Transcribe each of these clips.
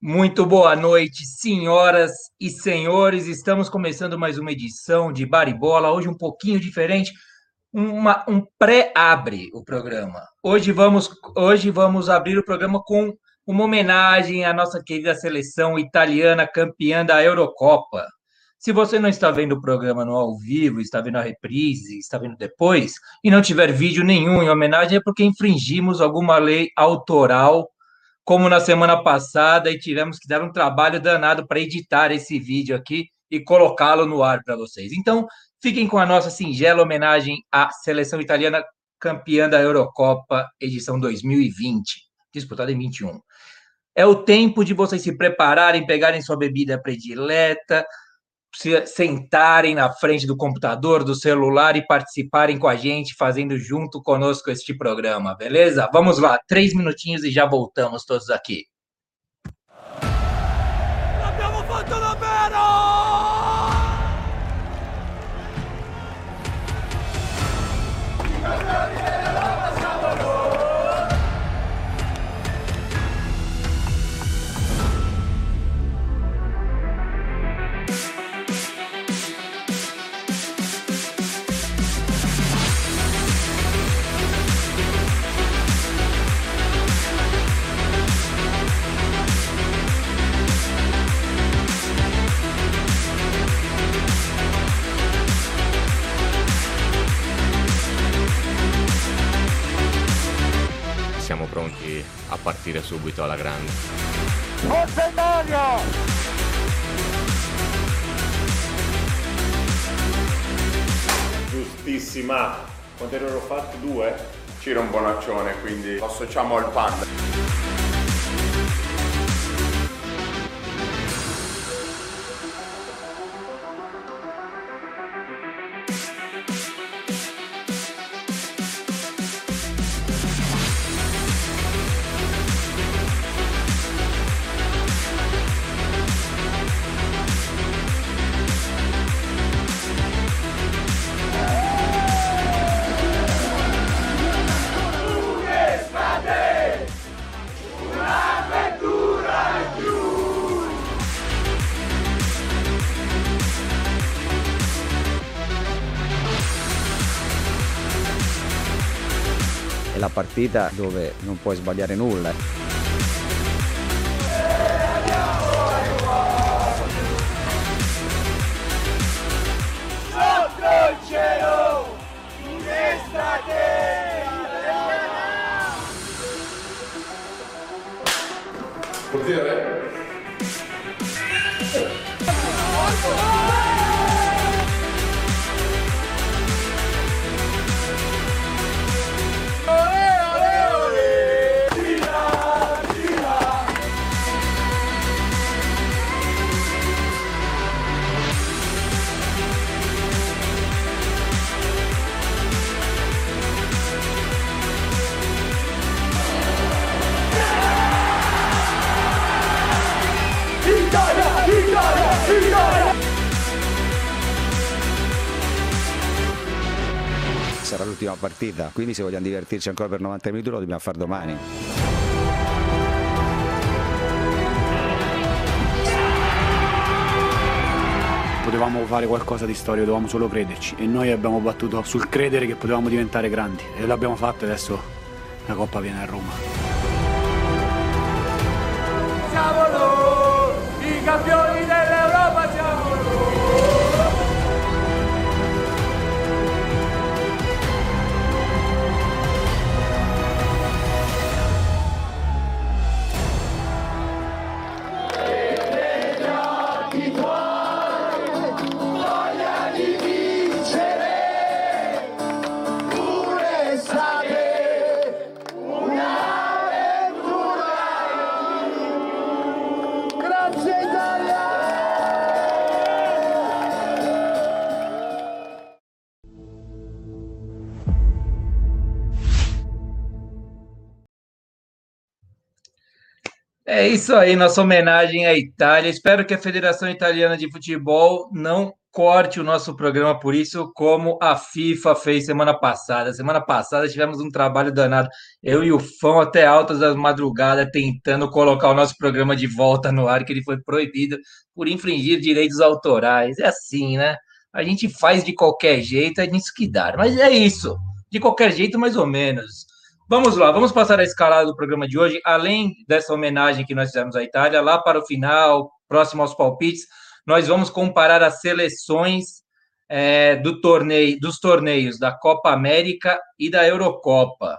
Muito boa noite, senhoras e senhores. Estamos começando mais uma edição de Baribola. Hoje um pouquinho diferente, uma, um pré-abre o programa. Hoje vamos, hoje vamos abrir o programa com uma homenagem à nossa querida seleção italiana campeã da Eurocopa. Se você não está vendo o programa no ao vivo, está vendo a reprise, está vendo depois, e não tiver vídeo nenhum em homenagem, é porque infringimos alguma lei autoral como na semana passada, e tivemos que dar um trabalho danado para editar esse vídeo aqui e colocá-lo no ar para vocês. Então, fiquem com a nossa singela homenagem à seleção italiana campeã da Eurocopa, edição 2020, disputada em 21. É o tempo de vocês se prepararem, pegarem sua bebida predileta, sentarem na frente do computador, do celular e participarem com a gente, fazendo junto conosco este programa, beleza? Vamos lá, três minutinhos e já voltamos todos aqui. Pronti a partire subito alla grande. Forza Italia! Giustissima. Quante ne ho fatti? Due? C'era un bonaccione, quindi lo associamo al panda. È la partita dove non puoi sbagliare nulla. L'ultima partita, quindi se vogliamo divertirci ancora per 90 minuti lo dobbiamo fare domani. Potevamo fare qualcosa di storico, dovevamo solo crederci e noi abbiamo battuto sul credere che potevamo diventare grandi e l'abbiamo fatto e adesso la Coppa viene a Roma. Siamo noi, i campioni dell'Europa É isso aí, nossa homenagem à Itália. Espero que a Federação Italiana de Futebol não corte o nosso programa por isso, como a FIFA fez semana passada. Semana passada tivemos um trabalho danado. Eu e o Fão até altas das madrugadas tentando colocar o nosso programa de volta no ar, que ele foi proibido por infringir direitos autorais. É assim, né? A gente faz de qualquer jeito, é nisso que dá. Mas é isso. De qualquer jeito, mais ou menos. Vamos lá, vamos passar a escalada do programa de hoje. Além dessa homenagem que nós fizemos à Itália, lá para o final, próximo aos palpites, nós vamos comparar as seleções é, do torneio, dos torneios da Copa América e da Eurocopa.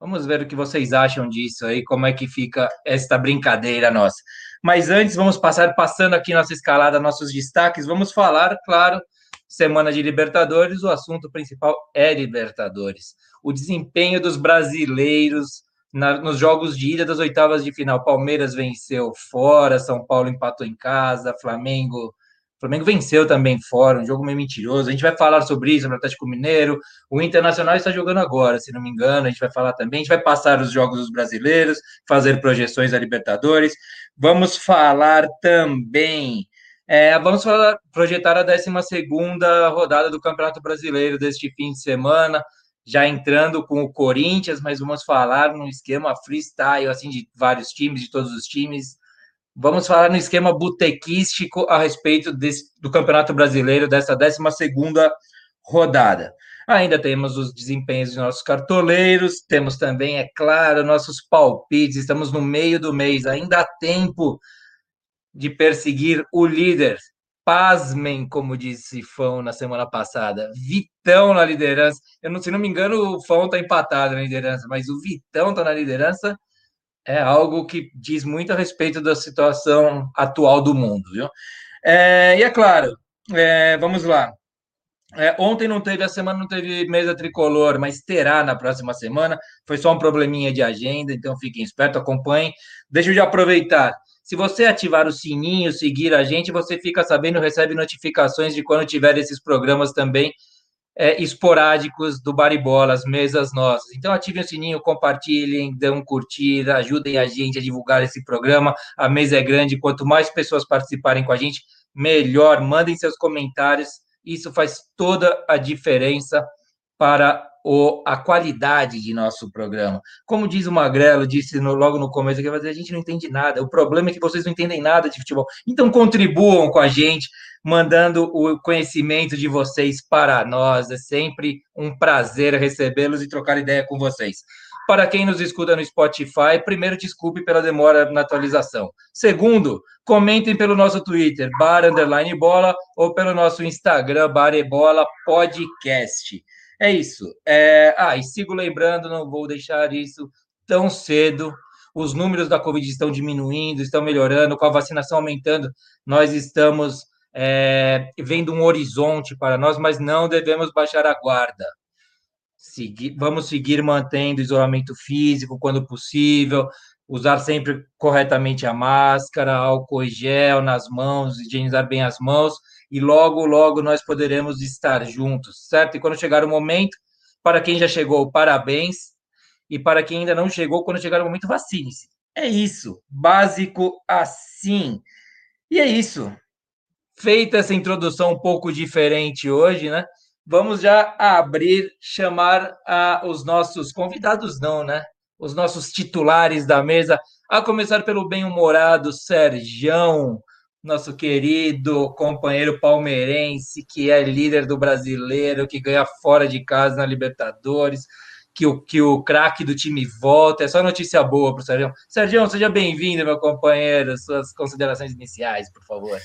Vamos ver o que vocês acham disso aí, como é que fica esta brincadeira nossa. Mas antes, vamos passar passando aqui nossa escalada, nossos destaques. Vamos falar, claro, semana de Libertadores, o assunto principal é Libertadores o desempenho dos brasileiros na, nos jogos de ida das oitavas de final. Palmeiras venceu fora, São Paulo empatou em casa, Flamengo. Flamengo venceu também fora, um jogo meio mentiroso. A gente vai falar sobre isso, sobre o Atlético Mineiro. O Internacional está jogando agora, se não me engano. A gente vai falar também. A gente vai passar os jogos dos brasileiros, fazer projeções da Libertadores. Vamos falar também é, vamos falar, projetar a 12 rodada do Campeonato Brasileiro deste fim de semana já entrando com o Corinthians, mas vamos falar no esquema freestyle, assim, de vários times, de todos os times. Vamos falar no esquema botequístico a respeito desse, do Campeonato Brasileiro, dessa 12 rodada. Ainda temos os desempenhos de nossos cartoleiros, temos também, é claro, nossos palpites. Estamos no meio do mês, ainda há tempo de perseguir o líder pasmem, como disse Fão na semana passada. Vitão na liderança. Eu não, se não me engano, o Fão está empatado na liderança, mas o Vitão está na liderança. É algo que diz muito a respeito da situação atual do mundo, viu? É, e é claro, é, vamos lá. É, ontem não teve, a semana não teve mesa tricolor, mas terá na próxima semana. Foi só um probleminha de agenda, então fiquem espertos, acompanhem. Deixa eu já aproveitar. Se você ativar o sininho, seguir a gente, você fica sabendo, recebe notificações de quando tiver esses programas também é, esporádicos do Baribola, as mesas nossas. Então, ativem o sininho, compartilhem, dêem um curtir, ajudem a gente a divulgar esse programa. A mesa é grande, quanto mais pessoas participarem com a gente, melhor. Mandem seus comentários, isso faz toda a diferença para o, a qualidade de nosso programa. Como diz o Magrelo, disse no, logo no começo, que a gente não entende nada. O problema é que vocês não entendem nada de futebol. Então contribuam com a gente, mandando o conhecimento de vocês para nós. É sempre um prazer recebê-los e trocar ideia com vocês. Para quem nos escuta no Spotify, primeiro, desculpe pela demora na atualização. Segundo, comentem pelo nosso Twitter, bar underline bola, ou pelo nosso Instagram, barebola podcast. É isso. É... Ah, e sigo lembrando, não vou deixar isso tão cedo. Os números da Covid estão diminuindo, estão melhorando, com a vacinação aumentando, nós estamos é, vendo um horizonte para nós, mas não devemos baixar a guarda. Vamos seguir mantendo isolamento físico quando possível, usar sempre corretamente a máscara, álcool e gel nas mãos, higienizar bem as mãos e logo, logo nós poderemos estar juntos, certo? E quando chegar o momento, para quem já chegou, parabéns, e para quem ainda não chegou, quando chegar o momento, vacine-se. É isso, básico assim. E é isso. Feita essa introdução um pouco diferente hoje, né? Vamos já abrir, chamar a, os nossos convidados, não, né? Os nossos titulares da mesa, a começar pelo bem-humorado Serjão, nosso querido companheiro palmeirense, que é líder do brasileiro, que ganha fora de casa na Libertadores, que o, que o craque do time volta. É só notícia boa para o Sérgio. Sérgio, seja bem-vindo, meu companheiro. Suas considerações iniciais, por favor.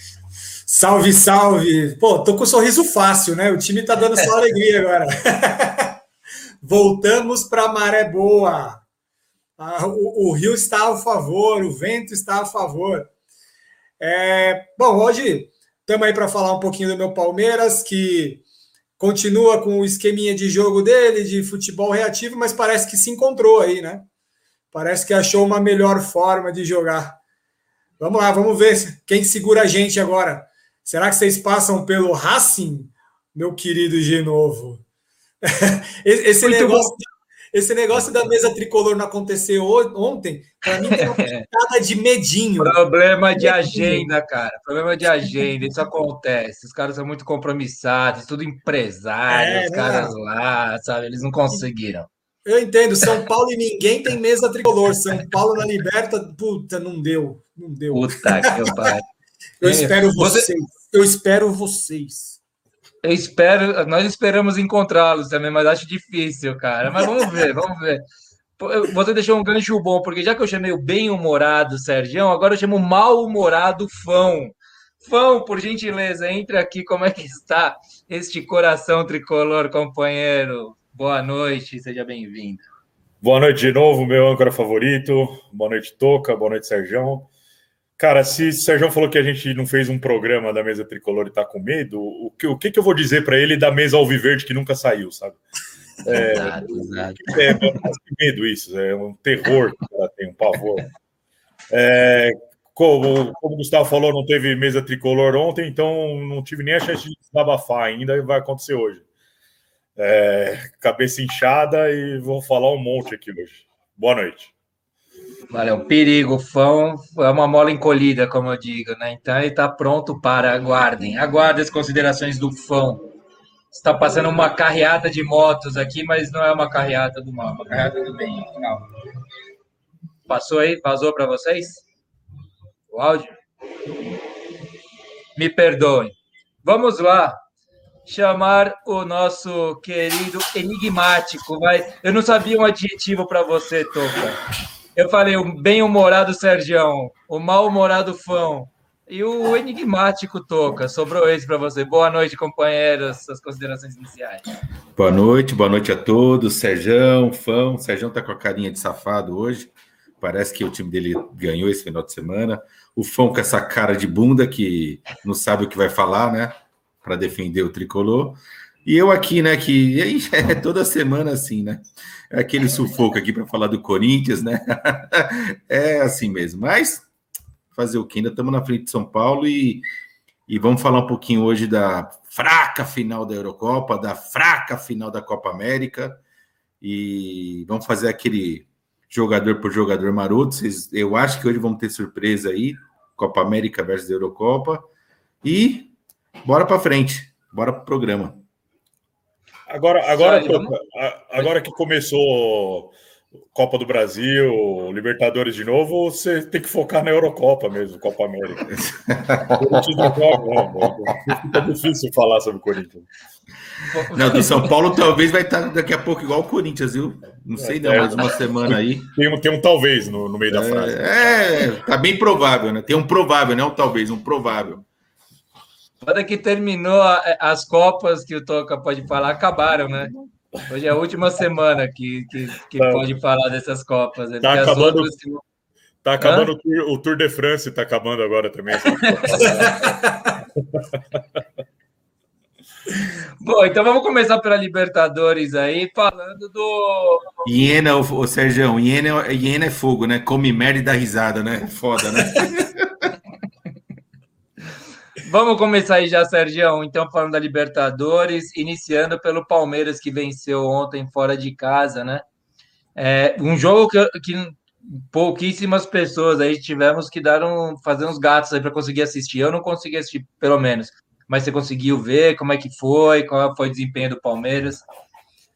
Salve, salve! Pô, tô com um sorriso fácil, né? O time tá dando só alegria agora. Voltamos para a maré boa. Ah, o, o rio está a favor, o vento está a favor. É, bom, hoje estamos aí para falar um pouquinho do meu Palmeiras, que continua com o esqueminha de jogo dele, de futebol reativo, mas parece que se encontrou aí, né? Parece que achou uma melhor forma de jogar. Vamos lá, vamos ver quem segura a gente agora. Será que vocês passam pelo Racing, meu querido Genovo? Esse Muito negócio, bom. Esse negócio da mesa tricolor não aconteceu ontem, para mim foi uma pitada de medinho. Problema de agenda, cara. Problema de agenda. Isso acontece. Os caras são muito compromissados, tudo empresário, é, os caras não. lá, sabe? Eles não conseguiram. Eu entendo, São Paulo e ninguém tem mesa tricolor. São Paulo na Liberta, puta, não deu. Não deu. Puta que pariu. Eu espero vocês. Eu espero vocês. Eu espero, nós esperamos encontrá-los também, mas acho difícil, cara. Mas vamos ver, vamos ver. Você deixou um gancho bom, porque já que eu chamei o bem-humorado Sérgio, agora eu chamo o mal-humorado Fão. Fão, por gentileza, entre aqui, como é que está este coração tricolor, companheiro? Boa noite, seja bem-vindo. Boa noite de novo, meu âncora favorito. Boa noite, Toca. Boa noite, Sérgio. Cara, se o Sérgio falou que a gente não fez um programa da mesa tricolor e tá com medo, o que, o que, que eu vou dizer para ele da mesa alviverde que nunca saiu, sabe? É, exato, exato. é, é medo isso, é um terror que ela tem, um pavor. É, como, como o Gustavo falou, não teve mesa tricolor ontem, então não tive nem a chance de desabafar ainda, vai acontecer hoje. É, cabeça inchada e vou falar um monte aqui hoje. Boa noite. Um perigo, fã é uma mola encolhida, como eu digo, né? Então ele está pronto para aguardem. Aguardem as considerações do fã. Está passando uma carreata de motos aqui, mas não é uma carreata do mal, é uma carreata do bem. Calma. Passou aí? Vazou para vocês? O áudio? Me perdoem. Vamos lá chamar o nosso querido enigmático. Vai. Eu não sabia um adjetivo para você, Toca. Eu falei o bem-humorado Sergião, o mal-humorado Fão e o enigmático Toca. Sobrou esse para você. Boa noite, companheiros. Suas considerações iniciais. Boa noite, boa noite a todos. Sergião, Fão. Sergião tá com a carinha de safado hoje. Parece que o time dele ganhou esse final de semana. O Fão com essa cara de bunda que não sabe o que vai falar, né? Para defender o tricolor. E eu aqui, né, que é toda semana assim, né? É aquele sufoco aqui para falar do Corinthians, né? É assim mesmo. Mas fazer o que? Ainda estamos na frente de São Paulo e, e vamos falar um pouquinho hoje da fraca final da Eurocopa, da fraca final da Copa América. E vamos fazer aquele jogador por jogador maroto. Vocês, eu acho que hoje vamos ter surpresa aí. Copa América versus Eurocopa. E bora para frente. Bora para o programa. Agora, agora, agora que começou Copa do Brasil, Libertadores de novo, você tem que focar na Eurocopa mesmo, Copa América. Fica difícil falar sobre o Corinthians. Não, do São Paulo talvez vai estar daqui a pouco igual o Corinthians, viu? Não sei não, é, mais uma semana aí. Tem um, tem um talvez no, no meio da frase. É, tá bem provável, né? Tem um provável, não um talvez, um provável. Quando que terminou as Copas que o Toca pode falar, acabaram, né? Hoje é a última semana que, que, que tá. pode falar dessas Copas. Né? Tá acabando, outras... tá acabando o tour, o tour, de France, está acabando agora também. Bom, então vamos começar pela Libertadores aí, falando do. Iena, o, o Sérgio, Iena, Iena é fogo, né? Come merda e dá risada, né? Foda, né? Vamos começar aí já, Sérgio. Então, falando da Libertadores, iniciando pelo Palmeiras, que venceu ontem fora de casa, né? É, um jogo que, que pouquíssimas pessoas aí tivemos que dar um, fazer uns gatos aí para conseguir assistir. Eu não consegui assistir, pelo menos. Mas você conseguiu ver como é que foi, qual foi o desempenho do Palmeiras?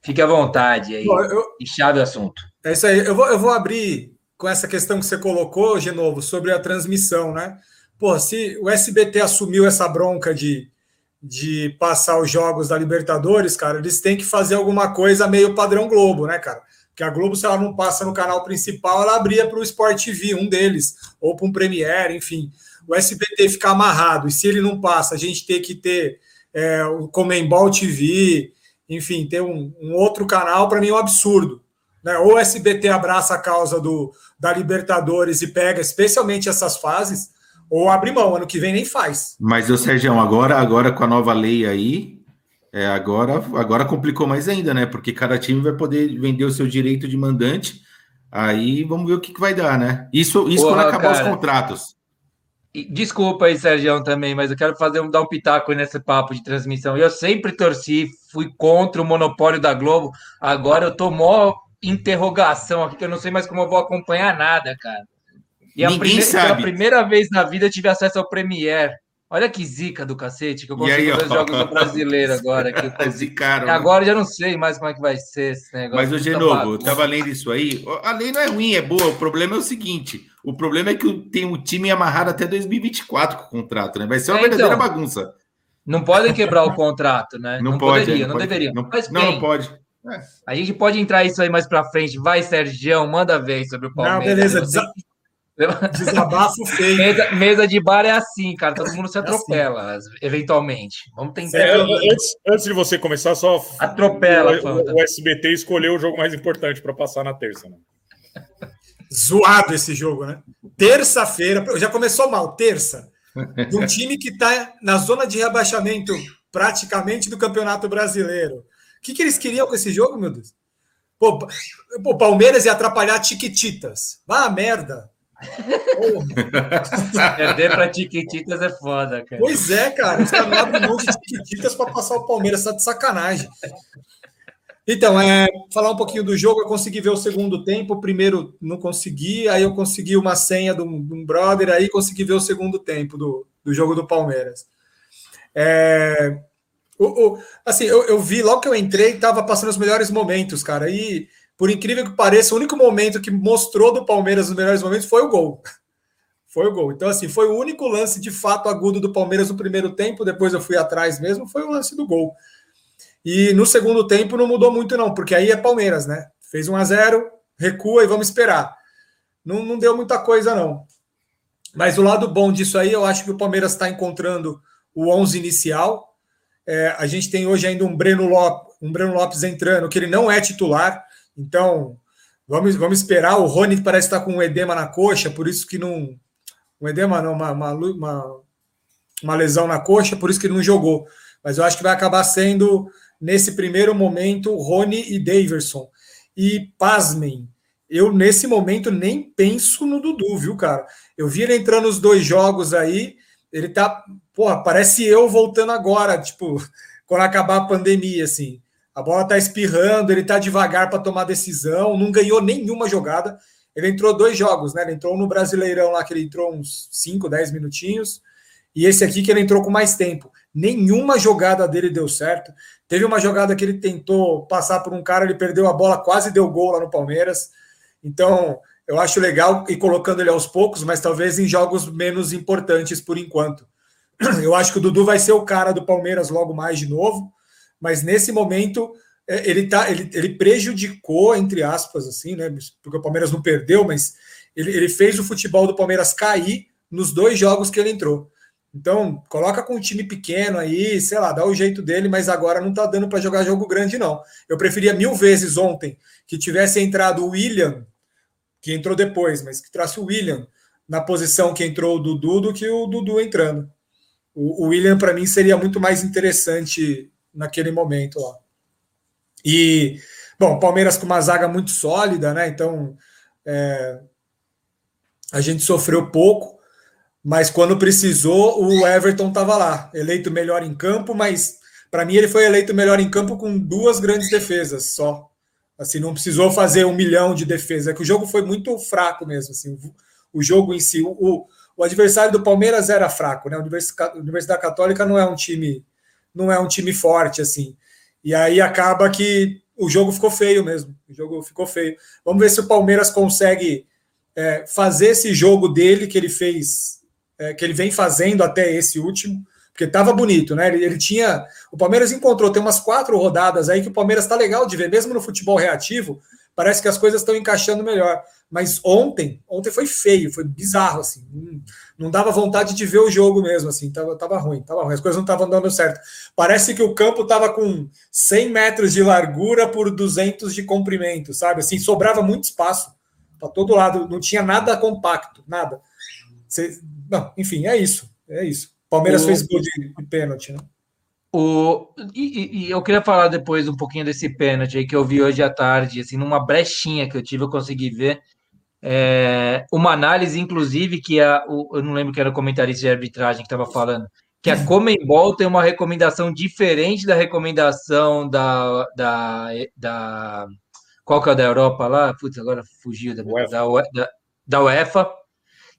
Fique à vontade aí. Eu, e chave o assunto. É isso aí. Eu vou, eu vou abrir com essa questão que você colocou, de novo, sobre a transmissão, né? Pô, se o SBT assumiu essa bronca de, de passar os jogos da Libertadores, cara, eles têm que fazer alguma coisa meio padrão Globo, né, cara? Porque a Globo, se ela não passa no canal principal, ela abria para o Sport TV, um deles, ou para um Premiere, enfim. O SBT ficar amarrado, e se ele não passa, a gente tem que ter é, o Comembol TV, enfim, ter um, um outro canal, para mim é um absurdo. Né? Ou o SBT abraça a causa do, da Libertadores e pega, especialmente essas fases, ou abre mão, ano que vem nem faz. Mas, o Sérgio, agora, agora com a nova lei aí, é, agora, agora complicou mais ainda, né? Porque cada time vai poder vender o seu direito de mandante. Aí vamos ver o que, que vai dar, né? Isso, isso Porra, quando acabar cara. os contratos. Desculpa aí, Sérgio, também, mas eu quero fazer um, dar um pitaco nesse papo de transmissão. Eu sempre torci, fui contra o monopólio da Globo. Agora eu tô mó interrogação aqui que eu não sei mais como eu vou acompanhar nada, cara. E a Ninguém primeira, sabe. pela primeira vez na vida eu tive acesso ao Premiere. Olha que zica do cacete, que eu consigo aí, ver os ó. jogos do brasileiro agora. Que eu- Zicaram, né? agora eu já não sei mais como é que vai ser esse negócio. Mas, ô Puta Genovo, eu tava lendo isso aí. A lei não é ruim, é boa. O problema é o seguinte: o problema é que o- tem um time amarrado até 2024 com o contrato, né? Vai ser uma É, verdadeira então. bagunça. Não podem quebrar o contrato, né? Não, pode. poderia, é, não, pode- deveria. Não, Mas não, bem, não pode. a gente pode entrar isso aí mais pra frente. Vai, Sergião, manda ver sobre o Não, Palmeiras. beleza. Desabafo feio. Mesa, mesa de bar é assim, cara. Todo mundo se É assim. atropela, eventualmente. Vamos tentar. É, antes, antes de você começar, só Atropela, o, o, o SBT escolheu o jogo mais importante para passar na terça. Né? Zoado esse jogo, né? Terça-feira, já começou mal, terça. De um time que está na zona de rebaixamento praticamente do Campeonato Brasileiro. O que, que eles queriam com esse jogo, meu Deus? Pô, o Palmeiras ia atrapalhar Tiquititas. Vá a merda. Perder pra Tiquititas é foda, cara. Pois é, cara. Os caras abrem mão de Tiquititas para passar o Palmeiras. Tá de sacanagem. Então, é, falar um pouquinho do jogo, eu consegui ver o segundo tempo, o primeiro não consegui, aí eu consegui uma senha de um, de um brother, aí consegui ver o segundo tempo do, do jogo do Palmeiras. É, o, o- assim, eu, eu vi, logo que eu entrei, estava passando os melhores momentos, cara, e por incrível que pareça, o único momento que mostrou do Palmeiras os melhores momentos foi o gol. Foi o gol. Então, assim, foi o único lance de fato agudo do Palmeiras no primeiro tempo, depois eu fui atrás mesmo, foi o lance do gol. E no segundo tempo não mudou muito, não, porque aí é Palmeiras, né? Fez 1 a 0 recua e vamos esperar. Não, não deu muita coisa, não. Mas o lado bom disso aí, eu acho que o Palmeiras está encontrando o 11 inicial. É, a gente tem hoje ainda um Breno, Lopes, um Breno Lopes entrando, que ele não é titular, então vamos, vamos esperar. O Rony parece estar com um edema na coxa, por isso que não. Um edema, não, uma, uma, uma, uma lesão na coxa, por isso que ele não jogou. Mas eu acho que vai acabar sendo, nesse primeiro momento, Rony e Daverson. E pasmem, eu nesse momento nem penso no Dudu, viu, cara? Eu vi ele entrando nos dois jogos aí, ele tá, porra, parece eu voltando agora, tipo, quando acabar a pandemia, assim. A bola tá espirrando, ele tá devagar para tomar decisão, não ganhou nenhuma jogada. Ele entrou dois jogos, né? Ele entrou no Brasileirão lá, que ele entrou uns 5, 10 minutinhos, e esse aqui que ele entrou com mais tempo. Nenhuma jogada dele deu certo. Teve uma jogada que ele tentou passar por um cara, ele perdeu a bola, quase deu gol lá no Palmeiras. Então, eu acho legal ir colocando ele aos poucos, mas talvez em jogos menos importantes por enquanto. Eu acho que o Dudu vai ser o cara do Palmeiras logo mais de novo, mas nesse momento é, ele, tá, ele, ele prejudicou, entre aspas, assim, né? Porque o Palmeiras não perdeu, mas ele, ele fez o futebol do Palmeiras cair nos dois jogos que ele entrou. Então, coloca com um time pequeno aí, sei lá, dá o jeito dele, mas agora não tá dando para jogar jogo grande, não. Eu preferia mil vezes ontem que tivesse entrado o William, que entrou depois, mas que trouxe o William na posição que entrou o Dudu do que o Dudu entrando. O, o William, para mim, seria muito mais interessante naquele momento lá. E, bom, Palmeiras com uma zaga muito sólida, né? Então, é, a gente sofreu pouco, mas quando precisou, o Everton estava lá, eleito melhor em campo, mas para mim ele foi eleito melhor em campo com duas grandes defesas só. Assim, não precisou fazer um milhão de defesas, é que o jogo foi muito fraco mesmo. Assim, o jogo em si, o, o adversário do Palmeiras era fraco, né? A Universidade, Católica não é um time, não é um time forte assim. E aí acaba que o jogo ficou feio mesmo. O jogo ficou feio. Vamos ver se o Palmeiras consegue é, fazer esse jogo dele que ele fez, é, que ele vem fazendo até esse último, porque estava bonito, né? Ele, ele, tinha. O Palmeiras encontrou, tem umas quatro rodadas aí que o Palmeiras está legal de ver, mesmo no futebol reativo, parece que as coisas estão encaixando melhor. Mas ontem, ontem foi feio, foi bizarro, assim. Não, dava vontade de ver o jogo mesmo, assim. Tava, tava ruim, tava ruim, as coisas não estavam dando certo. Parece que o campo estava com 100 metros de largura por 200 de comprimento, sabe? Assim, sobrava muito espaço para todo lado, não tinha nada compacto, nada. Cê, não, enfim, é isso, é isso. Palmeiras o... fez gol de, de pênalti, né? O, e, e, eu queria falar depois um pouquinho desse pênalti aí que eu vi hoje à tarde, assim, numa brechinha que eu tive, eu consegui ver. É, uma análise, inclusive, que a, o, eu não lembro que era o comentarista de arbitragem que estava falando, que a Comembol tem uma recomendação diferente da recomendação da, da, da qual que é da Europa lá? Putz, agora fugiu da, da, da, da UEFA,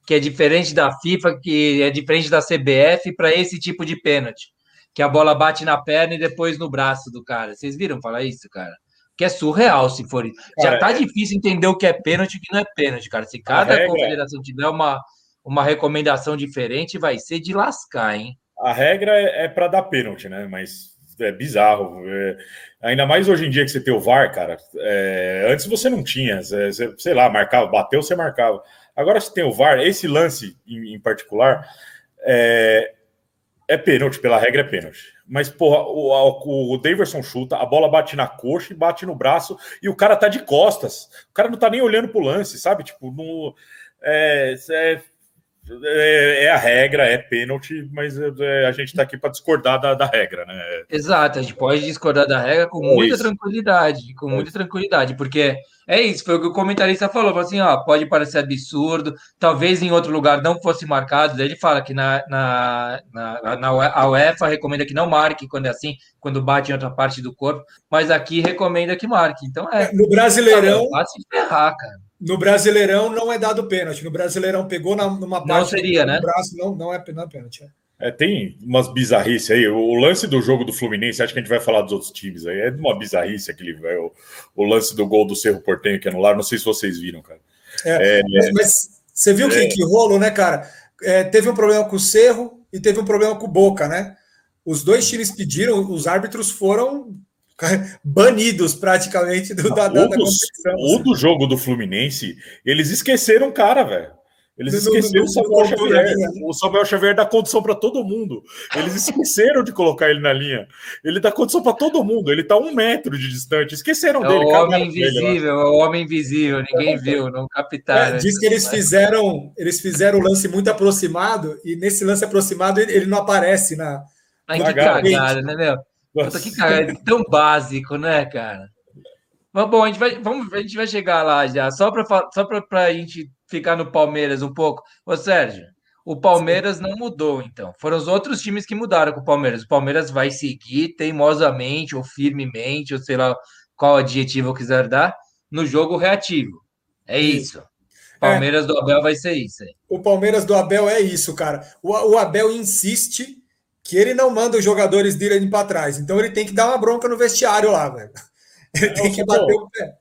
que é diferente da FIFA, que é diferente da CBF para esse tipo de pênalti. Que a bola bate na perna e depois no braço do cara. Vocês viram falar isso, cara? Que é surreal se for isso. Já tá é... difícil entender o que é pênalti e o que não é pênalti, cara. Se cada regra... confederação tiver uma, uma recomendação diferente, vai ser de lascar, hein? A regra é, é para dar pênalti, né? Mas é bizarro. É, ainda mais hoje em dia que você tem o VAR, cara. É, antes você não tinha, você, sei lá, marcava, bateu, você marcava. Agora você tem o VAR, esse lance em, em particular é, é pênalti, pela regra é pênalti. Mas, porra, o, o Daverson chuta, a bola bate na coxa e bate no braço, e o cara tá de costas. O cara não tá nem olhando pro lance, sabe? Tipo, no, é, é é, é, a regra, é pênalti, mas é, a gente está aqui para discordar da, da, regra, né? Exato, a gente pode discordar da regra com muita isso. tranquilidade, com muita tranquilidade, porque é isso, foi o que o comentarista falou, falou assim, ó, pode parecer absurdo, talvez em outro lugar não fosse marcado, daí ele fala que na, na, na, na a UEFA recomenda que não marque quando é assim, quando bate em outra parte do corpo, mas aqui recomenda que marque, então é. No Brasileirão... Cara, se ferrar, cara. No Brasileirão não é dado pênalti. No Brasileirão pegou na, numa parte. Não seria, né? Braço, não, não, é, não é pênalti. É. É, tem umas bizarrices aí. O, lance do jogo do Fluminense, acho que a gente vai falar dos outros times aí. É de uma bizarrice aquele, o, o lance do gol do Cerro Portenho que anular. Não sei se vocês viram, cara. É, é mas, mas, você viu que, é. que rolo, né, cara? É, teve um problema com o Cerro e teve um problema com o Boca, né? Os dois times pediram, os árbitros foram banidos praticamente do, da, da, da competição. O do jogo do Fluminense, eles esqueceram o cara, velho. Eles esqueceram o Samuel Xavier. O Samuel Xavier dá condição para todo mundo. Eles esqueceram de colocar ele na linha. Ele dá condição para todo mundo. Ele tá um metro de distante. Esqueceram é dele. O homem invisível, é o homem invisível. Ninguém viu, não captaram. É, diz que eles fizeram, eles fizeram o lance muito aproximado e nesse lance aproximado ele, ele não aparece na. Ai, que cagada, né, meu? Puta, que cara, tão básico, né, cara? Mas bom, a gente vai, vamos, a gente vai chegar lá já. Só para só a gente ficar no Palmeiras um pouco. Ô, Sérgio, o Palmeiras não mudou, então. Foram os outros times que mudaram com o Palmeiras. O Palmeiras vai seguir teimosamente ou firmemente, ou sei lá qual adjetivo eu quiser dar, no jogo reativo. É isso. Palmeiras é. do Abel vai ser isso. Aí. O Palmeiras do Abel é isso, cara. O, o Abel insiste que ele não manda os jogadores dele para trás. Então ele tem que dar uma bronca no vestiário lá, velho. Ele tem que bater o pé.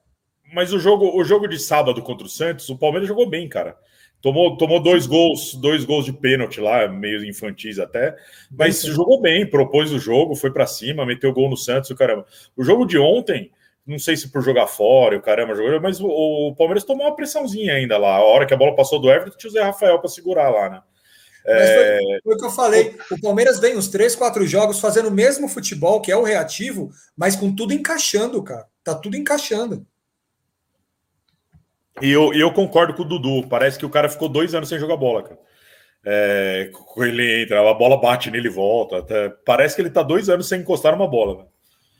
Mas o jogo, o jogo de sábado contra o Santos, o Palmeiras jogou bem, cara. Tomou, tomou dois gols, dois gols de pênalti lá, meio infantis até, mas jogou bem, propôs o jogo, foi para cima, meteu gol no Santos, o caramba. O jogo de ontem, não sei se por jogar fora, o caramba jogou, mas o, o Palmeiras tomou uma pressãozinha ainda lá. A hora que a bola passou do Everton, tinha o Zé Rafael para segurar lá, né? Mas foi, foi, o que eu falei. O Palmeiras vem uns três, quatro jogos fazendo o mesmo futebol, que é o reativo, mas com tudo encaixando, cara. Tá tudo encaixando. E eu, eu concordo com o Dudu. Parece que o cara ficou dois anos sem jogar bola, cara. É, ele entra, a bola bate nele e volta. Até, parece que ele tá dois anos sem encostar numa bola. Né?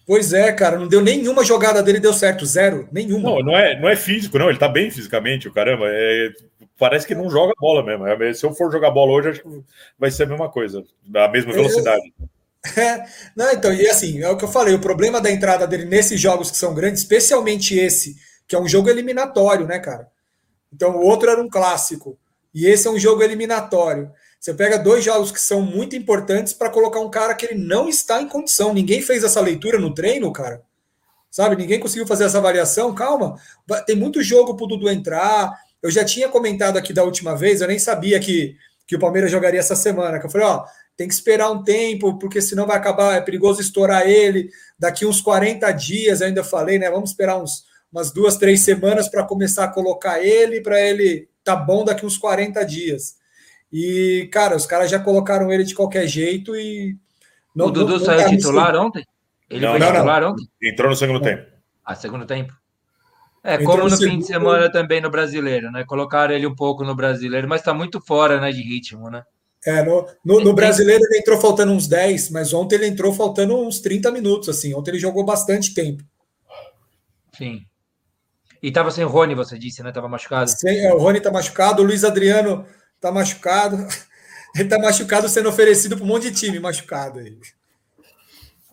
Pois é, cara, não deu nenhuma jogada dele, deu certo, zero, nenhuma. Não, não é, não é físico, não, ele tá bem fisicamente, o caramba. É, parece que não joga bola mesmo. É, se eu for jogar bola hoje, acho que vai ser a mesma coisa, da mesma velocidade. É, não, então, e assim, é o que eu falei, o problema da entrada dele nesses jogos que são grandes, especialmente esse, que é um jogo eliminatório, né, cara? Então, o outro era um clássico, e esse é um jogo eliminatório. Você pega dois jogos que são muito importantes para colocar um cara que ele não está em condição. Ninguém fez essa leitura no treino, cara. Sabe? Ninguém conseguiu fazer essa avaliação. Calma, tem muito jogo para o Dudu entrar. Eu já tinha comentado aqui da última vez, eu nem sabia que, que o Palmeiras jogaria essa semana. Que eu falei, ó, tem que esperar um tempo, porque senão vai acabar, é perigoso estourar ele. Daqui uns 40 dias, eu ainda falei, né? Vamos esperar uns, umas duas, três semanas para começar a colocar ele, para ele tá bom daqui uns 40 dias. E, cara, os caras já colocaram ele de qualquer jeito e. Não, o Dudu não, saiu titular ontem? Ele não, foi titular ontem? Entrou no segundo tempo. Ah, segundo tempo. É, como no, no fim de semana também no brasileiro, né? Colocaram ele um pouco no brasileiro, mas tá muito fora né, de ritmo, né? É, no, no, no brasileiro ele entrou faltando uns 10, mas ontem ele entrou faltando uns 30 minutos, assim. Ontem ele jogou bastante tempo. Sim. E tava sem o Rony, você disse, né? Tava machucado. Sem, é, o Rony tá machucado, o Luiz Adriano tá machucado. Ele tá machucado sendo oferecido para um monte de time machucado aí.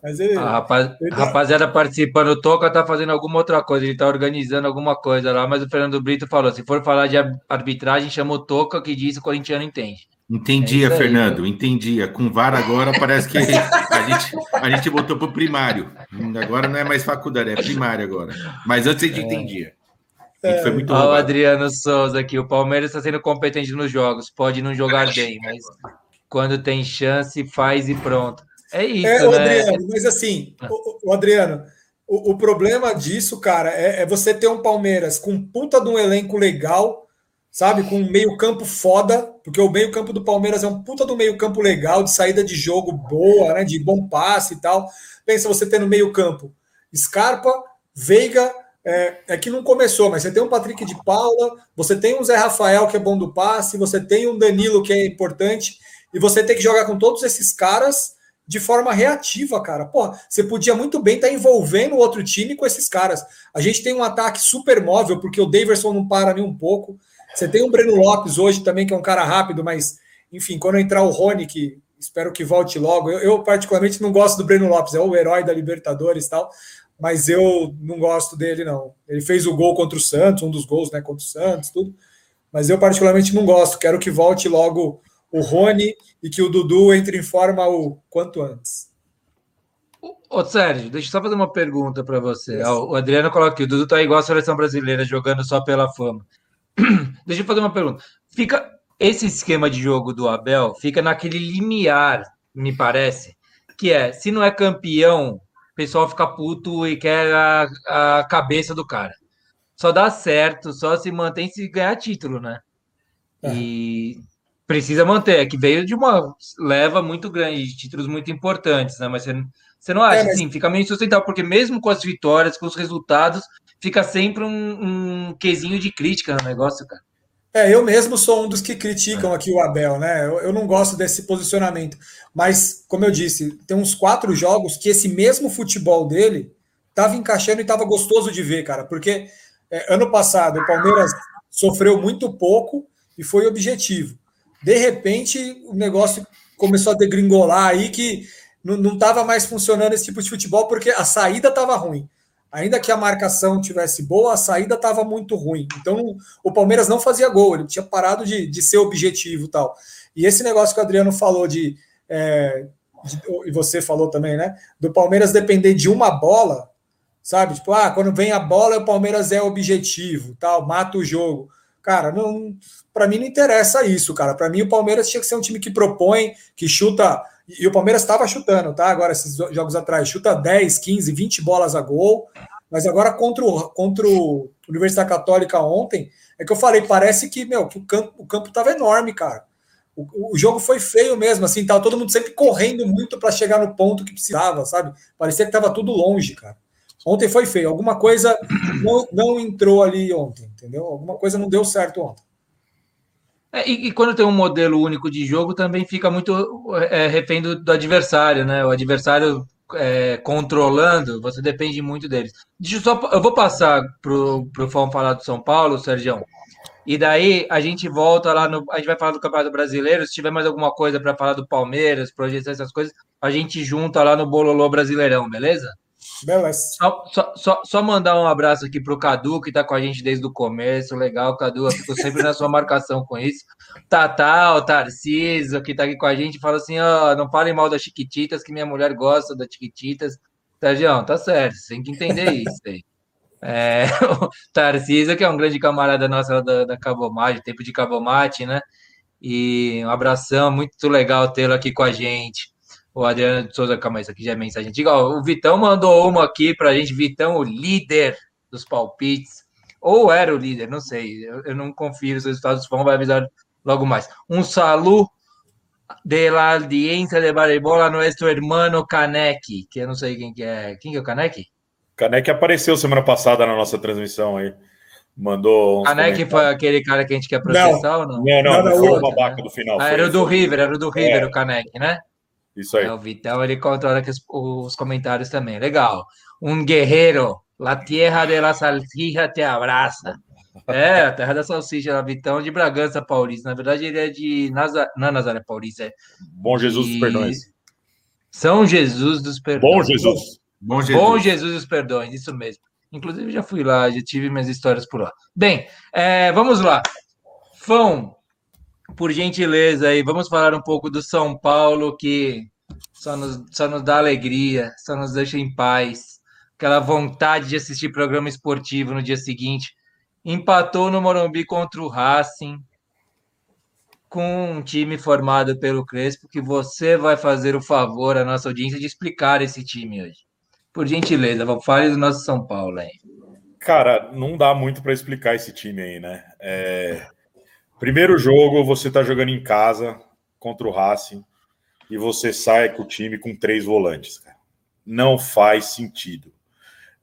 Mas ele, A rapaz- ele- rapaziada participando, o Toca tá fazendo alguma outra coisa, ele tá organizando alguma coisa lá, mas o Fernando Brito falou: se for falar de ar- arbitragem, chama o Toca que diz o corintiano entende. É Entendia, aí. Fernando, entendia. Com VAR agora parece que a gente, a gente botou para o primário. Agora não é mais faculdade, é primário agora. Mas antes a gente entendia. A gente foi muito Ó, o. Adriano Souza aqui, o Palmeiras está sendo competente nos jogos, pode não jogar bem, mas quando tem chance, faz e pronto. É isso, É, o né? Adriano, mas assim, o, o Adriano, o, o problema disso, cara, é, é você ter um Palmeiras com puta de um elenco legal, sabe? Com um meio-campo foda, porque o meio-campo do Palmeiras é um puta do meio-campo legal, de saída de jogo boa, né? De bom passe e tal. Pensa você ter no meio-campo Scarpa, Veiga. É, é que não começou, mas você tem um Patrick de Paula, você tem um Zé Rafael que é bom do passe, você tem um Danilo que é importante, e você tem que jogar com todos esses caras de forma reativa, cara. Porra, você podia muito bem estar envolvendo o outro time com esses caras. A gente tem um ataque super móvel, porque o Daverson não para nem um pouco. Você tem o Breno Lopes hoje também, que é um cara rápido, mas, enfim, quando entrar o Rony, que espero que volte logo, eu, eu particularmente não gosto do Breno Lopes, é o herói da Libertadores e tal, mas eu não gosto dele, não. Ele fez o gol contra o Santos, um dos gols, né, contra o Santos, tudo. Mas eu particularmente não gosto. Quero que volte logo o Rony e que o Dudu entre em forma o quanto antes. Ô, Sérgio, deixa eu só fazer uma pergunta para você. Ó, o Adriano coloca aqui, o Dudu tá igual a seleção brasileira, jogando só pela fama. Deixa eu fazer uma pergunta. Fica esse esquema de jogo do Abel fica naquele limiar, me parece, que é, se não é campeão, o pessoal fica puto e quer a, a cabeça do cara. Só dá certo, só se mantém se ganhar título, né? E precisa manter, é que veio de uma leva muito grande de títulos muito importantes, né? Mas você, você não acha É, mas- assim, fica meio insustentável, porque mesmo com as vitórias, com os resultados, fica sempre um, um quesinho de crítica no negócio, cara. É, eu mesmo sou um dos que criticam aqui o Abel, né? Eu, eu não gosto desse posicionamento. Mas, como eu disse, tem uns quatro jogos que esse mesmo futebol dele estava encaixando e estava gostoso de ver, cara. Porque é, ano passado o Palmeiras sofreu muito pouco e foi objetivo. De repente, o negócio começou a degringolar aí que não estava mais funcionando esse tipo de futebol porque a saída estava ruim. Ainda que a marcação tivesse boa, a saída estava muito ruim. Então, o Palmeiras não fazia gol, ele tinha parado de, de ser objetivo tal. E esse negócio que o Adriano falou de, é, de- E você falou também, né? Do Palmeiras depender de uma bola, sabe? Tipo, ah, quando vem a bola, o Palmeiras é objetivo, tal, mata o jogo. Cara, não. Para mim não interessa isso, cara. Para mim o Palmeiras tinha que ser um time que propõe, que chuta. E o Palmeiras estava chutando, tá? Agora, esses jogos atrás, chuta 10, 15, 20 bolas a gol. Mas agora contra o, contra o Universidade Católica ontem, é que eu falei, parece que, meu, que o campo, o campo tava enorme, cara. O, o jogo foi feio mesmo, assim, tava todo mundo sempre correndo muito para chegar no ponto que precisava, sabe? Parecia que tava tudo longe, cara. Ontem foi feio. Alguma coisa não, não entrou ali ontem, entendeu? Alguma coisa não deu certo ontem. É, e, e quando tem um modelo único de jogo, também fica muito é, refém do, do adversário, né? O adversário é, controlando, você depende muito deles. Deixa eu só, eu vou passar pro, pro Fão falar do São Paulo, Sérgio. E daí a gente volta lá no. A gente vai falar do Campeonato Brasileiro. Se tiver mais alguma coisa para falar do Palmeiras, projeção, essas coisas, a gente junta lá no Bololô Brasileirão, beleza? Beleza. Só, só, só, mandar um abraço aqui pro Cadu, que tá com a gente desde o começo. Legal, Cadu. Eu fico sempre na sua marcação com isso. Tatá, o Tarcísio, que tá aqui com a gente, fala assim: ó, não falem mal das Chiquititas, que minha mulher gosta das Chiquititas. Sérgio, tá certo, você tem que entender isso aí. É, o Tarcísio, que é um grande camarada nosso da, da Cabomate, tempo de Cabomate, né? E um abração, muito legal tê-lo aqui com a gente. O Adriano de Souza, calma, isso aqui já é mensagem antiga. Ó, O Vitão mandou uma aqui pra gente. Vitão, o líder dos palpites. Ou era o líder, não sei. Eu, eu não confio os resultados, vão vai avisar logo mais. Um salu de la audiencia de Baribola, nuestro hermano Kaneki, que eu não sei quem que é. Quem que é o Kaneki? Caneque apareceu semana passada na nossa transmissão aí. Mandou. uns Kaneki foi aquele cara que a gente quer processar ou não? Não, não, Não, não não, foi o babaca do final. Ah, foi- era o do River, era o do River, É. o Kaneki, né? Isso aí. É, o Vitão, ele controla aqui os, os comentários também. Legal. Um guerreiro, la tierra de la salsicha te abraça. É, a terra da salsicha, lá, Vitão de Bragança Paulista. Na verdade, ele é de Nazaré, não é Nazaré Paulista, é Bom Jesus dos de- Perdões. São Jesus dos Perdões. Bom Jesus. Bom Jesus. Bom Jesus dos Perdões, isso mesmo. Inclusive, já fui lá, já tive minhas histórias por lá. Bem, é, vamos lá. Fão, por gentileza aí, vamos falar um pouco do São Paulo, que só nos, só nos dá alegria, só nos deixa em paz. Aquela vontade de assistir programa esportivo no dia seguinte. Empatou no Morumbi contra o Racing, com um time formado pelo Crespo, que você vai fazer o favor à nossa audiência de explicar esse time hoje. Por gentileza, fale do nosso São Paulo aí. Cara, não dá muito para explicar esse time aí, né? É... Primeiro jogo, você tá jogando em casa contra o Racing e você sai com o time com três volantes, cara. Não faz sentido.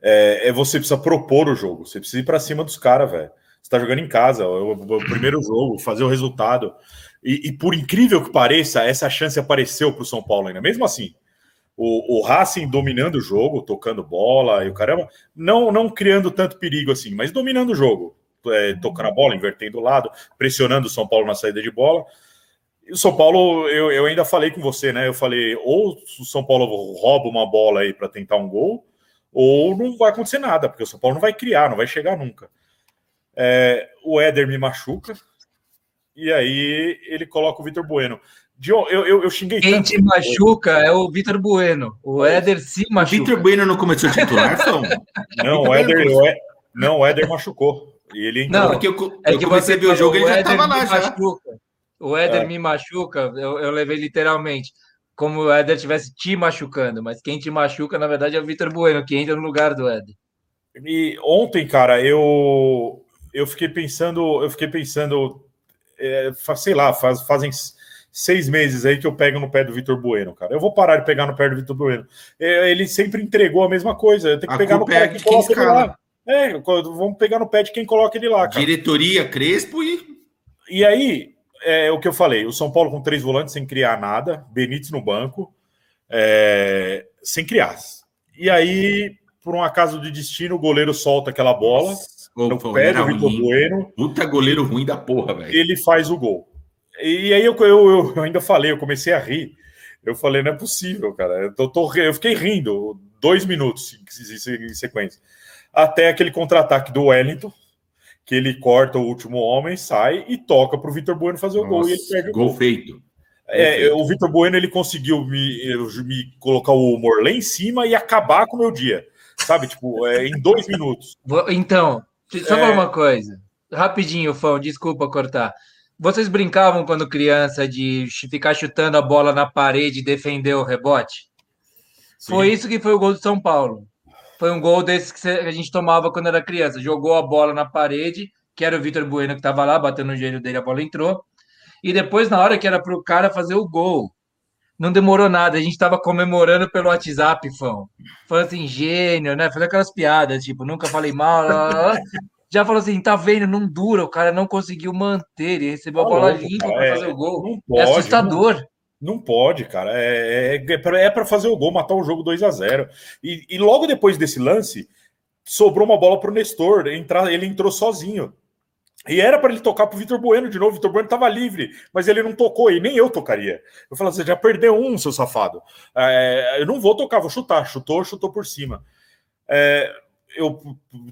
É, é você precisa propor o jogo, você precisa ir para cima dos caras, velho. Você tá jogando em casa, o, o primeiro jogo, fazer o resultado. E, e, por incrível que pareça, essa chance apareceu para o São Paulo ainda. Mesmo assim, o, o Racing dominando o jogo, tocando bola e o caramba, não, não criando tanto perigo assim, mas dominando o jogo, é, tocando a bola, invertendo o lado, pressionando o São Paulo na saída de bola. E o São Paulo, eu, eu ainda falei com você, né? Eu falei, ou o São Paulo rouba uma bola aí para tentar um gol, ou não vai acontecer nada, porque o São Paulo não vai criar, não vai chegar nunca. É, o Éder me machuca, e aí ele coloca o Vitor Bueno. Eu, eu, eu xinguei Quem te machuca é o Vitor Bueno. O Éder se machuca. Vitor Bueno não começou a titular? Não, o Éder, o Éder, não, o Éder machucou. E ele entrou. Não, porque eu, é eu comecei a ver o jogo e ele já estava lá. Já. Machuca. O Éder é. me machuca, eu, eu levei literalmente como o Éder estivesse te machucando, mas quem te machuca, na verdade, é o Vitor Bueno, que entra no lugar do Éder. E ontem, cara, eu eu fiquei pensando, eu fiquei pensando, é, sei lá, faz, fazem seis meses aí que eu pego no pé do Vitor Bueno, cara. Eu vou parar de pegar no pé do Vitor Bueno. É, ele sempre entregou a mesma coisa. Eu tenho que a pegar no pé é de quem coloca ele lá. É, vamos pegar no pé de quem coloca ele lá, cara. Diretoria, Crespo e. E aí, é o que eu falei: o São Paulo com três volantes sem criar nada, Benítez no banco, é, sem criar. E aí, por um acaso de destino, o goleiro solta aquela bola. Nossa no pé do Vitor Bueno. Puta goleiro ruim da porra, velho. Ele faz o gol. E aí eu, eu, eu, ainda falei, eu comecei a rir. Eu falei, não é possível, cara. Eu, tô, tô eu fiquei rindo dois minutos em, em sequência. Até aquele contra-ataque do Wellington, que ele corta o último homem, sai e toca para o Vitor Bueno fazer o Nossa, gol e ele perde o gol. Gol feito. É, o Vitor Bueno ele conseguiu me, me colocar o humor lá em cima e acabar com o meu dia. Sabe, tipo, é, em dois minutos. Então, só é... uma coisa. Rapidinho, Fão, desculpa cortar. Vocês brincavam quando criança de ficar chutando a bola na parede e defender o rebote? Sim. Foi isso que foi o gol do São Paulo. Foi um gol desse que a gente tomava quando era criança. Jogou a bola na parede, que era o Vitor Bueno que estava lá, batendo no joelho dele, a bola entrou. E depois, na hora que era para o cara fazer o gol, não demorou nada. A gente estava comemorando pelo WhatsApp, fã. Falando assim, gênio, né? Fazendo aquelas piadas, tipo, nunca falei mal. Lá, lá, lá. Já falou assim, tá vendo? Não dura, o cara não conseguiu manter. Ele recebeu a tá bola limpa para é, fazer o gol. Pode, é assustador. Não, não pode, cara. É, é, é para fazer o gol, matar o jogo 2 a 0 e, e logo depois desse lance, sobrou uma bola para o Nestor. Entrar, ele entrou sozinho. E era para ele tocar para o Vitor Bueno de novo. Vitor Bueno estava livre, mas ele não tocou e nem eu tocaria. Eu falei, você já perdeu um, seu safado. É, eu não vou tocar, vou chutar. Chutou, chutou por cima. É, eu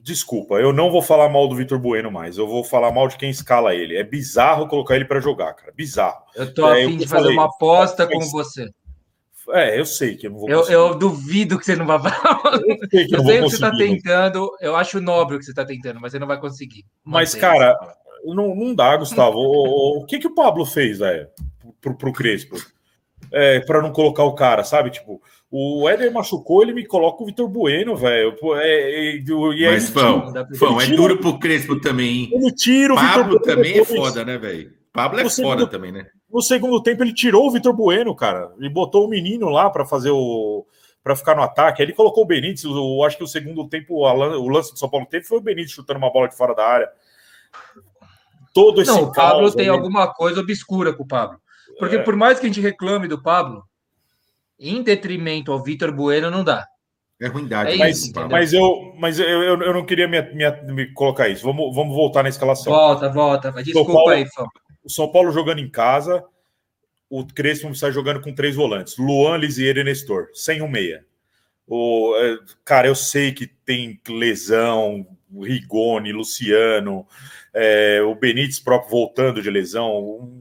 desculpa, eu não vou falar mal do Vitor Bueno mais. Eu vou falar mal de quem escala ele. É bizarro colocar ele para jogar, cara. Bizarro. Eu tô é, afim de fazer uma aposta com você. É, eu sei que eu não vou eu, eu, duvido que você não vai. Eu sei, que eu sei o que você está tentando. Eu acho nobre o que você está tentando, mas você não vai conseguir. Mas, cara, não, não dá, Gustavo. o, o, que, que o Pablo fez, velho, pro, pro Crespo? É, para não colocar o cara, sabe? Tipo, o Éder machucou, ele me coloca o Vitor Bueno, velho. É, é, Mas, Fão, Fão, é duro pro Crespo também, hein? Ele tira o Pablo também é foda, né, velho? Pablo é foda segundo, também, né? No segundo tempo, ele tirou o Vitor Bueno, cara. E botou o menino lá para fazer o. para ficar no ataque. Aí ele colocou o Benítez. Eu acho que o segundo tempo, o lance do São Paulo teve foi o Benítez chutando uma bola de fora da área. Todo esse Não, o Pablo tem alguma coisa obscura com o Pablo. Porque é. por mais que a gente reclame do Pablo, em detrimento ao Vitor Bueno, não dá. É ruindade. É mas, isso, mas, eu, mas eu, eu, eu não queria me, me, me, colocar isso. Vamos, vamos voltar na escalação. Volta, volta. Desculpa Paulo, aí, Fão. O São Paulo jogando em casa, o Crespo está jogando com três volantes: Luan, Lisieiro e Nestor, sem um meia. O, é, cara, eu sei que tem lesão, Rigoni, Luciano, é, o Benítez próprio voltando de lesão,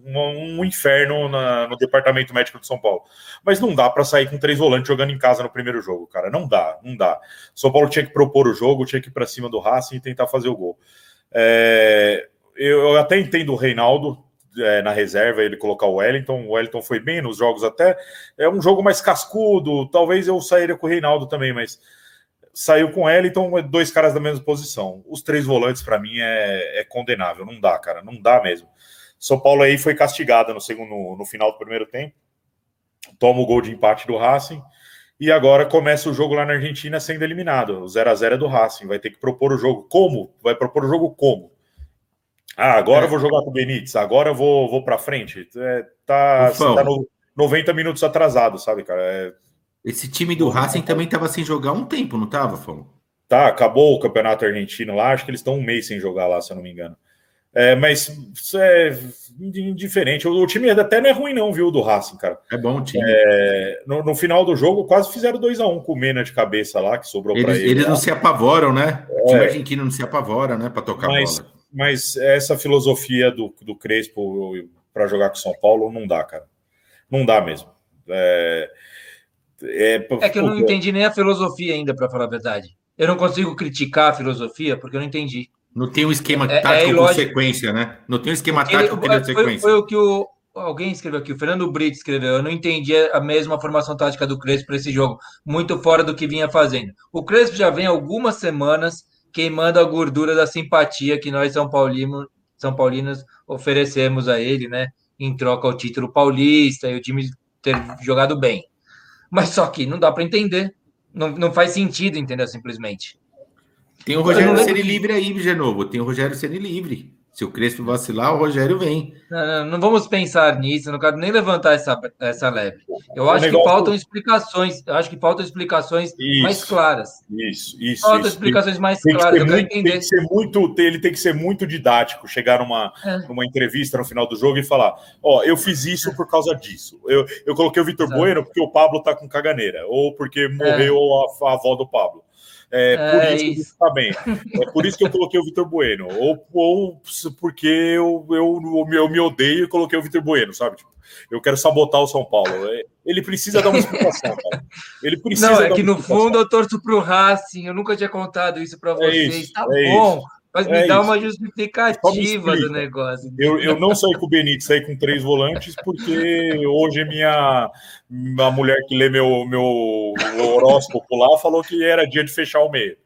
um, um inferno na, no departamento médico de São Paulo. Mas não dá para sair com três volantes jogando em casa no primeiro jogo, cara. Não dá, não dá. São Paulo tinha que propor o jogo, tinha que ir para cima do Racing e tentar fazer o gol. É, eu, até entendo o Reinaldo é, na reserva, ele colocar o Wellington. O Wellington foi bem nos jogos até. É um jogo mais cascudo. Talvez eu sairia com o Reinaldo também, mas saiu com Wellington, dois caras da mesma posição. Os três volantes, para mim, é, é, condenável. Não dá, cara. Não dá mesmo. São Paulo aí foi castigado no segundo, no final do primeiro tempo. Toma o gol de empate do Racing. E agora começa o jogo lá na Argentina sendo eliminado. O 0 a 0 é do Racing. Vai ter que propor o jogo. Como? Vai propor o jogo como? Ah, agora é. eu vou jogar com o Benítez, agora eu vou, vou para frente. É, tá, tá no 90 minutos atrasado, sabe, cara? É... Esse time do Racing também estava sem jogar um tempo, não estava, Fão? Tá, acabou o campeonato argentino lá, acho que eles estão um mês sem jogar lá, se eu não me engano. É, mas isso é indiferente. O, o, time até não é ruim, não, viu, do Racing, cara. É bom o time. É, no, no, final do jogo, quase fizeram 2 a 1 um com o Mena de cabeça lá, que sobrou para ele. Eles lá. não se apavoram, né? O time é. argentino não se apavora, né, para tocar mas, bola mas essa filosofia do, do Crespo para jogar com São Paulo não dá, cara. Não dá mesmo. É, é, é que eu não entendi nem a filosofia ainda, para falar a verdade. Eu não consigo criticar a filosofia porque eu não entendi. Não tem um esquema é, é tático é com sequência, né? Não tem um esquema porque tático com sequência. Foi, foi o que o, alguém escreveu aqui, o Fernando Brito escreveu. Eu não entendi a mesma formação tática do Crespo para esse jogo, muito fora do que vinha fazendo. O Crespo já vem algumas semanas queimando a gordura da simpatia que nós São Paulinos, São Paulinos oferecemos a ele, né? Em troca ao título paulista e o time ter jogado bem. Mas só que não dá para entender. Não, não faz sentido, entendeu? Simplesmente. Tem o Rogério Ceni livre aí, de novo. Tem o Rogério Ceni livre. Se o Crespo vacilar, o Rogério vem. Não, não, não, vamos pensar nisso, não quero nem levantar essa, essa leve. Eu acho que faltam explicações, eu acho que faltam explicações isso, mais claras. Isso, isso. Faltam isso. explicações mais tem claras. Muito, tem que ser muito, ele tem que ser muito didático, chegar numa, é. numa entrevista no final do jogo e falar: Ó, oh, eu fiz isso por causa disso. Eu, eu coloquei o Vitor Bueno porque o Pablo tá com caganeira, ou porque morreu é. a, a avó do Pablo. É, por é isso, isso. que está bem. É por isso que eu coloquei o Vitor Bueno. Ou, ou porque eu, eu, eu, me odeio e coloquei o Vitor Bueno, sabe? Tipo, eu quero sabotar o São Paulo. É, ele precisa dar uma explicação, cara. Ele precisa Não, é que no fundo eu torço para o Racing. Eu nunca tinha contado isso para é vocês. Isso, tá é bom. Isso. Mas me é dá isso. uma justificativa do negócio. Eu, eu não saí com o Benítez, saí com três volantes, porque hoje minha a mulher que lê meu, meu horóscopo lá falou que era dia de fechar o meio.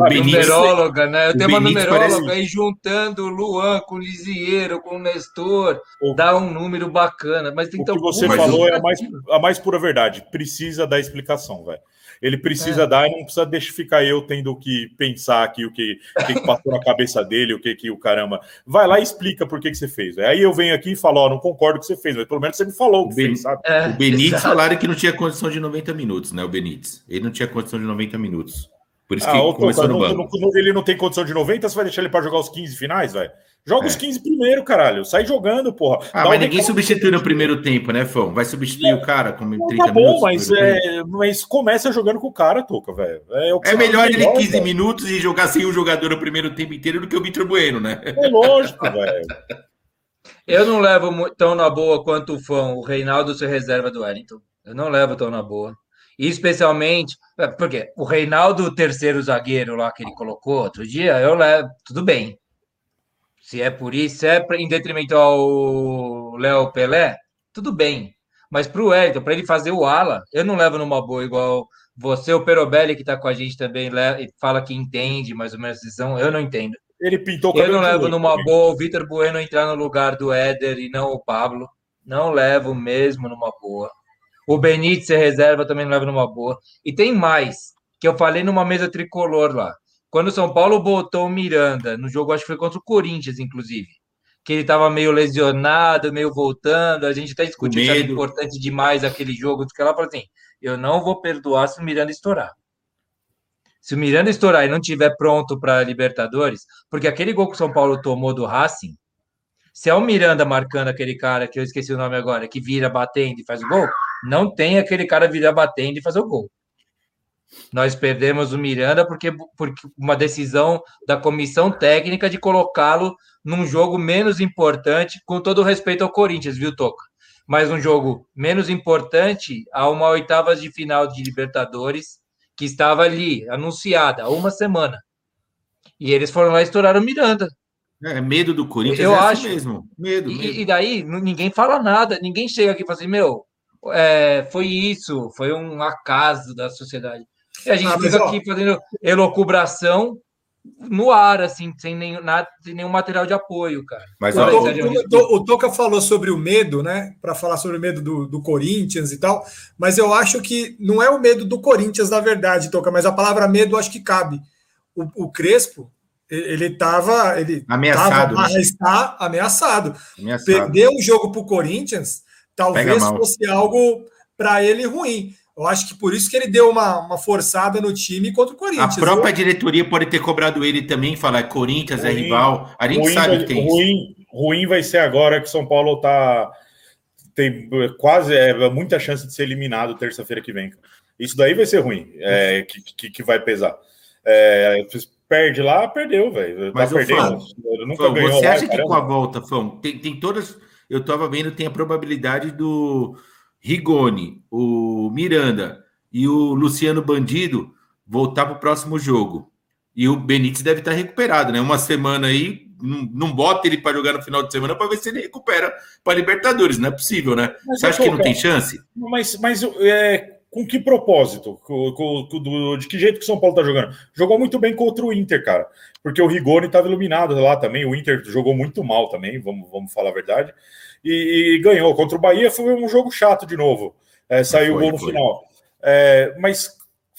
A numeróloga, né? Eu tenho uma numeróloga parece... aí juntando o Luan com o Lisieiro, com o Nestor, o... dá um número bacana. Mas tem o que você falou é a mais, a mais pura verdade. Precisa dar explicação, velho. Ele precisa é. dar e não precisa deixar ficar eu tendo que pensar aqui o que, o que, passou na cabeça dele, o que, que o caramba. Vai lá e explica por que, que você fez. Aí eu venho aqui e falo, ó, não concordo com o que você fez, mas pelo menos você me falou o que ben... fez, sabe? É, o Benítez falaram que não tinha condição de 90 minutos, né? O Benítez. Ele não tinha condição de 90 minutos. Por isso ah, que começou no banco. ele não tem condição de 90, você vai deixar ele para jogar os 15 finais, velho? Joga é. os 15 primeiro, caralho. Sai jogando, porra. Ah, Dá mas um ninguém substitui no primeiro tempo, né, Fão? Vai substituir é. o cara com 30 tá bom, minutos. Mas, é, mas começa jogando com o cara, Toca, velho. É, é melhor ele 15 minutos e jogar sem o jogador no primeiro tempo inteiro do que o Vitor Bueno, né? É lógico, velho. Eu não levo tão na boa quanto o Fão. O Reinaldo se reserva do Wellington. Eu não levo tão na boa. E especialmente, é, porque o Reinaldo, o terceiro zagueiro lá que ele colocou outro dia, eu levo, tudo bem. Se é por isso, se é em detrimento ao Léo Pelé, tudo bem. Mas para o Wellington, para ele fazer o ala, eu não levo numa boa igual você, o Perobelli, que está com a gente também, fala que entende mais ou menos a decisão. Eu não entendo. Ele pintou Eu não levo numa boa o Vitor Bueno entrar no lugar do Éder e não o Pablo. Não levo mesmo numa boa. O Benítez reserva também não leva numa boa. E tem mais, que eu falei numa mesa tricolor lá. Quando o São Paulo botou o Miranda, no jogo, acho que foi contra o Corinthians, inclusive, que ele estava meio lesionado, meio voltando, a gente até discutiu se era importante demais aquele jogo, que ela falou assim: eu não vou perdoar se o Miranda estourar. Se o Miranda estourar e não estiver pronto para Libertadores, porque aquele gol que o São Paulo tomou do Racing Se é o Miranda marcando aquele cara que eu esqueci o nome agora, que vira batendo e faz o gol, não tem aquele cara virar batendo e fazer o gol. Nós perdemos o Miranda porque, porque uma decisão da comissão técnica de colocá-lo num jogo menos importante, com todo o respeito ao Corinthians, viu, Toca? Mas um jogo menos importante a uma oitavas de final de Libertadores que estava ali, anunciada, há uma semana. E eles foram lá e estouraram o Miranda. É, medo do Corinthians Eu é assim acho. mesmo. Medo, E, medo. e daí ninguém fala nada, ninguém chega aqui e fala assim, meu, é, foi isso, foi um acaso da sociedade. E a gente Ah, mas, fica ó, aqui fazendo elocubração no ar, assim, sem nenhum, nada, sem nenhum material de apoio, cara. Mas O, ó, Fala aí, To- Sérgio, o- o Toca falou sobre o medo, né? Para falar sobre o medo do, do Corinthians e tal, mas eu acho que não é o medo do Corinthians, na verdade, Toca, mas a palavra medo acho que cabe. O, o Crespo, ele estava. Ele Ameaçado, tava, né? está ameaçado. ameaçado. Perder o jogo para o Corinthians talvez fosse algo para ele ruim. Eu acho que por isso que ele deu uma, uma forçada no time contra o A Corinthians. própria Eu- diretoria pode ter cobrado ele também, falar é Corinthians, é Ruim- rival. A gente ruim, sabe vai, que tem isso. ruim, ruim vai ser agora que São Paulo tá tem quase é, muita chance de ser eliminado terça-feira que vem. Isso daí vai ser ruim, é, que, que, que vai pesar. É, perde lá, perdeu, velho. Tá Mas, ô, perdendo. Fão, ganhou você lá, acha que caramba. com a volta, Fão, tem, tem todas. Eu tava vendo, tem a probabilidade do Rigoni, o Miranda e o Luciano Bandido voltar para o próximo jogo. E o Benítez deve estar recuperado, né? Uma semana aí, não, não bota ele para jogar no final de semana para ver se ele recupera para Libertadores. Não é possível, né? Mas, Você acha ô, que não tem chance? Mas, mas é, com que propósito? Com- com- do- de que jeito que o São Paulo tá jogando? Jogou muito bem contra o Inter, cara. Porque o Rigoni estava iluminado lá também. O Inter jogou muito mal também, vamos, vamos falar a verdade. E, e ganhou. Contra o Bahia foi um jogo chato de novo. É, saiu o gol no foi. final. É, mas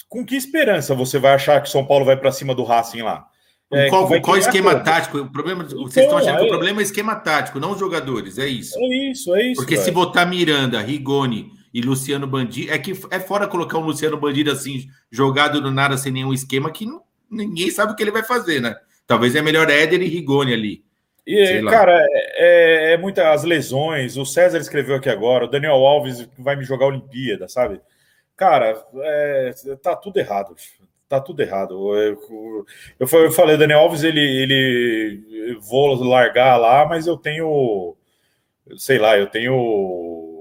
com que esperança você vai achar que São Paulo vai para cima do Racing lá? É, qual vai qual esquema como? tático? O problema, vocês Então, estão achando que o problema é esquema tático, não os jogadores, é isso. É isso, é isso. Porque se botar Miranda, Rigoni e Luciano Bandido, é que é fora colocar um Luciano Bandido assim, jogado do nada sem nenhum esquema, que não- ninguém sabe o que ele vai fazer, né? Talvez é melhor Éder e Rigoni ali. E, cara, é, é, é muita as lesões. O César escreveu aqui agora, o Daniel Alves vai me jogar a Olimpíada, sabe? Cara, é, tá tudo errado. Tá tudo errado. Eu, eu, eu falei, o Daniel Alves, ele, ele vou largar lá, mas eu tenho, sei lá, eu tenho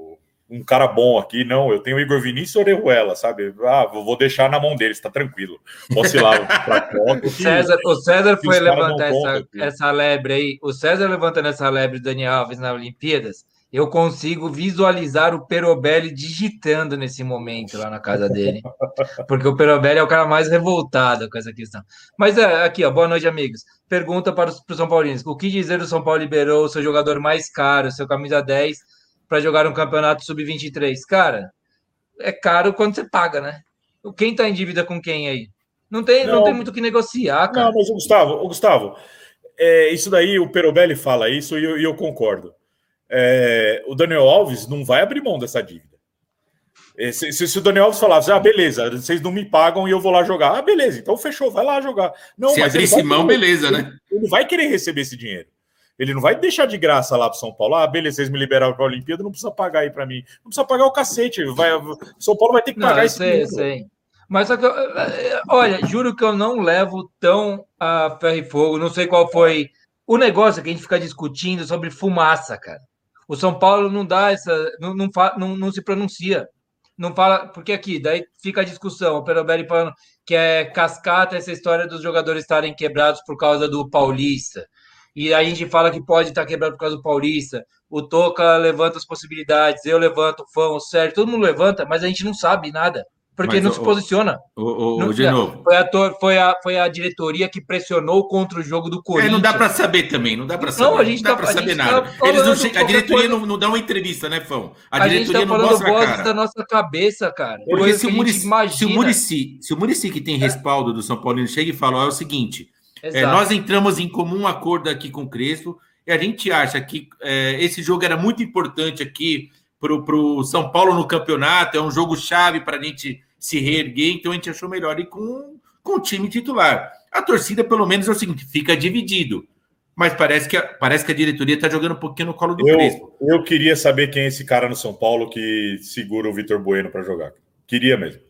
um cara bom aqui, não, eu tenho o Igor Vinícius Orejuela, sabe? Ah, vou deixar na mão dele, está tranquilo. Posso ir lá pra foto. O César, o César foi levantar essa, essa lebre aí. O César levantando essa lebre do Daniel Alves na Olimpíadas. Eu consigo visualizar o Perobelli digitando nesse momento lá na casa dele. Porque o Perobelli é o cara mais revoltado com essa questão. Mas é, aqui, ó, boa noite, amigos. Pergunta para os para os São Paulinos: o que dizer do São Paulo liberou o seu jogador mais caro, seu camisa 10, para jogar um campeonato sub-23? Cara, é caro quando você paga, né? Quem tá em dívida com quem aí? Não tem, não, Não. tem muito o que negociar, cara. Não, mas o Gustavo, o Gustavo, é, isso daí o Perobelli fala isso e eu, e eu concordo. É, o Daniel Alves não vai abrir mão dessa dívida. É, Se, se- se o Daniel Alves falasse, ah, beleza, vocês não me pagam e eu vou lá jogar, ah, beleza, então fechou, vai lá jogar. Não, Se mas mão, beleza, ele- né? Ele vai querer receber esse dinheiro. Ele não vai deixar de graça lá para São Paulo. Ah, beleza, vocês me liberaram para a Olimpíada, não precisa pagar aí para mim. Não precisa pagar o cacete. Vai, São Paulo vai ter que Não, pagar esse sei, sei. Mas só que, eu- olha, juro que eu não levo tão a ferro e fogo. Não sei qual foi o negócio que a gente fica discutindo sobre fumaça, cara. O São Paulo não dá essa, não, não, não, não se pronuncia. Não fala, porque aqui, daí fica a discussão, o Perobelli falando que é cascata essa história dos jogadores estarem quebrados por causa do Paulista. E a gente fala que pode estar quebrado por causa do Paulista. O Toca levanta as possibilidades, eu levanto, o Fão, o Sérgio, todo mundo levanta, mas a gente não sabe nada, porque Mas, não ô, se posiciona. Ô, ô, Não- de novo. Foi a, foi, a, foi a diretoria que pressionou contra o jogo do É, Corinthians. não dá para saber também, não dá para Não, saber. a gente não dá tá- para saber gente tá nada. Eles não chegam- a diretoria não, não dá uma entrevista, né, Fão? A, A, gente diretoria tá não falando mostra vozes cara. da nossa cabeça, cara. Porque se o, gente Murici, se o. Murici, se o Murici que tem respaldo do São Paulo chega e fala, ó, é o seguinte, é, nós entramos em comum acordo aqui com o Crespo e a gente acha que é, esse jogo era muito importante aqui para o São Paulo no campeonato, é um jogo chave para a gente se reerguer, então a gente achou melhor ir com, com o time titular. A torcida, pelo menos, é o seguinte, fica dividido. Mas parece que a, parece que a diretoria está jogando um pouquinho no colo do Eu, Crespo. eu queria saber quem é esse cara no São Paulo que segura o Vitor Bueno para jogar. Queria mesmo.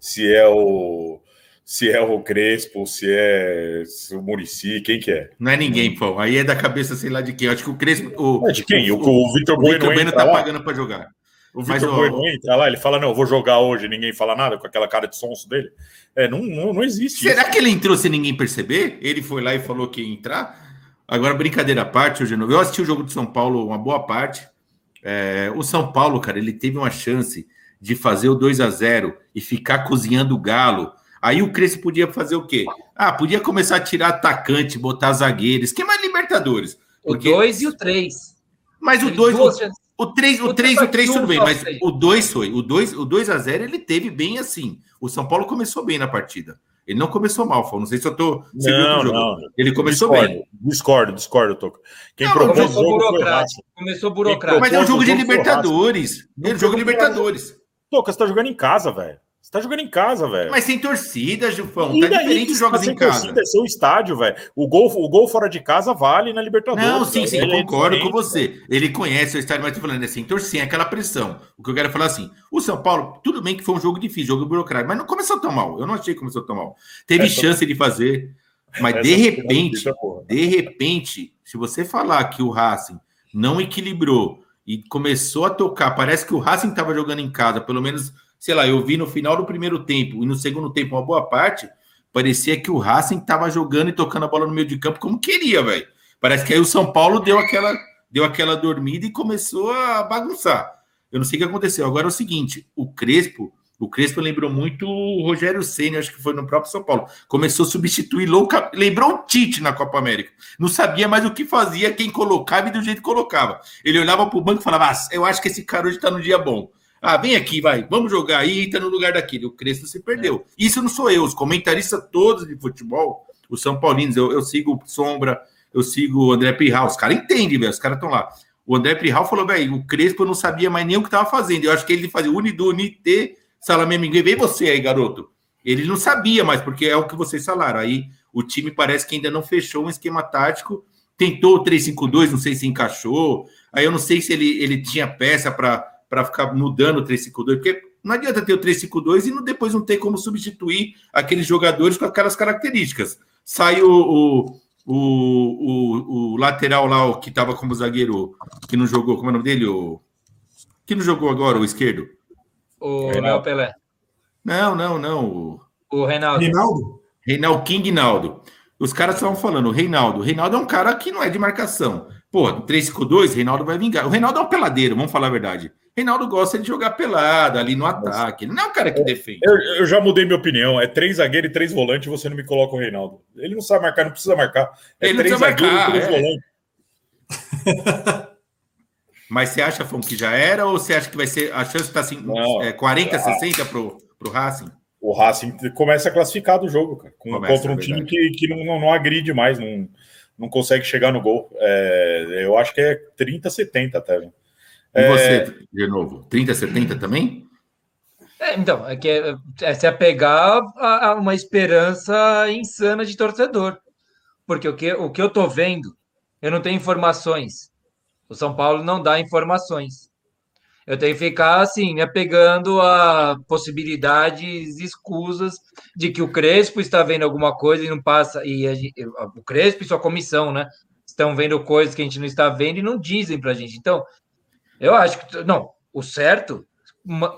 Se é o se é o Crespo, se é o Murici, quem que é? Não é ninguém, pô. Aí é da cabeça, sei lá de quem. Eu acho que o Crespo. O, É de quem? O, o, o Vitor o Bueno, Vitor Bueno tá lá? pagando para jogar. O Vitor Bueno entra lá, ele fala: Não, eu vou jogar hoje, ninguém fala nada com aquela cara de sonso dele. É, não, não, não existe Será isso. que ele entrou sem ninguém perceber? Ele foi lá e falou que ia entrar? Agora, brincadeira à parte, hoje eu assisti o jogo de São Paulo uma boa parte. É, o São Paulo, cara, ele teve uma chance de fazer o 2 a 0 e ficar cozinhando o galo. Aí o Crespo podia fazer o quê? Ah, podia começar a tirar atacante, botar zagueiro, esquema de Libertadores. O Porque- 2 e o 3. Mas o Teve 2, duas chances. o 3, o O 3, o 3 um tudo bem, mas o 2 foi. O 2, o 2 a 0 ele teve bem assim. O São Paulo começou bem na partida. Ele não começou mal, Fábio. Não sei se eu tô seguindo Não, o jogo. não. Ele começou discordo, bem. Discordo, discordo, Toca. Quem Não, propôs o Começou jogo o burocrático. Começou burocrático. Mas é um jogo de o Libertadores. É um jogo de do Libertadores. Toca, você tá jogando em casa, velho. Você tá jogando em casa, velho. Mas sem torcida, Gilfão. Tá diferente os jogos em casa. torcida, É seu estádio, velho. O gol, o gol fora de casa vale na Libertadores. Não, sim, velho. sim, Ele eu é concordo com você. Ele conhece o estádio, mas tô falando é sem torcer, é aquela pressão. O que eu quero falar assim: o São Paulo, tudo bem que foi um jogo difícil, jogo burocrático, mas não começou tão mal. Eu não achei que começou tão mal. Teve Essa- chance de fazer, mas Essa de é repente, porra. de repente, se você falar que o Racing não equilibrou e começou a tocar, parece que o Racing estava jogando em casa, pelo menos, sei lá, eu vi no final do primeiro tempo e no segundo tempo uma boa parte, parecia que o Racing estava jogando e tocando a bola no meio de campo como queria, velho. Parece que aí o São Paulo deu aquela, deu aquela dormida e começou a bagunçar. Eu não sei o que aconteceu. Agora é o seguinte, o Crespo, o Crespo lembrou muito o Rogério Ceni, acho que foi no próprio São Paulo. Começou a substituir louca, lembrou o Tite na Copa América. Não sabia mais o que fazia, quem colocava e do jeito que colocava. Ele olhava pro banco e falava: ah, eu acho que esse cara hoje tá no dia bom. Ah, vem aqui, vai, vamos jogar aí, entra no lugar daquele. O Crespo se perdeu. Isso não sou eu, os comentaristas todos de futebol, os São Paulinos, eu, eu sigo o Sombra, eu sigo o André Pirral, os caras entendem, velho, os caras estão lá. O André Pirral falou, velho, o Crespo não sabia mais nem o que estava fazendo. Eu acho que ele fazia Unido, Unite, Salamé Mingue, vem você aí, garoto. Ele não sabia mais, porque é o que vocês falaram. Aí o time parece que ainda não fechou um esquema tático. Tentou o 3-5-2, não sei se encaixou. Aí eu não sei se ele, ele tinha peça para ficar mudando o 3-5-2, porque não adianta ter o 3-5-2 e não, depois não ter como substituir aqueles jogadores com aquelas características. Sai o, o, o, o, o lateral lá, o que estava como zagueiro, que não jogou, como é o nome dele? O, que não jogou agora, o esquerdo? O Reinaldo. Léo Pelé. Não, não, não. O O Reinaldo. Reinaldo? Reinaldo King Naldo. Os caras estavam falando, o Reinaldo. O Reinaldo é um cara que não é de marcação. Pô, no 3-5-2, Reinaldo vai vingar. O Reinaldo é um peladeiro, vamos falar a verdade. Reinaldo gosta de jogar pelada ali no ataque. Ele não é um cara que defende. Eu, eu já mudei minha opinião. É três zagueiros e três volantes. Você não me coloca o Reinaldo. Ele não sabe marcar, não precisa marcar. É Ele três precisa zagueiros marcar, e três é. volantes. Mas você acha, Fão, que já era ou você acha que vai ser. A chance está assim, Não. é, 40, 60 pro, pro Racing? O Racing começa a classificar do jogo, cara. Com- Começa, contra um é time que, que não, não, não agride mais, não, não consegue chegar no gol. É, eu acho que é 30, 70 até. né? E É, você, de novo, 30, 70 também? É, então, é, que é, é se apegar a, a uma esperança insana de torcedor. Porque o que, o que eu tô vendo, eu não tenho informações. O São Paulo não dá informações. Eu tenho que ficar assim, me apegando a possibilidades escusas de que o Crespo está vendo alguma coisa e não passa. E a o Crespo e sua comissão, né? Estão vendo coisas que a gente não está vendo e não dizem pra gente. Então, eu acho que. Não, o certo,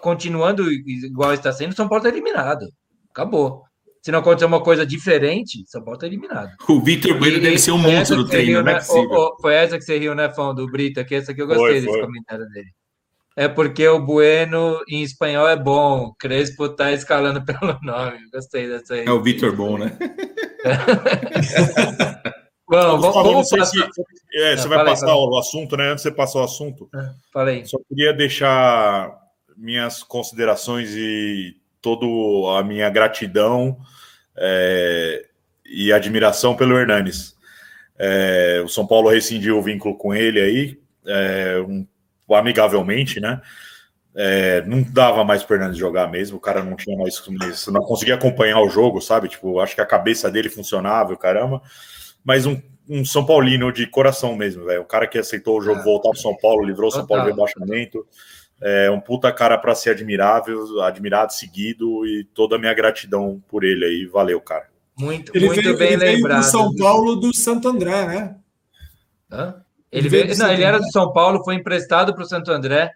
continuando igual está sendo, São Paulo está eliminado. Acabou. Se não acontecer uma coisa diferente, São Paulo está eliminado. O Vitor Bueno deve ser um foi monstro do treino, riu, é né? Ô, ô, foi essa que você riu, né, Fão, do Brito aqui? Essa que eu Foi, gostei desse foi. comentário dele. É porque o Bueno em espanhol é bom. Crespo tá escalando pelo nome. Gostei dessa aí. É o Vitor Bom, né? Bom, vamos, vamos passar. é, Ah, você vai fala aí, passar fala aí. o assunto, né? Antes de você passar o assunto, Falei. só queria deixar minhas considerações e toda a minha gratidão é, e admiração pelo Hernanes. É, o São Paulo rescindiu o vínculo com ele aí, é, um- amigavelmente, né? É, não dava mais para Hernandes jogar mesmo, o cara não tinha mais, não conseguia acompanhar o jogo, sabe? Tipo, acho que a cabeça dele funcionava, o caramba. Mas um, um São Paulino de coração mesmo, velho. O cara que aceitou o jogo, É. voltar pro São Paulo, livrou o São Paulo de Total. rebaixamento. É um puta cara para ser admirável, admirado, seguido e toda a minha gratidão por ele aí. Valeu, cara. Muito, Ele muito veio, bem ele veio lembrado. do São Paulo do Santo André, né? Hã? Ele Ele, veio veio, do não, ele era do São Paulo, foi emprestado para o Santo André.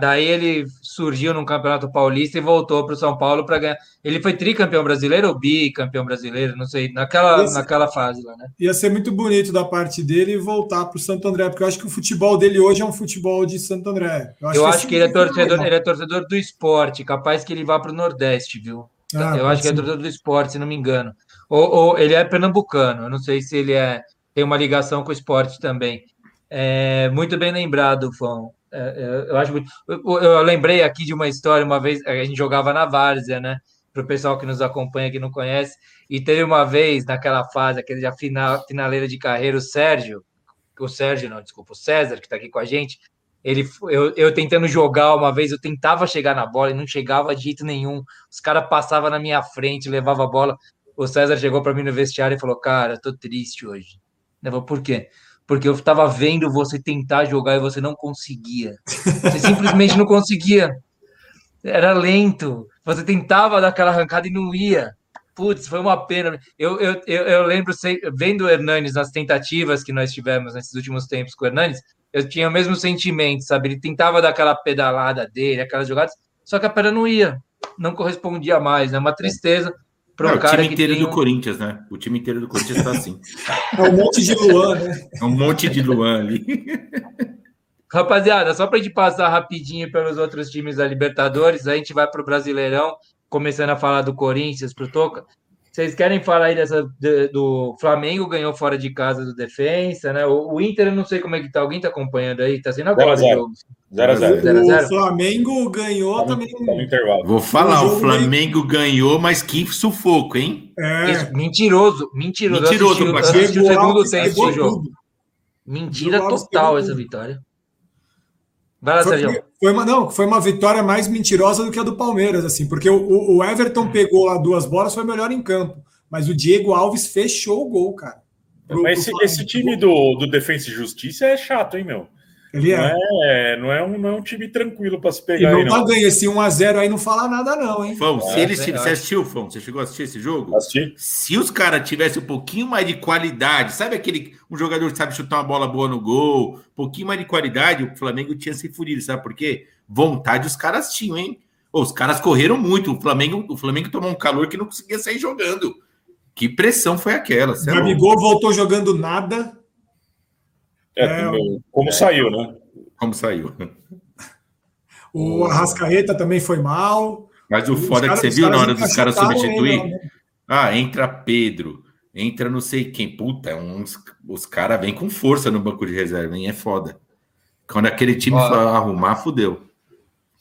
Daí ele surgiu no Campeonato Paulista e voltou para o São Paulo para ganhar. Ele foi tricampeão brasileiro ou bicampeão brasileiro, não sei, naquela, Esse- naquela fase lá, né? Ia ser muito bonito da parte dele voltar para o Santo André, porque eu acho que o futebol dele hoje é um futebol de Santo André. Eu acho que ele é seria torcedor, legal. ele é torcedor do esporte, capaz que ele vá para o Nordeste, viu? Ah, eu acho que é ser. torcedor do esporte, se não me engano. Ou, ou ele é pernambucano, eu não sei se ele é, tem uma ligação com o esporte também. É, muito bem lembrado, Fão. É, é, eu acho muito- eu, eu lembrei aqui de uma história, uma vez a gente jogava na Várzea, né? Para o pessoal que nos acompanha, que não conhece, e teve uma vez naquela fase, aquele já final, finaleira de carreira, o Sérgio, o Sérgio, não, desculpa, o César, que está aqui com a gente, ele, eu, eu tentando jogar uma vez, eu tentava chegar na bola e não chegava de jeito nenhum. Os caras passavam na minha frente, levava a bola. O César chegou para mim no vestiário e falou: Cara, tô triste hoje. Eu falei, por quê? Porque eu estava vendo você tentar jogar e você não conseguia. Você simplesmente não conseguia. Era lento. Você tentava dar aquela arrancada e não ia. Putz, foi uma pena. Eu, eu, eu, eu lembro, vendo o Hernanes nas tentativas que nós tivemos nesses últimos tempos com o Hernanes, eu tinha o mesmo sentimento, sabe? Ele tentava dar aquela pedalada dele, aquelas jogadas, só que a perna não ia, não correspondia mais, né? Uma tristeza para É, o time inteiro do um- Corinthians, né? O time inteiro do Corinthians tá assim. É um monte de Luan, né? É um monte de Luan ali. Rapaziada, só para gente passar rapidinho pelos outros times da Libertadores, a gente vai para o Brasileirão, começando a falar do Corinthians, para o Toca. Vocês querem falar aí dessa, de- do Flamengo ganhou fora de casa do Defensa, né? O, o Inter, eu não sei como é que tá. Alguém tá acompanhando aí? Tá sendo agora o 0 a 0. jogo. 0x0. Zero a O zero? Flamengo ganhou também. Tá no intervalo. Vou falar, o Flamengo ganhou, mas que sufoco, hein? É, Isso, mentiroso, mentiroso. Mentiroso, eu assisti, eu Marcelo. assisti o segundo tempo do jogo. tudo. Mentira total essa tudo. vitória. Vai lá, Foi, Sérgio. foi uma, não, foi uma vitória mais mentirosa do que a do Palmeiras, assim, porque o, o- Everton pegou lá duas bolas, foi melhor em campo. Mas o Diego Alves fechou o gol, cara. Pro- Mas esse, esse time do, do Defensa e Justiça é chato, hein, meu? Ele Não é. é, não é, um, não é um time tranquilo para se E pegar não aí, tá não. ganho. Esse 1x0 aí não fala nada, não, hein? Fão, se É, eles é, tivessem. Você assistiu, Fão? Você chegou a assistir esse jogo? Assisti? Se os caras tivessem um pouquinho mais de qualidade, sabe aquele um jogador que sabe chutar uma bola boa no gol, um pouquinho mais de qualidade, o Flamengo tinha se furido, sabe por quê? Vontade os caras tinham, hein? Os caras correram muito, o Flamengo, o Flamengo tomou um calor que não conseguia sair jogando. Que pressão foi aquela? É. Gabigol voltou jogando nada. É, É, como saiu, né? Como saiu? O Arrascaeta também foi mal. Mas o foda é que você viu na hora dos caras substituir? ele, né? Ah, entra Pedro, entra não sei quem. Puta, é uns, os caras vêm com força no banco de reserva, hein? É foda. Quando aquele time for arrumar, fudeu.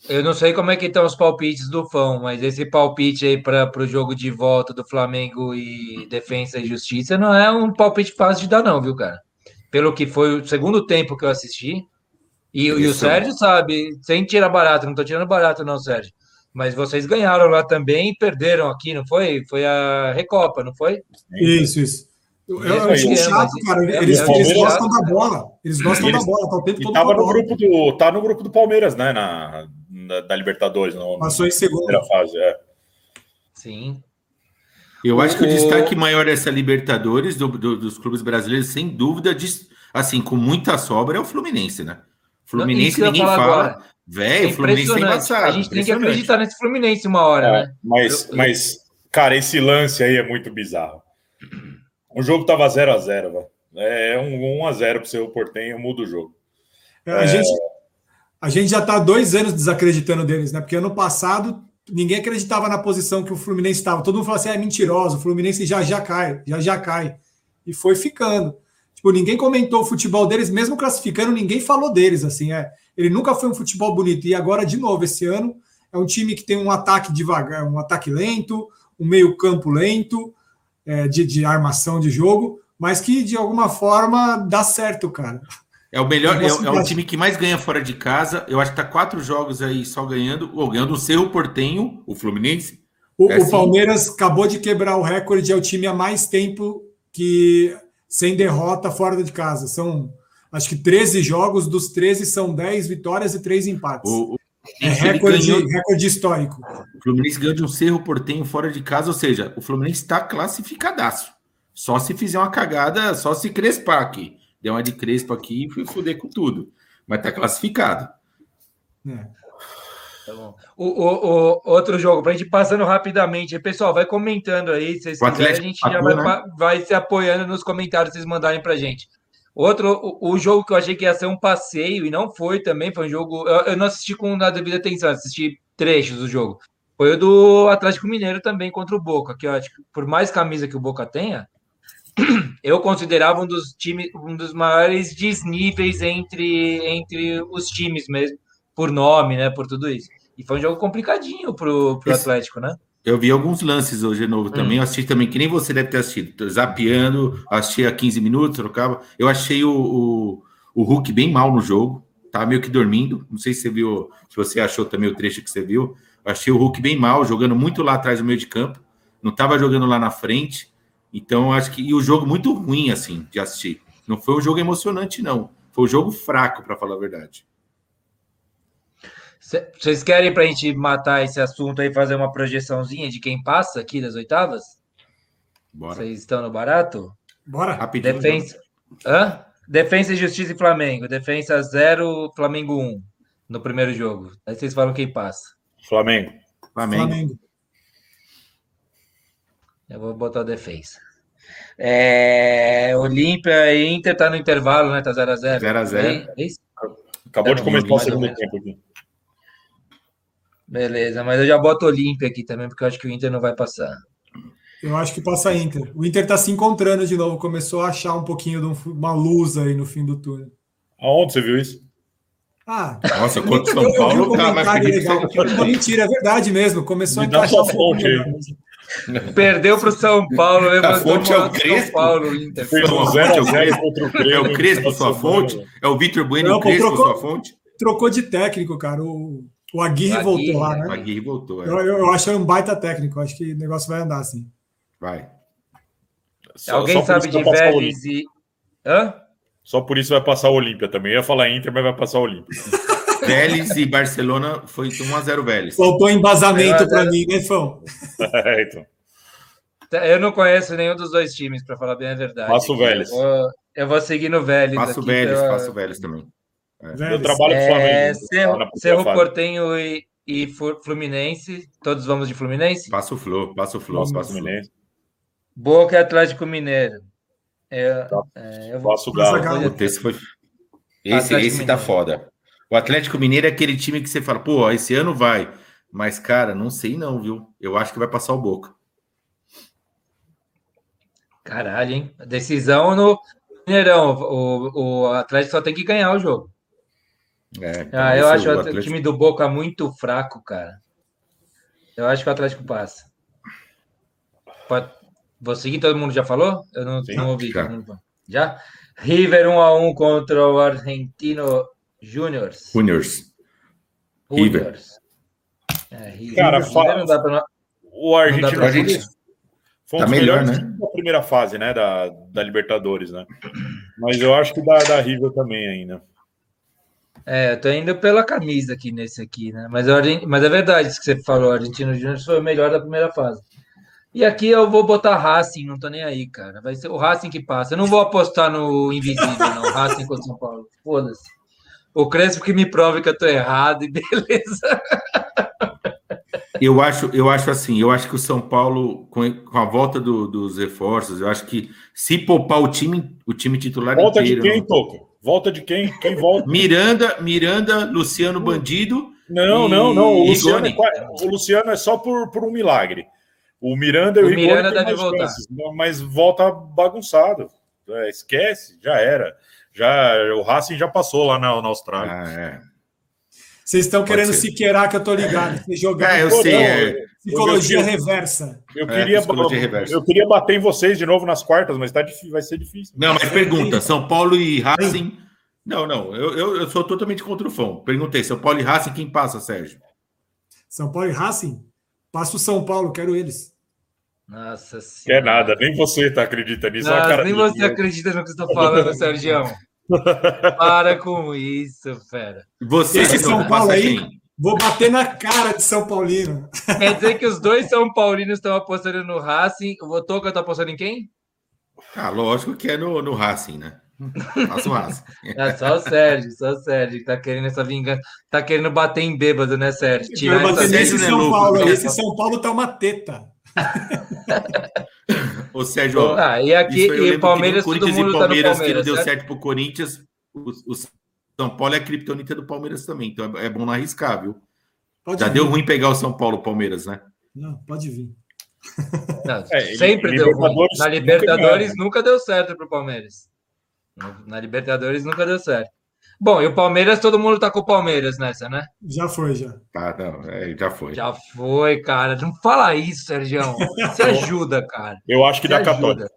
Eu não sei como é que estão os palpites do Fão, mas esse palpite aí para o jogo de volta do Flamengo e Defensa e Justiça não é um palpite fácil de dar, não, viu, cara? Pelo que foi o segundo tempo que eu assisti. E, e o. Sérgio sabe, sem tirar barato, não tô tirando barato, não, Sérgio. Mas vocês ganharam lá também e perderam aqui, não foi? Foi a Recopa, não foi? Isso, isso. Aí, time é, chato, mas- cara. Eles, é, eles gostam da bola. Eles gostam Eles- da bola, tá o tempo todo tava no grupo do, tá no grupo do Palmeiras, né? Na, na- da Libertadores, no, na Passou em segundo. primeira fase. É. Sim. Eu acho que o O- destaque maior dessa Libertadores do- do- dos clubes brasileiros, sem dúvida, de- assim, com muita sobra, é o Fluminense, né? Fluminense ia ninguém fala. Velho, É o Fluminense tá impressionante. embaçado. A gente tem que acreditar nesse Fluminense uma hora, É, né? mas, Eu- mas, cara, esse lance aí é muito bizarro. O jogo tava 0x0, velho. É um 1x0 pro seu Portenho, muda o jogo. É, A, gente, a gente já está há dois anos desacreditando deles, né? Porque ano passado ninguém acreditava na posição que o Fluminense estava. Todo mundo falava assim: é mentiroso, o Fluminense já já cai, já já cai. E foi ficando. Tipo, ninguém comentou o futebol deles, mesmo classificando, ninguém falou deles. Assim, é. Ele nunca foi um futebol bonito. E agora, de novo, esse ano, é um time que tem um ataque devagar, um ataque lento, um meio-campo lento, é, de, de armação de jogo, mas que de alguma forma dá certo, cara. É o melhor, é, é o mais. time que mais ganha fora de casa. Eu acho que tá quatro jogos aí só ganhando, ou ganhando o Cerro Portenho, o Fluminense. O, É o sim. Palmeiras acabou de quebrar o recorde, é o time há mais tempo que sem derrota fora de casa. São, acho que 13 jogos, dos 13 são 10 vitórias e 3 empates. O, o é recorde, ganhou, recorde histórico. O Fluminense ganhou de um Cerro Portenho fora de casa, ou seja, o Fluminense está classificadaço. Só se fizer uma cagada, só se crespar aqui. Deu uma de crespo aqui e fui fuder com tudo. Mas tá classificado. É. Tá bom. O, o, o, outro jogo, para a gente passando rapidamente, pessoal, vai comentando aí, se vocês quiserem, a gente já vai, né? vai se apoiando nos comentários, vocês mandarem para gente. Outro, o, o, jogo que eu achei que ia ser um passeio e não foi também, foi um jogo. Eu, eu não assisti com a devida atenção, assisti trechos do jogo. Foi o do Atlético Mineiro também contra o Boca, que eu acho que por mais camisa que o Boca tenha, eu considerava um dos times, um dos maiores desníveis entre, entre os times mesmo por nome, né? Por tudo isso. E foi um jogo complicadinho pro, pro Atlético, né? Eu vi alguns lances hoje de novo também. Hum. Eu assisti também, que nem você deve ter assistido. Zapeando, assisti a 15 minutos, trocava. Eu achei o, o, o Hulk bem mal no jogo. Tá meio que dormindo. Não sei se você viu, se você achou também o trecho que você viu. Eu achei o Hulk bem mal, jogando muito lá atrás do meio de campo. Não estava jogando lá na frente. Então, acho que. E o jogo muito ruim, assim, de assistir. Não foi um jogo emocionante, não. Foi um jogo fraco, para falar a verdade. Vocês querem para a gente matar esse assunto aí, fazer uma projeçãozinha de quem passa aqui das oitavas? Bora. Vocês estão no barato? Bora. Rapidinho. Defensa, Hã? Defensa, Justiça e Flamengo. Defensa 0, Flamengo 1 um, no primeiro jogo. Aí vocês falam quem passa. Flamengo. Flamengo. Flamengo. Eu vou botar a defesa. É, Olímpia e Inter tá no intervalo, né? Tá 0x0. 0x0. É Acabou é, de começar o segundo tempo aqui. Beleza, mas eu já boto Olímpia aqui também, porque eu acho que o Inter não vai passar. Eu acho que passa a Inter. O Inter tá se encontrando de novo, começou a achar um pouquinho de uma luz aí no fim do túnel. Aonde você viu isso? Ah, nossa, quanto São Paulo um tá legal. Não, mentira, é verdade mesmo. Começou Me a encaixar. Dá sua fonte aí. Perdeu para o São Paulo. A fonte é o Crespo. São Paulo, Inter. Fez um zero, é o Crespo, sua fonte? É o Vitor Bueno não, Crespo, trocou, sua fonte? Trocou de técnico, cara. O, o Aguirre, Aguirre voltou lá, né? O Aguirre voltou. É. Eu, eu, eu acho um baita técnico. Acho que o negócio vai andar assim. Vai. Só, Alguém só sabe de Vélez e. Hã? Só por isso vai passar o Olímpia também. Eu ia falar Inter, mas vai passar o Olímpia. Vélez e Barcelona foi 1x0 Vélez. Faltou embasamento para mim, né, Fão? é, então. Eu não conheço nenhum dos dois times, para falar bem a verdade. Passo o Vélez. Eu vou, eu vou seguir no Vélez. Passo o Vélez, pela... passo o Vélez também. É. Eu trabalho com o Flamengo. É, Cerro, Cerro Portenho e, e Fluminense. Todos vamos de Fluminense? Passo o Flu, passo o Flu. Passo o Fluminense. Boca e Atlético Mineiro. Eu, tá. é, eu vou, passo o Galo. Esse, foi... esse, esse tá foda. O Atlético Mineiro é aquele time que você fala, pô, esse ano vai. Mas, cara, não sei não, viu? Eu acho que vai passar o Boca. Caralho, hein? Decisão no Mineirão. O, o Atlético só tem que ganhar o jogo. É, então ah, eu acho o, Atlético... o time do Boca muito fraco, cara. Eu acho que o Atlético passa. Pode... Vou seguir, todo mundo já falou? Eu não, Sim, não ouvi. Já? já? River 1x1 contra o Argentino Júniors. Júniors. River. É, River. Cara, pra... o Argentino foi um tá melhor, né? Da primeira fase, né, da, da Libertadores, né? Mas eu acho que da, da River também ainda. É, eu tô indo pela camisa aqui nesse aqui, né? Mas, eu, mas é verdade isso que você falou, o Argentino Júnior foi o melhor da primeira fase. E aqui eu vou botar Racing, não tô nem aí, cara. Vai ser o Racing que passa. Eu não vou apostar no invisível, não. Racing contra São Paulo. Foda-se. O Crespo que me prove que eu tô errado e beleza. Eu acho, eu acho assim, eu acho que o São Paulo, com, a volta do, dos reforços, eu acho que se poupar o time, o time titular volta inteiro... Volta de quem, Toco? Volta de quem? Quem volta? Miranda, Miranda, Luciano Bandido. Não, e... não, não. O Luciano, é, o Luciano é só por, por um milagre. O Miranda o, o Miranda deve voltar. Chances, mas volta bagunçado. É, esquece, já era. Já, o Racing já passou lá na, na Austrália. Ah, é. Vocês estão querendo se queirar que eu tô ligado. Vocês jogar é, eu sei, é. psicologia eu reversa. Eu é, queria, é, reversa. eu queria bater em vocês de novo nas quartas, mas tá difícil, vai ser difícil. Não, mas pergunta: São Paulo e Racing. Não, não, eu, eu, eu sou totalmente contra o Fão. Perguntei: São Paulo e Racing, quem passa, Sérgio? São Paulo e Racing? Passa o São Paulo, quero eles. Nossa Que é senhora. nada, nem você tá acredita nisso. Nossa, cara nem você acredita no que você está falando, Sérgio. Para com isso, fera. Você Esse São Paulo aí-? Vou bater na cara de São Paulino. Quer dizer que os dois São Paulinos estão apostando no Racing. O Toca tá apostando em quem? Ah, lógico que é no, no Racing, né? Racing. É só o Sérgio, só o Sérgio que tá querendo essa vingança. Tá querendo bater em bêbado, né, Sérgio? Tirar essa bater Sérgio nesse não é São louco, Paulo né? Esse São Paulo tá uma teta. Ô, Sérgio, ó, Ah, e aqui, e que Palmeiras, todo Corinthians mundo e tá Palmeiras, Palmeiras. que não deu certo? certo pro Corinthians, o, o São Paulo é a criptonita do Palmeiras também, então é, é bom não arriscar, viu? Pode Já vir. deu ruim pegar o São Paulo, Palmeiras, né? Não, pode vir. Não, É, ele- sempre deu ruim. Libertadores Na nunca Libertadores ganhou, nunca deu certo pro Palmeiras. Na Libertadores nunca deu certo. Bom, e o Palmeiras, todo mundo tá com o Palmeiras nessa, né? Já foi, já. Tá, não, é, já foi. Já foi, cara. Não fala isso, Sérgio. Você ajuda, cara. Eu acho que Você da Católica.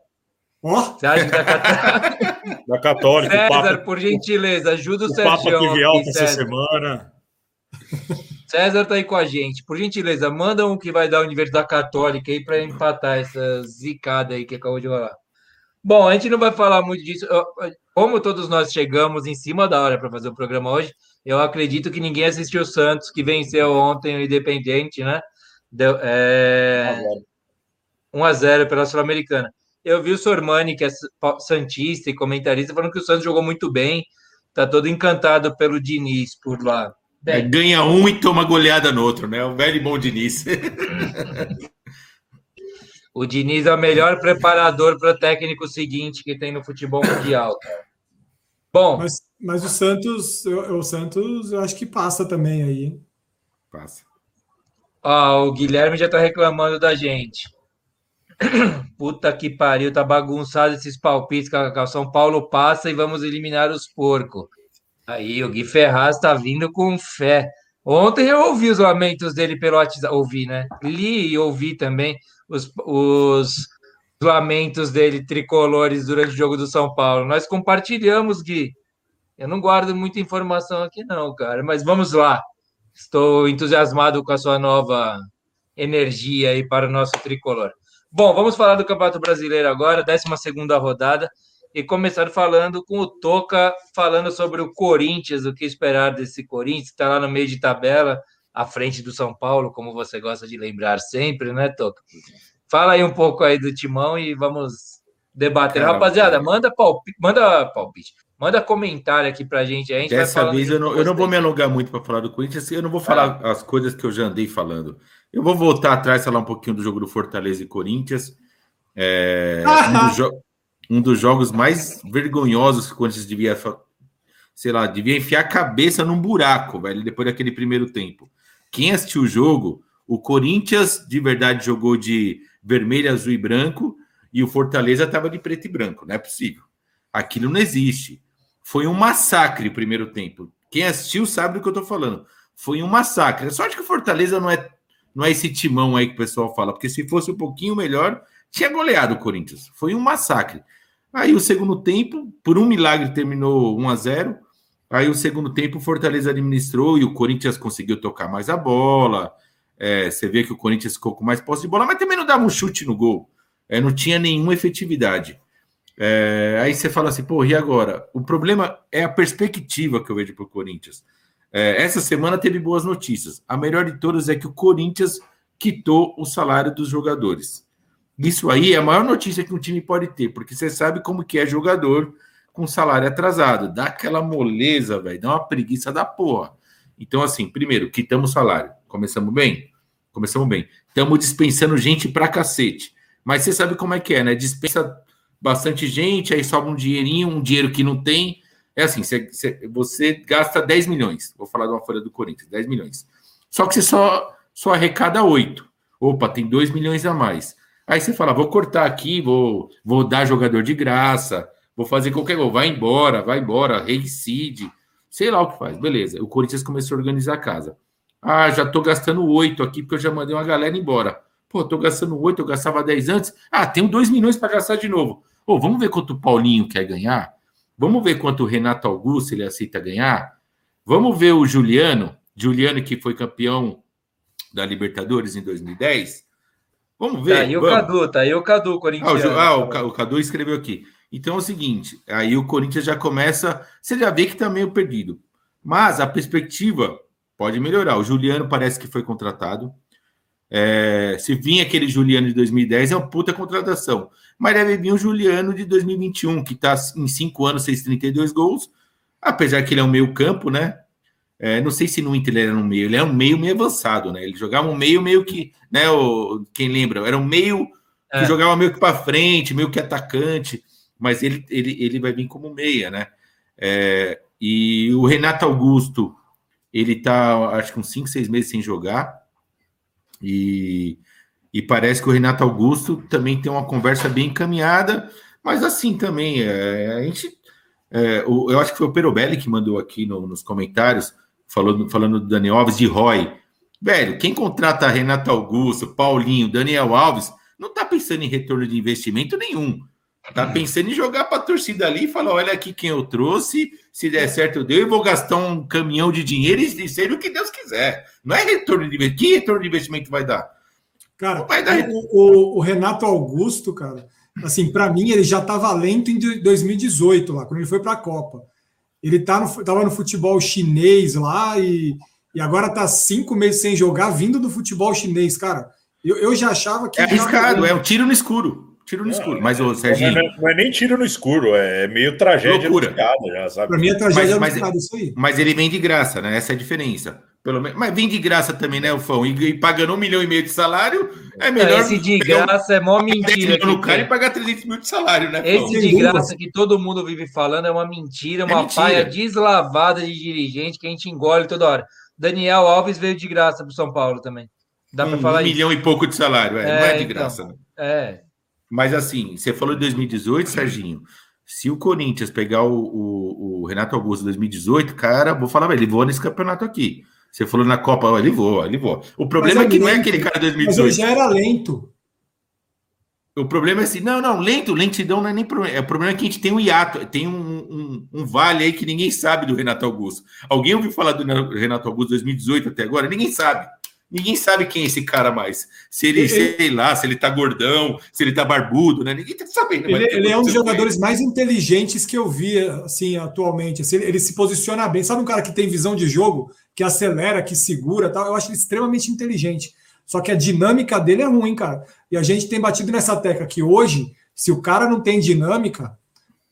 Ó, Você acha que da Católica? Da Católica, o César, Papa, por gentileza, ajuda o, o Papa Sérgio. teve aqui, alta essa César. semana. César tá aí com a gente. Por gentileza, manda um que vai dar o Universidade Católica aí para empatar essa zicada aí que acabou de rolar. Bom, a gente não vai falar muito disso. Como todos nós chegamos em cima da hora para fazer o programa hoje, eu acredito que ninguém assistiu o Santos, que venceu ontem o Independente, né? Deu, é... 1 a 0 pela Sul-Americana. Eu vi o Sormani, que é sa- santista e comentarista, falando que o Santos jogou muito bem, tá todo encantado pelo Diniz por lá. É, ganha um e toma goleada no outro, né? O velho e bom Diniz. O Diniz é o melhor preparador para o técnico seguinte que tem no futebol mundial. cara. Bom, mas, mas o Santos, eu- o Santos, eu acho que passa também aí. Passa. ó, o Guilherme já tá reclamando da gente. Puta que pariu, tá bagunçado esses palpites. Cacau. São Paulo passa e vamos eliminar os porcos. Aí, o Gui Ferraz tá vindo com fé. Ontem eu ouvi os lamentos dele pelo WhatsApp. Ouvi, né? Li e ouvi também os, os lamentos dele tricolores durante o jogo do São Paulo. Nós compartilhamos, Gui. Eu não guardo muita informação aqui, não, cara. Mas vamos lá. Estou entusiasmado com a sua nova energia aí para o nosso tricolor. Bom, vamos falar do Campeonato Brasileiro agora, 12 rodada, e começar falando com o Toca, falando sobre o Corinthians, o que esperar desse Corinthians, que está lá no meio de tabela, à frente do São Paulo, como você gosta de lembrar sempre, né, Toca? Fala aí um pouco aí do Timão e vamos debater. Cara, Rapaziada, manda palpite, manda palpite, manda comentário aqui pra gente. A gente Dessa vez eu não, eu não vou me alongar muito para falar do Corinthians, eu não vou falar as coisas que eu já andei falando. Eu vou voltar atrás, falar um pouquinho do jogo do Fortaleza e Corinthians. É, um, dos um dos jogos mais vergonhosos que o Corinthians devia, sei lá, devia enfiar a cabeça num buraco, velho, depois daquele primeiro tempo. Quem assistiu o jogo, o Corinthians de verdade jogou de vermelho, azul e branco, e o Fortaleza estava de preto e branco, não é possível. Aquilo não existe. Foi um massacre o primeiro tempo. Quem assistiu sabe do que eu tô falando. Foi um massacre. É sorte que o Fortaleza não é, não é esse timão aí que o pessoal fala, porque se fosse um pouquinho melhor, tinha goleado o Corinthians. Foi um massacre. Aí o segundo tempo, por um milagre, terminou 1 a 0 Aí o segundo tempo o Fortaleza administrou e o Corinthians conseguiu tocar mais a bola. É, você vê que o Corinthians ficou com mais posse de bola, mas também não dava um chute no gol. É, não tinha nenhuma efetividade. É, aí você fala assim, pô, e agora? O problema é a perspectiva que eu vejo para o Corinthians. É, essa semana teve boas notícias. A melhor de todas é que o Corinthians quitou o salário dos jogadores. Isso aí é a maior notícia que um time pode ter, porque você sabe como que é jogador com salário atrasado. Dá aquela moleza, velho, dá uma preguiça da porra. Então, assim, primeiro, quitamos salário. Começamos bem? Começamos bem. Estamos dispensando gente pra cacete. Mas você sabe como é que é, né? Dispensa bastante gente, aí sobra um dinheirinho, um dinheiro que não tem. É assim, você, você- gasta 10 milhões. Vou falar de uma folha do Corinthians, 10 milhões. Só que você só, só arrecada 8. Opa, tem 2 milhões a mais. Aí você fala, vou cortar aqui, vou, vou dar jogador de graça, vou fazer qualquer coisa, vai embora, vai embora, reincide, sei lá o que faz. Beleza, o Corinthians começou a organizar a casa. Ah, já tô gastando 8 aqui, porque eu já mandei uma galera embora. Pô, tô gastando 8, eu gastava 10 antes. Ah, tenho 2 milhões para gastar de novo. Ô, vamos ver quanto o Paulinho quer ganhar? Vamos ver quanto o Renato Augusto ele aceita ganhar? Vamos ver o Juliano, Juliano que foi campeão da Libertadores em 2010. Vamos ver. Tá aí o vamos. Cadu, tá aí o Cadu, Ah, o, corintiano. Ju- ah, o Ca- o Cadu escreveu aqui. Então é o seguinte: aí o Corinthians já começa. Você já vê que tá meio perdido. Mas a perspectiva pode melhorar. O Juliano parece que foi contratado. É, se vir aquele Juliano de 2010, é uma puta contratação. Mas deve vir o Juliano de 2021, que está em cinco anos, fez 32 gols. Apesar que ele é um meio-campo, né? É, não sei se no Inter ele era um meio, ele é um meio meio avançado, né? Ele jogava um meio meio que, né? O, quem lembra? Era um meio que É. jogava meio que para frente, meio que atacante, mas ele, ele, ele vai vir como meia, né? É, e o Renato Augusto, ele tá, acho que uns 5, 6 meses sem jogar, e, e parece que o Renato Augusto também tem uma conversa bem encaminhada, mas assim também, é, a gente. é, o- eu acho que foi o Perobelli que mandou aqui no- nos comentários, falando, falando do Daniel Alves de Roy. Velho, quem contrata Renato Augusto, Paulinho, Daniel Alves, não tá pensando em retorno de investimento nenhum. Tá pensando em jogar para a torcida ali e falar: olha aqui quem eu trouxe, se der certo eu dei, eu vou gastar um caminhão de dinheiro e seja o que Deus quiser. Não é retorno de investimento. Que retorno de investimento vai dar? Cara, vai dar o, o- o Renato Augusto, cara, assim, para mim ele já estava lento em 2018 lá, quando ele foi para a Copa. Ele tá no, tava no futebol chinês lá e, e agora tá cinco meses sem jogar, vindo do futebol chinês, cara. Eu, eu já achava que É arriscado, é um tiro no escuro. Tiro no escuro. Mas, ô, Não, Serginho, não é- não é nem tiro no escuro, é meio tragédia Loucura. anunciada já, sabe? Para mim a tragédia Mas- é mas- isso aí. mas ele vem de graça, né? Essa é a diferença. Pelo menos, mas vem de graça também, né, o Fão? E, e pagando um milhão e meio de salário, é melhor. Esse de pegar um- graça é mó 10 mentira. no cara e pagar 300 mil de salário, né, Fão? Esse de graça que todo mundo vive falando é uma mentira, uma mentira. paia deslavada de dirigente que a gente engole toda hora. Daniel Alves veio de graça para São Paulo também. Dá para um, falar um isso? milhão e pouco de salário, é, não É, é de então. graça. né? É. Mas assim, você falou de 2018, Serginho. Se o Corinthians pegar o, o- o Renato Augusto 2018, cara, vou falar, ele voa nesse campeonato aqui. Você falou na Copa, ele voa, ele voa. O problema Mas é que não é lento, aquele cara de Mas ele 2018. já era lento. O problema é assim, não, não, lento, lentidão não é nem problema. É, o problema é que a gente tem um hiato, tem um, um- um vale aí que ninguém sabe do Renato Augusto. Alguém ouviu falar do Renato Augusto 2018 até agora? Ninguém sabe. Ninguém sabe quem é esse cara mais. Se ele, Ele- sei lá, se ele tá gordão, se ele tá barbudo, né? Ninguém tá sabendo. Ele, ele é um dos jogadores mais inteligentes que eu vi, assim, atualmente. Assim, ele, ele se posiciona bem. Sabe um cara que tem visão de jogo, que acelera, que segura tal? Eu acho ele extremamente inteligente. Só que a dinâmica dele é ruim, cara. E a gente tem batido nessa tecla que hoje, se o cara não tem dinâmica,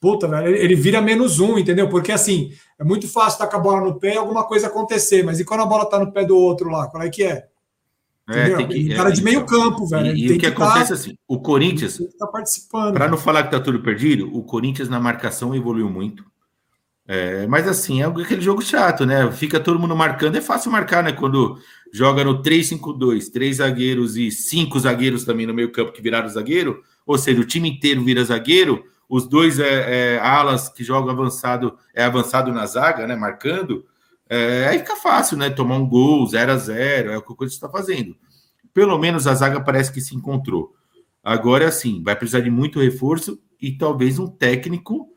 puta, velho, ele, vira menos um, entendeu? Porque assim, é muito fácil estar com a bola no pé e alguma coisa acontecer, mas e quando a bola tá no pé do outro lá? Qual é que é? É, Entendeu? tem que- um cara é, de meio então. campo, velho. E, e tem o que, tá- acontece assim, o Corinthians, que estar participando. para não falar que tá tudo perdido, o Corinthians na marcação evoluiu muito. É, mas assim, é aquele jogo chato, né? Fica todo mundo marcando, é fácil marcar, né? Quando joga no 3-5-2, três zagueiros e cinco zagueiros também no meio campo que viraram zagueiro, ou seja, o time inteiro vira zagueiro, os dois é, é, alas que jogam avançado, é avançado na zaga, né? Marcando, é, aí fica fácil, né? Tomar um gol, 0 a 0 é o que o Corinthians está fazendo. Pelo menos a zaga parece que se encontrou. Agora sim, vai precisar de muito reforço e talvez um técnico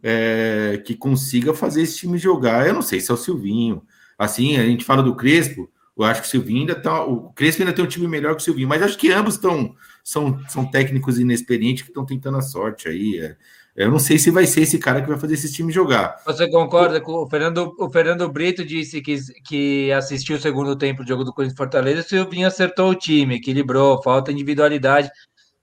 é, que consiga fazer esse time jogar. Eu não sei se é o Silvinho. Assim, a gente fala do Crespo, eu acho que o Silvinho ainda tá. O Crespo ainda tem um time melhor que o Silvinho, mas acho que ambos estão são, são técnicos inexperientes que estão tentando a sorte aí. é. Eu não sei se vai ser esse cara que vai fazer esse time jogar. Você concorda com o Fernando? O Fernando Brito disse que, que assistiu o segundo tempo do jogo do Corinthians e Fortaleza. O Silvinho acertou o time, equilibrou, falta individualidade.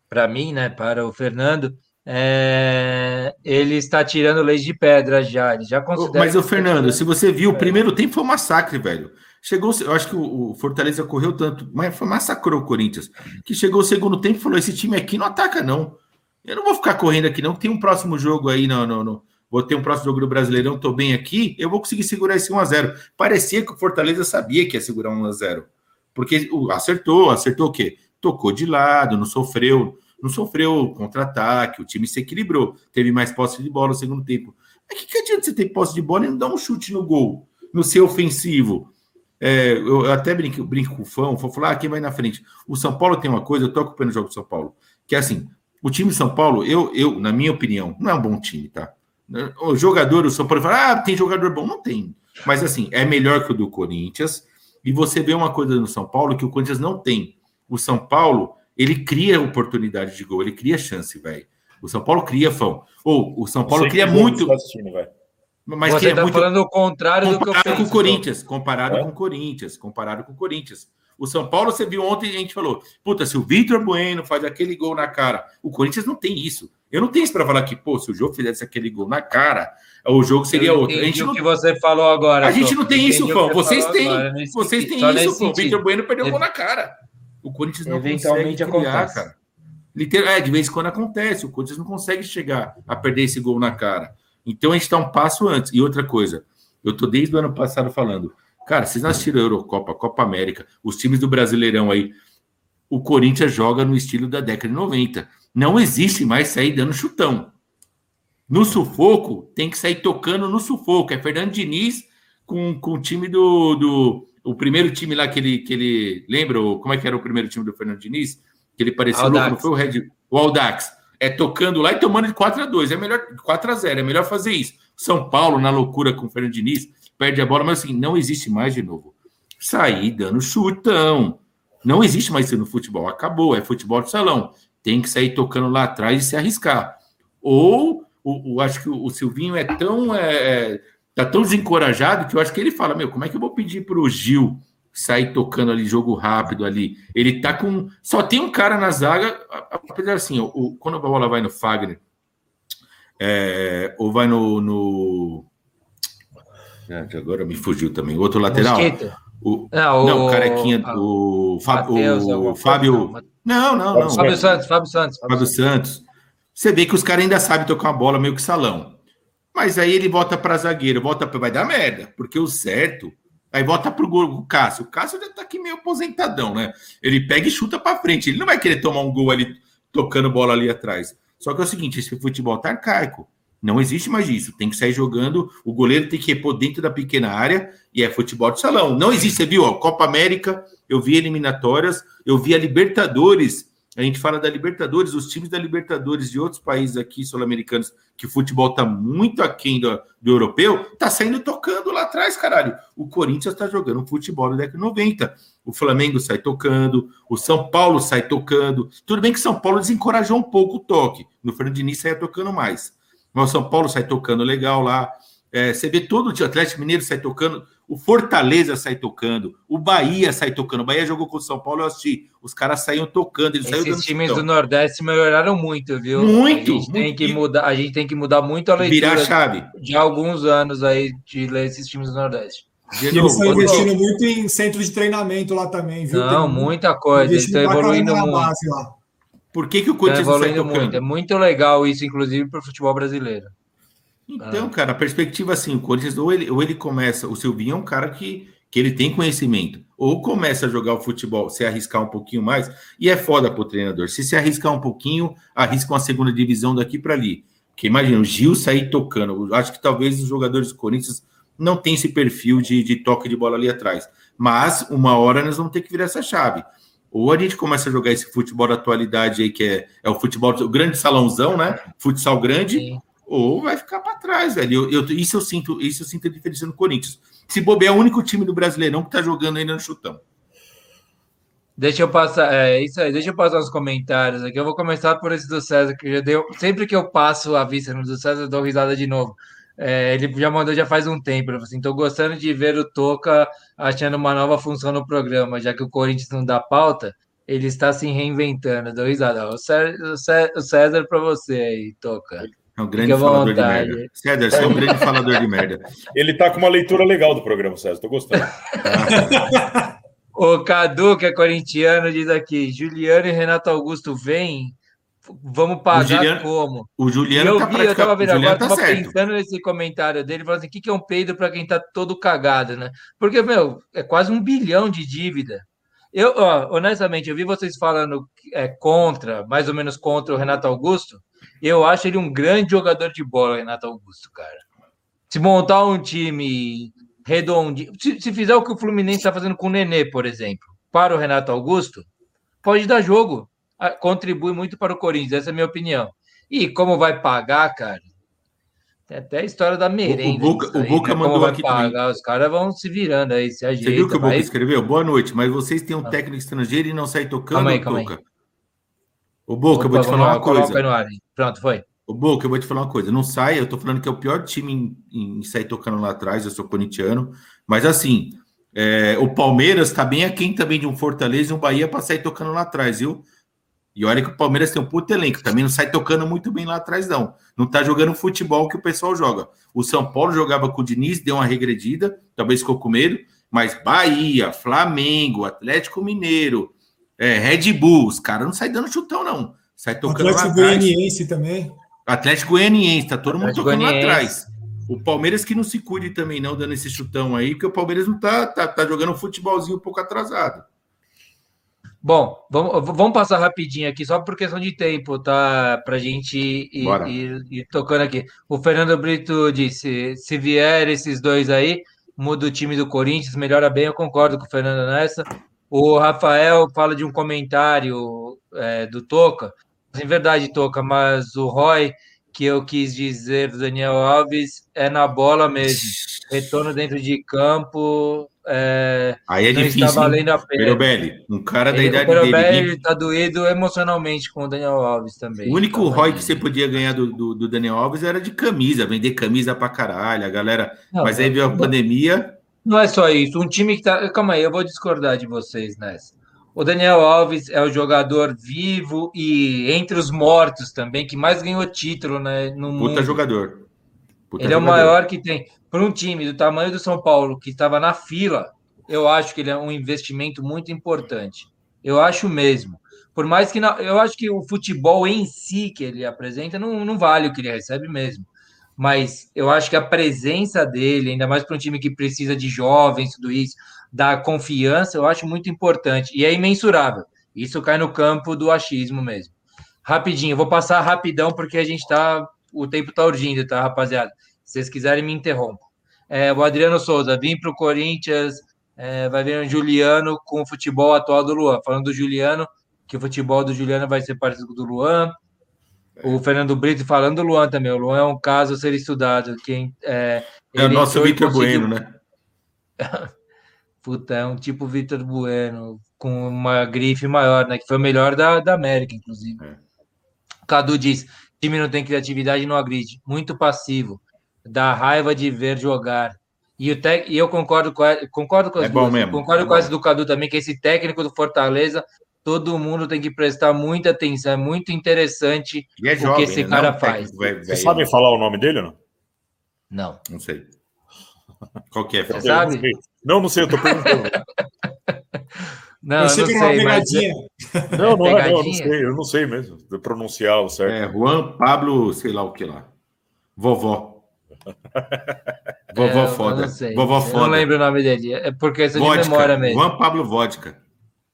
Para mim, né? Para o Fernando, é, ele está tirando leite de pedra já. Ele já considera. Mas, o Fernando, se você viu, o primeiro tempo foi um massacre, velho. Chegou, eu acho que o Fortaleza correu tanto, mas foi massacrou o Corinthians. Que chegou o segundo tempo e falou: esse time aqui não ataca, não. Eu não vou ficar correndo aqui, não. Tem um próximo jogo aí, não, não, não. Vou ter um próximo jogo do Brasileirão, tô bem aqui, eu vou conseguir segurar esse 1x0. Parecia que o Fortaleza sabia que ia segurar 1x0. Porque acertou, acertou o quê? Tocou de lado, não sofreu, não sofreu contra-ataque, o time se equilibrou, teve mais posse de bola no segundo tempo. Mas que, que adianta você ter posse de bola e não dar um chute no gol, no seu ofensivo? É, eu, até brinco, brinco com o fã, vou falar ah, quem vai na frente. O São Paulo tem uma coisa, eu tô acompanhando o jogo do São Paulo, que é assim, o time de São Paulo, eu, eu, na minha opinião, não é um bom time, tá? O jogador, o São Paulo fala, ah, tem jogador bom. Não tem. Mas assim, é melhor que o do Corinthians. E você vê uma coisa no São Paulo que o Corinthians não tem. O São Paulo, ele cria oportunidade de gol, ele cria chance, velho. O São Paulo cria, Fão. Ou o São Paulo cria muito. tá assistindo, velho. Mas Você cria tá muito falando o contrário do que eu comparado com penso. o Corinthians, comparado É? com o Corinthians, comparado com o Corinthians. O São Paulo, você viu ontem, a gente falou, puta, se o Vitor Bueno faz aquele gol na cara, o Corinthians não tem isso. Eu não tenho isso para falar que, pô, se o jogo fizesse aquele gol na cara, o jogo seria outro. A gente o não, que você falou agora. a gente não tem isso, o você Vocês têm. Vocês têm isso, Fão. O. Vitor Bueno perdeu o gol na cara. O Corinthians não Eventualmente consegue criar, acontece. cara. É, de vez em quando acontece. O Corinthians não consegue chegar a perder esse gol na cara. Então a gente está um passo antes. E outra coisa, eu tô desde o ano passado falando, cara, vocês não assistiram a Eurocopa, Copa América, os times do Brasileirão aí, o Corinthians joga no estilo da década de 90. Não existe mais sair dando chutão. No sufoco, tem que sair tocando no sufoco. É Fernando Diniz com, com o time do, do. O primeiro time lá que ele, que ele. Lembra? Como é que era o primeiro time do Fernando Diniz? Que ele parecia louco, não foi o Red. O Aldax. É tocando lá e tomando de 4 a 2 É melhor 4 a 0 É melhor fazer isso. São Paulo, na loucura com o Fernando Diniz, perde a bola, mas assim, não existe mais de novo. Sair dando chutão. Não existe mais isso no futebol. Acabou. É futebol de salão. Tem que sair tocando lá atrás e se arriscar. Ou o, o- acho que o, o Silvinho é tão. É, é, tá tão desencorajado que eu acho que ele fala: Meu, como é que eu vou pedir pro Gil sair tocando ali, jogo rápido ali? Ele tá com. Só tem um cara na zaga, apesar assim, o, quando a bola vai no Fagner, é, ou vai no. no... Ah, agora me fugiu também. O outro lateral. O, Não, não, o- carequinha, ah, o, Fá- Matheus, o alguma coisa, Fábio. não, Não, não. Fábio Santos, Fábio Santos. Fábio Santos. Você vê que os caras ainda sabem tocar uma bola meio que salão. Mas aí ele volta para zagueiro, volta pra... vai dar merda, porque o certo. Aí volta pro gol, o Cássio. O Cássio já tá aqui meio aposentadão, né? Ele pega e chuta para frente. Ele não vai querer tomar um gol ali tocando bola ali atrás. Só que é o seguinte, esse futebol tá arcaico. Não existe mais isso. Tem que sair jogando, o goleiro tem que repor dentro da pequena área e é futebol de salão. Não existe, você viu, ó, Copa América, eu vi eliminatórias, eu vi a Libertadores. A gente fala da Libertadores, os times da Libertadores de outros países aqui sul-americanos, que o futebol tá muito aquém do, do europeu, tá saindo tocando lá atrás, caralho. O Corinthians tá jogando futebol da década de 90. O Flamengo sai tocando, o São Paulo sai tocando. Tudo bem que São Paulo desencorajou um pouco o toque. No Fernando Diniz saia tocando mais. Mas o São Paulo sai tocando legal lá. É, você vê todo o Atlético Mineiro sai tocando, o Fortaleza sai tocando, o Bahia sai tocando. O Bahia jogou com o São Paulo, eu assisti. Os caras saíam tocando, eles Esses times do Nordeste melhoraram muito, viu? Muito, A gente tem muito. que mudar, a gente tem que mudar muito a Virar a leitura chave. de alguns anos aí de ler esses times do Nordeste. De E eles novo, estão investindo muito em centro de treinamento lá também, viu? Não, Tem muita coisa. Eles estão evoluindo muito. base lá. Por que, que o Estão Corinthians sai evoluindo muito. É muito legal isso, inclusive, para o futebol brasileiro. Então, cara, a perspectiva assim, o Corinthians ou ele, ou ele começa, o Silvinho é um cara que, que ele tem conhecimento, ou começa a jogar o futebol, se arriscar um pouquinho mais, e é foda pro treinador. Se se arriscar um pouquinho, arrisca uma segunda divisão daqui para ali. Porque imagina, o Gil sair tocando. Acho que talvez os jogadores do Corinthians não tenham esse perfil de, de toque de bola ali atrás. Mas uma hora nós vamos ter que virar essa chave. Ou a gente começa a jogar esse futebol da atualidade aí, que é, é o futebol, o grande salãozão, né? Futsal grande, Sim. Ou vai ficar para trás, velho. Eu, eu- isso eu sinto, isso eu sinto a diferença no Corinthians. Se bobear, é o único time do Brasileirão que tá jogando ainda no chutão. Deixa eu passar, é isso aí, deixa eu passar os comentários aqui. Eu vou começar por esse do César, que já deu. Sempre que eu passo a vista no do César, eu dou risada de novo. É, ele já mandou já faz um tempo. Ele falou assim: tô gostando de ver o Toca achando uma nova função no programa, já que o Corinthians não dá pauta, ele está se reinventando. Dou risada. O César, o Cé- o César para você aí, Toca. É um grande falador de vontade. merda. César, você é um grande falador de merda. Ele tá com uma leitura legal do programa, César. Tô gostando. O Cadu, que é corintiano, diz aqui: Juliano e Renato Augusto vêm, vamos pagar Juliano- como? O E Juliano eu tá vi, eu tava praticamente. vendo O agora, tá tava certo. pensando nesse comentário dele, falando assim: o que, que é um peido para quem tá todo cagado, né? Porque, meu, é quase um bilhão de dívida. Eu, ó, honestamente, eu vi vocês falando é, contra, mais ou menos contra o Renato Augusto. Eu acho ele um grande jogador de bola, Renato Augusto, cara. Se montar um time redondinho, se, se fizer o que o Fluminense está fazendo com o Nenê, por exemplo, para o Renato Augusto, pode dar jogo. Ah, Contribui muito para o Corinthians, essa é a minha opinião. E como vai pagar, cara? Tem até a história da merenda. Boca- disso o aí, Boca né? Mandou aqui pagar? Os caras vão se virando aí, se Você ajeita. viu que o Boca vai- escreveu? Boa noite, mas vocês têm um técnico estrangeiro e não sai tocando, Calma aí, calma aí. O Boca, eu vou te Opa, falar uma coisa. Pronto, foi. O Boca, eu vou te falar uma coisa. Não sai, eu tô falando que é o pior time em, em sair tocando lá atrás, eu sou corintiano. Mas assim, é, o Palmeiras tá bem aquém também de um Fortaleza e um Bahia para sair tocando lá atrás, viu? E olha que o Palmeiras tem um puto elenco, também não sai tocando muito bem lá atrás, não. Não tá jogando futebol que o pessoal joga. O São Paulo jogava com o Diniz, deu uma regredida, talvez ficou com medo, mas Bahia, Flamengo, Atlético Mineiro, é, Red Bull, os caras não saem dando chutão, não. Sai tocando lá Atlético atrás. Goianiense também. Atlético Goianiense, tá todo mundo Atlético tocando lá atrás. O Palmeiras que não se cuide também, não, dando esse chutão aí, porque o Palmeiras não tá, tá, tá jogando um futebolzinho um pouco atrasado. Bom, vamos, vamos passar rapidinho aqui, só por questão de tempo, tá? Pra gente ir, ir- ir tocando aqui. O Fernando Brito disse: se vier esses dois aí, muda o time do Corinthians, melhora bem. Eu concordo com o Fernando nessa. O Rafael fala de um comentário é, do Toca. Em verdade, Toca, mas o Roy, que eu quis dizer do Daniel Alves, é na bola mesmo. Retorno dentro de campo. é, Aí é não difícil. está hein? valendo a pena. Perobelli, um cara da Ele, o idade dele. Perobelli hein? tá doído emocionalmente com o Daniel Alves também. O único Então, ROI aí- que você podia ganhar do, do, do Daniel Alves era de camisa, vender camisa pra caralho, a galera. Não, Mas aí veio a pandemia. Não é só isso. Um time que tá. Calma aí, eu vou discordar de vocês nessa. O Daniel Alves é o jogador vivo e entre os mortos também, que mais ganhou título né, no Puta mundo. jogador. Puta Ele é o maior que tem. Para um time do tamanho do São Paulo, que estava na fila, eu acho que ele é um investimento muito importante. Eu acho mesmo. Por mais que. não- eu acho que o futebol em si que ele apresenta não, não vale o que ele recebe mesmo. Mas eu acho que a presença dele, ainda mais para um time que precisa de jovens, tudo isso, da confiança, eu acho muito importante. E é imensurável. Isso cai no campo do achismo mesmo. Rapidinho, vou passar rapidão, porque a gente tá. O tempo tá urgindo, tá, rapaziada? Se vocês quiserem, me interrompam. É, o Adriano Souza, vim para o Corinthians, é, vai vir o Juliano com o futebol atual do Luan. Falando do Juliano, que o futebol do Juliano vai ser parecido com o do Luan. O Fernando Brito falando do Luan também. O Luan é um caso a ser estudado. Quem, é, É o nosso Vitor conseguiu- Bueno, né? Puta, é um tipo Vitor Bueno, com uma grife maior, né? Que foi o melhor da, da América, inclusive. É. Cadu diz: time não tem criatividade não agride. Muito passivo. Dá raiva de ver jogar. E, o tec... e eu concordo com, a- concordo com as É duas. Concordo é com essa do Cadu também, que esse técnico do Fortaleza, todo mundo tem que prestar muita atenção. É muito interessante E é o jovem, que esse né? cara Não é um faz. técnico velho- Vocês sabem não. falar o nome dele ou não? Não. Não sei. Qual que é? Você sabe? Não, sei. não, não sei, eu tô perguntando. Não, eu eu sei não sei, mas. pegadinha. Não, não, é, não, eu não sei, eu não sei mesmo de pronunciar o certo. É, Juan Pablo, sei lá o que lá. Vovó. Vovó É, eu foda. Não sei. Vovó Eu foda. não lembro o nome dele. É por questão de memória mesmo. Juan Pablo Vodka.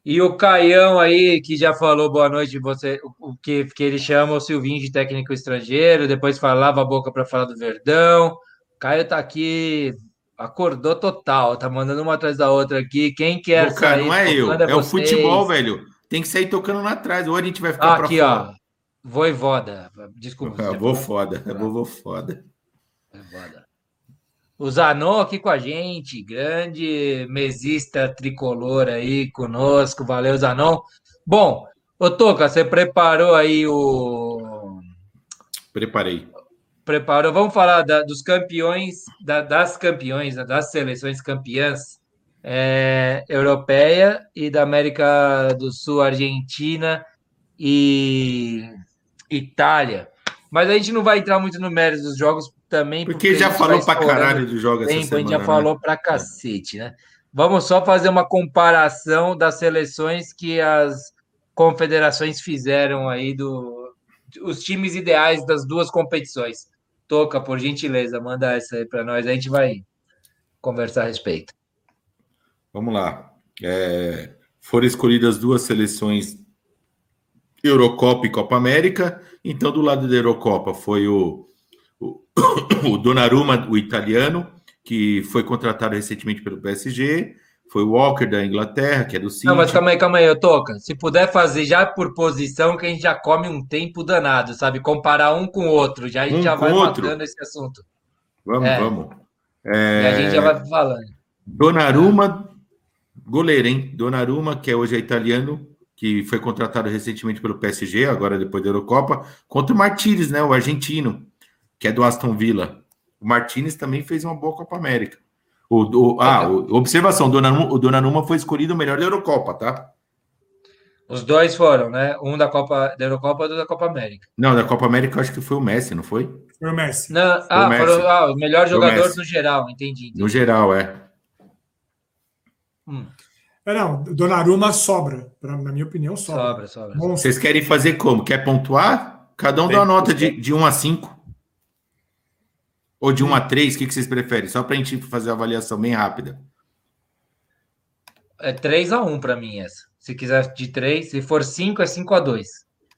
E o Caião aí, que já falou boa noite, você, o o que, que ele chama o Silvinho de técnico estrangeiro, depois falava a boca para falar do Verdão. Caio tá aqui, acordou total, tá mandando uma atrás da outra aqui. Quem quer cara, sair não é eu. É o futebol, velho. Tem que sair tocando lá atrás. Ou a gente vai ficar Ah, aqui, fora. ó. Voivoda. Desculpa. Ah, você vou falou. foda. É foda. O Zanon aqui com a gente, grande mesista tricolor aí conosco, valeu Zanon. Bom, ô Toca, você preparou aí o. Preparei. Preparou, vamos falar da- dos campeões, da- das campeões, né, das seleções campeãs é, europeia e da América do Sul, Argentina e Itália. Mas a gente não vai entrar muito no mérito dos jogos também, Porque a já gente falou pra caralho do jogo essa tempo, a semana. gente já né? falou pra cacete, né? Vamos só fazer uma comparação das seleções que as confederações fizeram aí do os times ideais das duas competições. Toca, por gentileza, manda essa aí para nós, a gente vai conversar a respeito. Vamos lá. É, foram escolhidas duas seleções Eurocopa e Copa América. Então, do lado da Eurocopa foi o, o, Donnarumma, o italiano, que foi contratado recentemente pelo PSG. Foi o Walker da Inglaterra, que é do City. Não, mas calma aí, calma aí, toca. Se puder fazer já por posição, que a gente já come um tempo danado, sabe? Comparar um com o outro, já a gente Um já vai outro? matando esse assunto. Vamos, É. vamos. E a gente já vai falando. Donnarumma, goleiro, hein? Donnarumma, que é hoje é italiano, que que foi contratado recentemente pelo PSG, agora depois da Eurocopa, contra o Martínez, né? O argentino, que é do Aston Villa. O Martínez também fez uma boa Copa América. O, o- ah, o- observação: o Donnarumma, o Donnarumma foi escolhido o melhor da Eurocopa, tá? Os dois foram, né? Um da Copa da Eurocopa e outro da Copa América. Não, da Copa América eu acho que foi o Messi, não foi? Foi o Messi. Não, ah, Messi. foram, ah, o melhor Foi o jogador Messi. no geral, entendi. No geral, é. Hum, É, não, Donnarumma sobra. Pra, na minha opinião, sobra. sobra, sobra. Bom, Vocês querem fazer como? Quer pontuar? Cada um dá uma nota de, de 1 a 5. Ou de 1 a 3, o que, que vocês preferem? Só para a gente fazer a avaliação bem rápida. É 3x1 pra mim essa. Se quiser de 3, se for 5, é 5x2.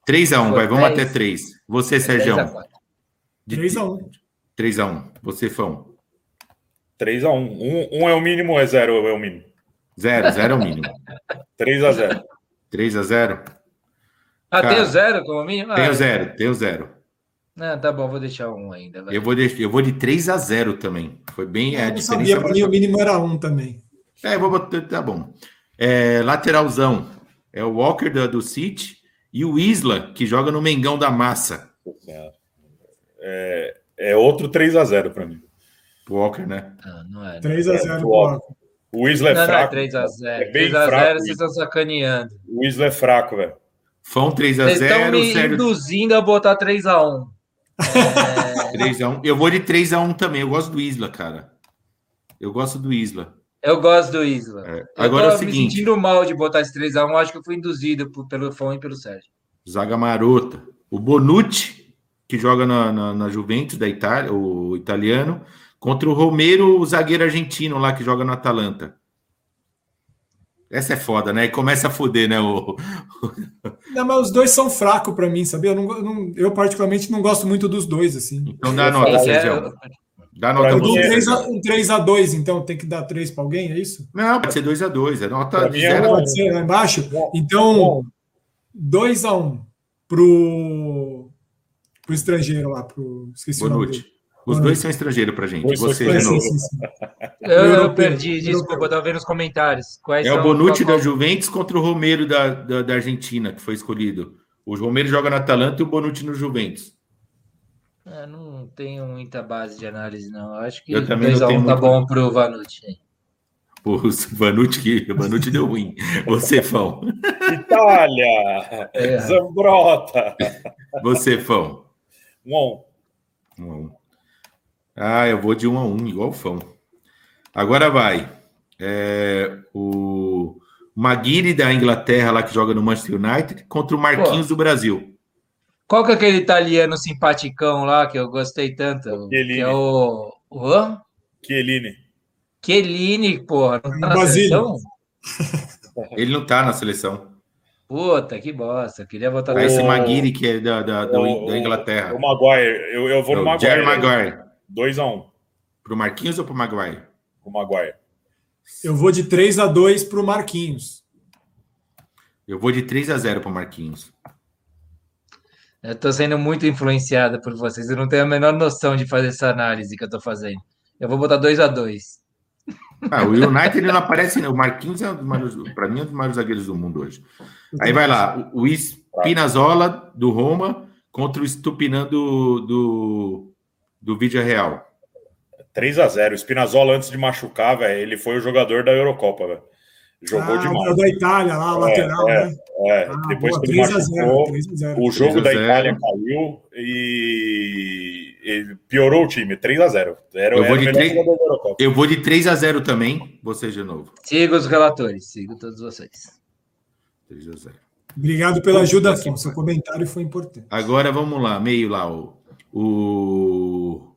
3 a 1, Foi vai, vamos 10. até 3. Você, É Sérgio. 10x4. 3x1. 3 a 1. Você, Fão. 3x1. Um, um é o mínimo ou é zero é o mínimo? 0, 0 é o mínimo. 3x0. 3 a 0. Ah, Cara, tem o 0 como mínimo? Tem o 0, tem o 0. Não, tá bom, vou deixar um ainda. vai. Eu vou, de, eu vou de 3 a 0 também. Foi bem. É, a Eu não diferença sabia, pra mim o mínimo era 1 também. É, eu vou botar. Tá bom. É, lateralzão. É o Walker do, do City e o Isla, que joga no Mengão da Massa. É, é outro 3x0 para mim. O Walker, né? Ah, não é. 3x0 pro Ó, Alckmin. O Isla é não, não é fraco. 3x0. É bem 3x0 fraco vocês estão sacaneando. O Isla é fraco, velho. Fão 3 a Vocês estão 0 me Sérgio induzindo a botar 3x1. 3 a 1. Eu vou de 3 a 1 também. Eu gosto do Isla, cara. Eu gosto do Isla. Eu gosto do Isla. É, Eu Agora é tô o me seguinte, sentindo mal de botar esse 3x1. Acho que eu fui induzido por- pelo Fão e pelo Sérgio. zaga marota. O Bonucci, que joga na, na, na Juventus da Itália, o italiano, contra o Romero, o zagueiro argentino lá que joga no Atalanta. Essa é foda, né? E começa a foder, né? O... Não, mas os dois são fracos pra mim, sabia? Eu, não, não- eu, particularmente, não gosto muito dos dois, assim. Então dá nota, É, Sérgio. Dá nota Pra Eu um é- você. 3 a, um 3 a 2 então tem que dar 3 pra alguém, é isso? Não, pode ser 2 a 2 É nota de é zero. Pode ser lá embaixo? Então, 2 a 1 pro, pro estrangeiro lá, pro. Esqueci o nome Bonucci. dele. Os dois são estrangeiros pra gente. São Você de novo. Eu, eu perdi, desculpa, eu tava vendo os comentários. Quais É o Bonucci da Juventus contra o Romero da, da, da Argentina, que foi escolhido. O Romero joga no Atalanta e o Bonucci no Juventus. É, não tenho muita base de análise, não. Eu acho que Eu também não 2x1 tenho tá muito. bom pro Vanucci. O Vanucci, que- o Vanucci deu ruim. Você, Fão. Itália! É. Zambrota! Você, Fão. Um a um. Um a um. Ah, eu vou de um a um, igual o Fão. Agora vai. É, o Maguire da Inglaterra, lá que joga no Manchester United, contra o Marquinhos do Brasil. Qual que é aquele italiano simpaticão lá que eu gostei tanto? Chiellini. Que é o. O hã? Chiellini. Chiellini, porra. Não tá na seleção? Ele não tá na seleção. Puta, que bosta. Queria votar Aí esse O- Maguire, que é da, da, O- da Inglaterra. O Maguire. Eu, eu vou no É o Maguire. Jerry Maguire. 2x1 Pro Marquinhos ou pro Maguire? o Maguire. Eu vou de 3 a 2 pro Marquinhos. Eu vou de 3 a 0 pro Marquinhos. Eu tô sendo muito influenciada por vocês. Eu não tenho a menor noção de fazer essa análise que eu tô fazendo. Eu vou botar 2 a 2 Ah, o United ele não aparece, né? O Marquinhos é um dos maiores, para mim, é um dos maiores zagueiros do mundo hoje. Aí vai lá, o o Spinazzola do Roma contra o Stupinan do, do, do Vídeo Real. 3x0. O Spinazzola, antes de machucar, velho, ele foi o jogador da Eurocopa, velho. Jogou ah, demais. o da Itália lá, o lateral, é, né? É, Ah, depois boa, que ele 3 a 0, machucou, 3 a 0. o jogo 3 a da 0. Itália caiu e ele piorou o time. 3x0. Era, Eu era vou o de melhor três- jogador da Eurocopa. Eu vou de 3 a 0 também, você de novo. Siga os relatores, sigo todos vocês. 3 a 0. Obrigado pela ajuda, Afonso. Seu comentário foi importante. Agora vamos lá, meio lá. O, o-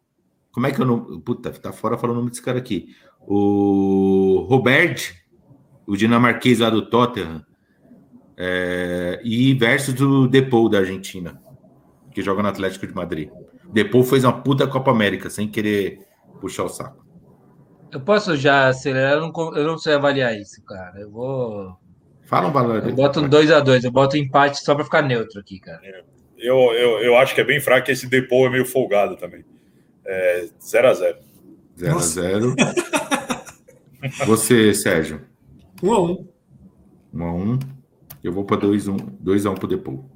como é que é o nome? Puta, tá fora falando o nome desse cara aqui. O Robert, o dinamarquês lá do Tottenham, é, e versus do Depou da Argentina, que joga no Atlético de Madrid. Depou fez uma puta Copa América, sem querer puxar o saco. Eu posso já acelerar, eu não, eu não sei avaliar isso, cara. Eu vou. Fala um valor. Eu boto um 2x2, eu boto um empate só pra ficar neutro aqui, cara. Eu, eu, eu acho que é bem fraco. Esse Depou é meio folgado também. É 0x0. 0 a Nossa. 0 Você, Sérgio. 1 a 1 1 a 1 Eu vou para 2x1 2 a 1 pro Depou.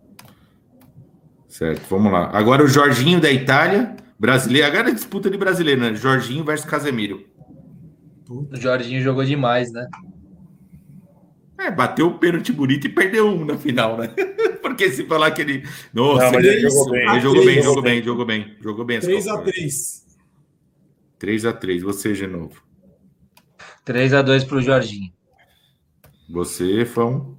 Certo, vamos lá. Agora o Jorginho da Itália, brasileiro. Agora é disputa de brasileiro, né? Jorginho versus Casemiro. O Jorginho jogou demais, né? É, bateu o pênalti bonito e perdeu um na final, né? Porque se falar que ele. Nossa, Não, mas ele jogou bem. Ele jogou bem, jogou bem, jogou bem. Jogou bem. 3x3. 3x3. Você de novo. 3x2 pro Jorginho. Você, Fão.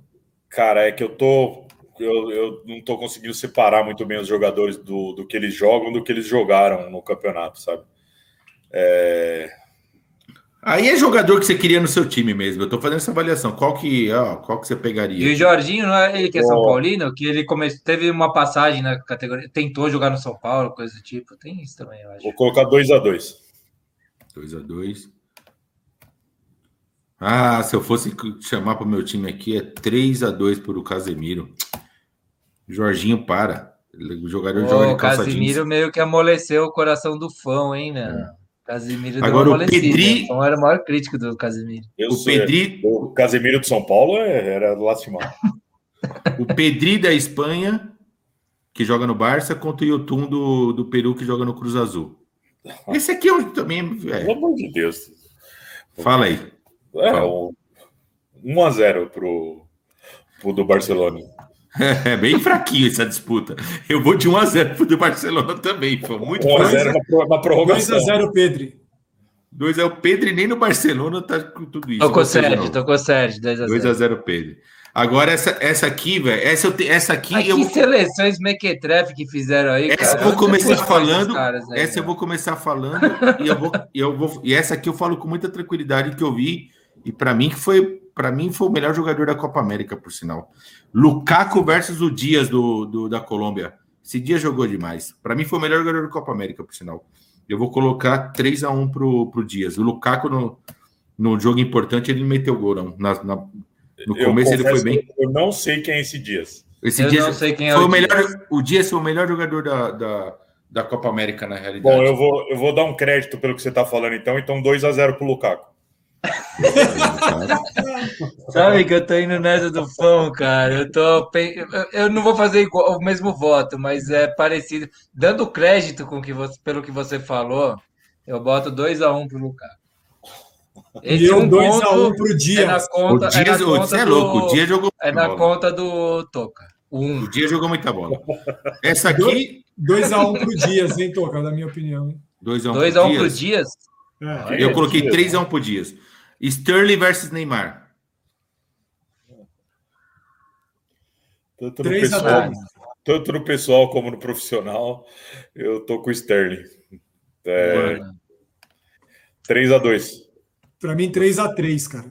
Cara, é que eu tô. Eu, eu não tô conseguindo separar muito bem os jogadores do, do que eles jogam do que eles jogaram no campeonato, sabe? É, Aí é jogador que você queria no seu time mesmo. Eu tô fazendo essa avaliação. Qual que, ó, qual que você E pegaria? o Jorginho, não é ele que é São. Paulino, que ele come... teve uma passagem na categoria, tentou jogar no São Paulo, coisa do tipo. Tem isso também, eu acho. vou colocar 2 a 2 2x2. Ah, se eu fosse chamar para o meu time aqui, é 3x2 por o Casemiro. Jorginho para. O jogador joga Ô, de o calça Casimiro jeans. meio que amoleceu o coração do fã, hein, né? Casimiro deu Agora, uma o. Pedri- O fã era o maior crítico do Casimiro. Eu O. Pedri, O Casemiro de São Paulo é- era lastimado. o Pedri da Espanha, que joga no Barça, contra o Yotun do, do Peru, que joga no Cruz Azul. Esse aqui é um, também. Pelo é, amor de Deus. fala aí. É, Fala. um, 1 a 0 pro, pro do Barcelona. É bem fraquinho essa disputa. Eu vou de 1x0 pro do Barcelona também. Foi muito 1 a fácil. 0 na, pro- na prorrogação. 2x0 Pedri. 2 é o Pedro e nem no Barcelona tá com tudo isso. Tocou Você de Sérgio, novo. tocou Sérgio, 2x0. 2x0 Pedro. Agora, essa, essa aqui, velho. Essa, eu essa aqui Mas eu que seleções mequetrefe que fizeram aí, essa cara. eu vou começar com falando. aí, essa eu né? vou começar falando. e, eu vou, e eu vou. E essa aqui eu falo com muita tranquilidade que eu vi. E pra mim que foi. Para mim foi o melhor jogador da Copa América, por sinal. Lukaku versus o Dias do, do- da Colômbia. Esse dia jogou demais. Pra mim foi o melhor jogador da Copa América, por sinal. Eu vou colocar 3 a 1 pro, pro Dias. O Lukaku no, no jogo importante ele meteu gol, não. Na- na- no começo ele foi bem. Eu não sei quem é esse Dias. Esse Eu Dias não sei quem é foi o o melhor. Dias. O Dias foi o melhor jogador da, da, da Copa América, na realidade. Bom, eu vou, eu vou dar um crédito pelo que você está falando, então. Então, 2 a 0 pro Lukaku. Sabe que eu tô indo nessa do fã, cara. Eu tô. eu- não vou fazer igual, o mesmo voto, mas é parecido. Dando crédito com que você, pelo que você falou, eu boto 2x1 pro Lukaku. E eu um 2x1 ponto pro é na Dias. O conta, é na Dias, conta você é do- louco, o Dias jogou É na bola. conta do Toca. O O 1. Dias jogou muita bola. Essa aqui, 2x1 pro Dias, hein, Toca? Da minha opinião. hein? 2x1 2x1 pro Dias? É. Eu coloquei Dias, 3x1 pro Dias. Sterling versus Neymar. Tanto no, 3 a pessoal, 2. tanto no pessoal como no profissional, eu tô com o Sterling. É, 3 a 2 Pra mim, 3x3, cara.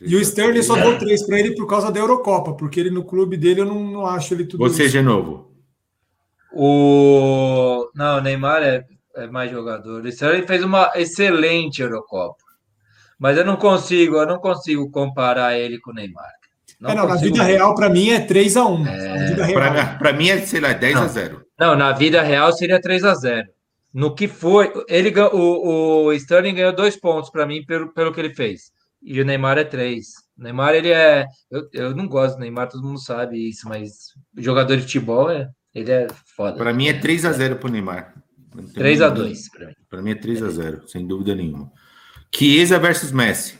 E o Sterling só deu 3 pra ele por causa da Eurocopa, porque ele no clube dele eu não, não acho ele tudo Você isso. de novo. O. Não, o Neymar é, é mais jogador. O Sterling fez uma excelente Eurocopa. Mas eu não consigo, eu não consigo comparar ele com o Neymar. Não É, não, na consigo vida mesmo. real, pra mim, é 3x1. Na vida real. Pra, pra mim é, sei lá, 10x0. Não, na vida real seria 3 a 0 No que foi, ele o, o Sterling ganhou dois pontos para mim pelo, pelo que ele fez. E o Neymar é três. O Neymar, ele é. Eu, eu não gosto do Neymar, todo mundo sabe isso, mas jogador de futebol, é, ele é foda. Pra mim é 3x0 pro Neymar. Não tem 3 a dúvida. 2 para mim. Pra mim é 3x0, sem dúvida nenhuma. Chiesa versus Messi.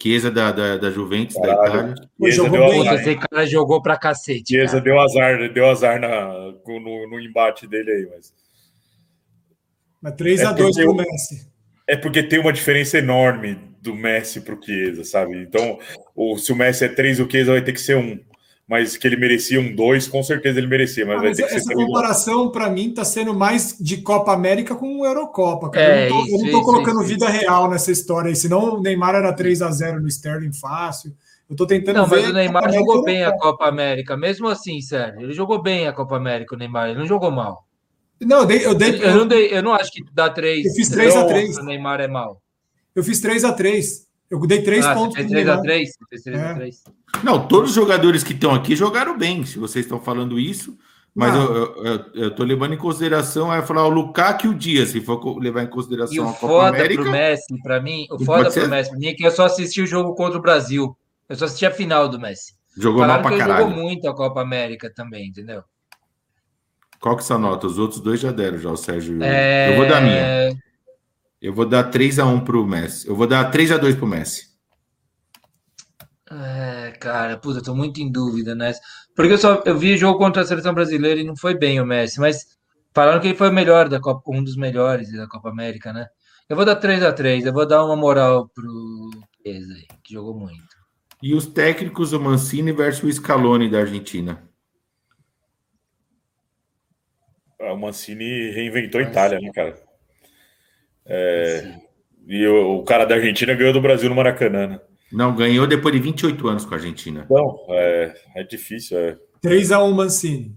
Chiesa da, da, da Juventus, da Caralho. Itália. Pô, Chiesa jogou deu hein? esse cara jogou pra cacete. Chiesa cara. deu azar, deu azar na, no, no embate dele aí, mas. Mas 3x2 É pro Messi. É porque tem uma diferença enorme do Messi pro Chiesa, sabe? Então, o, se o Messi é 3, o Chiesa vai ter que ser 1. Mas que ele merecia um 2, com certeza ele merecia, mas Ah, vai mas ter que ser essa comparação, pra mim, tá sendo mais de Copa América com Eurocopa, cara. É, eu não eu isso, isso, colocando isso, vida real nessa história aí, senão o Neymar era 3x0 no Sterling fácil. Eu tô tentando Não, ver. mas o Neymar Copa jogou América bem a. Copa América, mesmo assim, sério. Ele jogou bem a Copa América, o Neymar. Ele não jogou mal. Não, eu, dei, eu, dei, Eu não, dei, eu não acho que dá 3. Eu fiz 3 a 3. O Neymar é mal. eu fiz 3x3. Eu dei 3 Ah, pontos você fez pro Neymar. 3x3? Você fez 3 É. a 3 Não, todos os jogadores que estão aqui jogaram bem, se vocês estão falando isso. Mas Não. eu, eu, eu- eu tô levando em consideração, é falar o Lukaku e o Dias, se for levar em E consideração o a Copa foda América. pro Messi, pra mim, o foda pro ser? Messi, pra mim é que eu só assisti o jogo contra o Brasil. Eu só assisti a final do Messi. Jogou Falaram mal pra ele caralho. jogou muito a Copa América também, entendeu? Qual que é essa nota? Os outros dois já deram, já o Sérgio. e o- É, Eu vou dar a minha. Eu vou dar 3x1 pro Messi. Eu vou dar 3x2 pro Messi. É, cara, puta, eu tô muito em dúvida nessa. Porque eu só eu vi jogo contra a seleção brasileira e não foi bem o Messi, mas falaram que ele foi o melhor da Copa, um dos melhores da Copa América, né? Eu vou dar 3 a 3 eu vou dar uma moral pro aí, que jogou muito. E os técnicos, o Mancini versus o Scaloni da Argentina. Ah, O Mancini reinventou a Itália, né, cara? É, e o, o cara da Argentina ganhou do Brasil no Maracanã, né? Não, ganhou depois de 28 anos com a Argentina. Então, é, é difícil. É. 3x1 Mancini.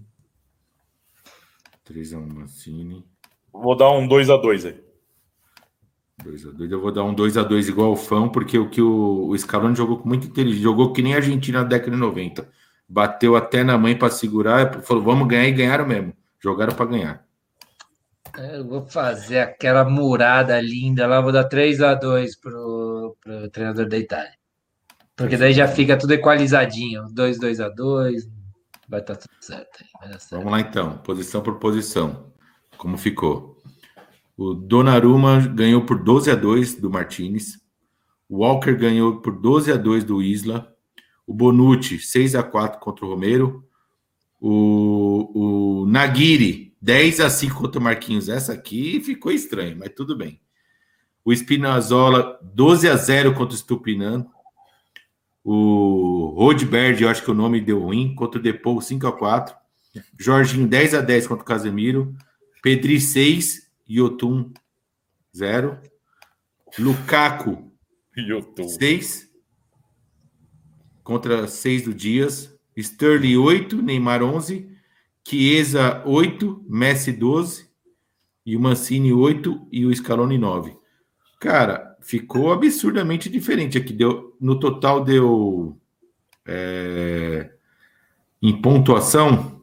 3x1 Mancini. Vou dar um 2x2 aí. 2x2. Eu vou dar um 2x2 igual o Fão, porque o que o, o Scaloni jogou com muita inteligência. Jogou que nem a Argentina na década de 90. Bateu até na mãe para segurar. Falou, vamos ganhar e ganharam mesmo. Jogaram para ganhar. Eu vou fazer aquela murada linda lá, vou dar 3 a 2 pro, pro treinador da Itália. Porque daí já fica tudo equalizadinho, 2 2 a 2, vai estar tudo certo certo. Vamos lá então, posição por posição. Como ficou? O Donnarumma ganhou por 12 a 2 do Martinez. O Walker ganhou por 12 a 2 do Isla. O Bonucci 6 a 4 contra o Romero. O, o Nagiri 10 a 5 contra o Marquinhos. Essa aqui ficou estranho, mas tudo bem. O Spinazzola 12 a 0 contra o Stupinan. O Rodberg, eu acho que o nome deu ruim, contra o Depou 5 a 4 Jorginho 10 a 10 contra o Casemiro. Pedri 6, Yotun 0. Lukaku YouTube. 6 contra 6 do Dias. Sterling 8, Neymar 11. Chiesa 8, Messi 12. E o Mancini 8 e o Scaloni 9. Cara, ficou absurdamente diferente aqui. Deu, no total deu é, em pontuação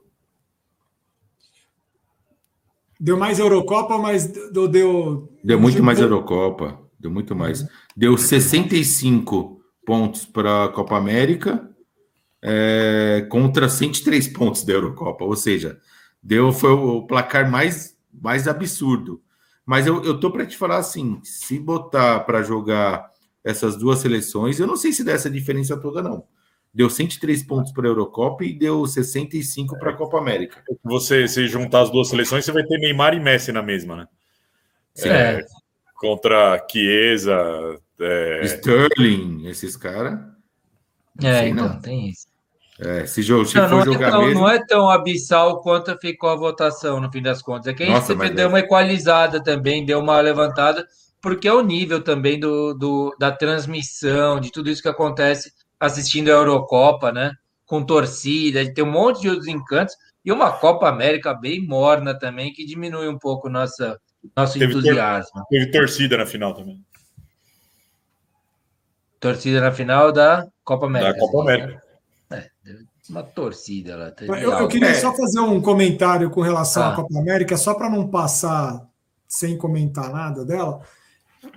Deu mais Eurocopa, mas deu. Deu, Deu muito mais Eurocopa. Deu muito mais. Deu 65 pontos para a Copa América é, contra 103 pontos da Eurocopa. Ou seja, deu foi o placar mais, mais absurdo. Mas eu, eu tô para te falar assim: se botar para jogar essas duas seleções, eu não sei se dá essa diferença toda, não. Deu 103 pontos para a Eurocopa e deu 65 para a Copa América. Você se juntar as duas seleções, você vai ter Neymar e Messi na mesma, né? Sim. É, contra Chiesa. É, Sterling, esses caras. É, sei, então, não. tem isso. É, se, jo- se Não, for não, é jogar tão, mesmo. não é tão abissal quanto ficou a votação no fim das contas. É que a gente Nossa, deu é. uma equalizada também, deu uma levantada, porque é o nível também do, do- da transmissão, de tudo isso que acontece assistindo a Eurocopa, né? Com torcida, tem um monte de outros encantos, e uma Copa América bem morna também, que diminui um pouco nossa, nosso Teve tor- entusiasmo. teve torcida na final também. Torcida na final da Copa América. Da Copa América. É, uma torcida lá. teve Eu, eu queria É. só fazer um comentário com relação Ah. à Copa América, só para não passar sem comentar nada dela.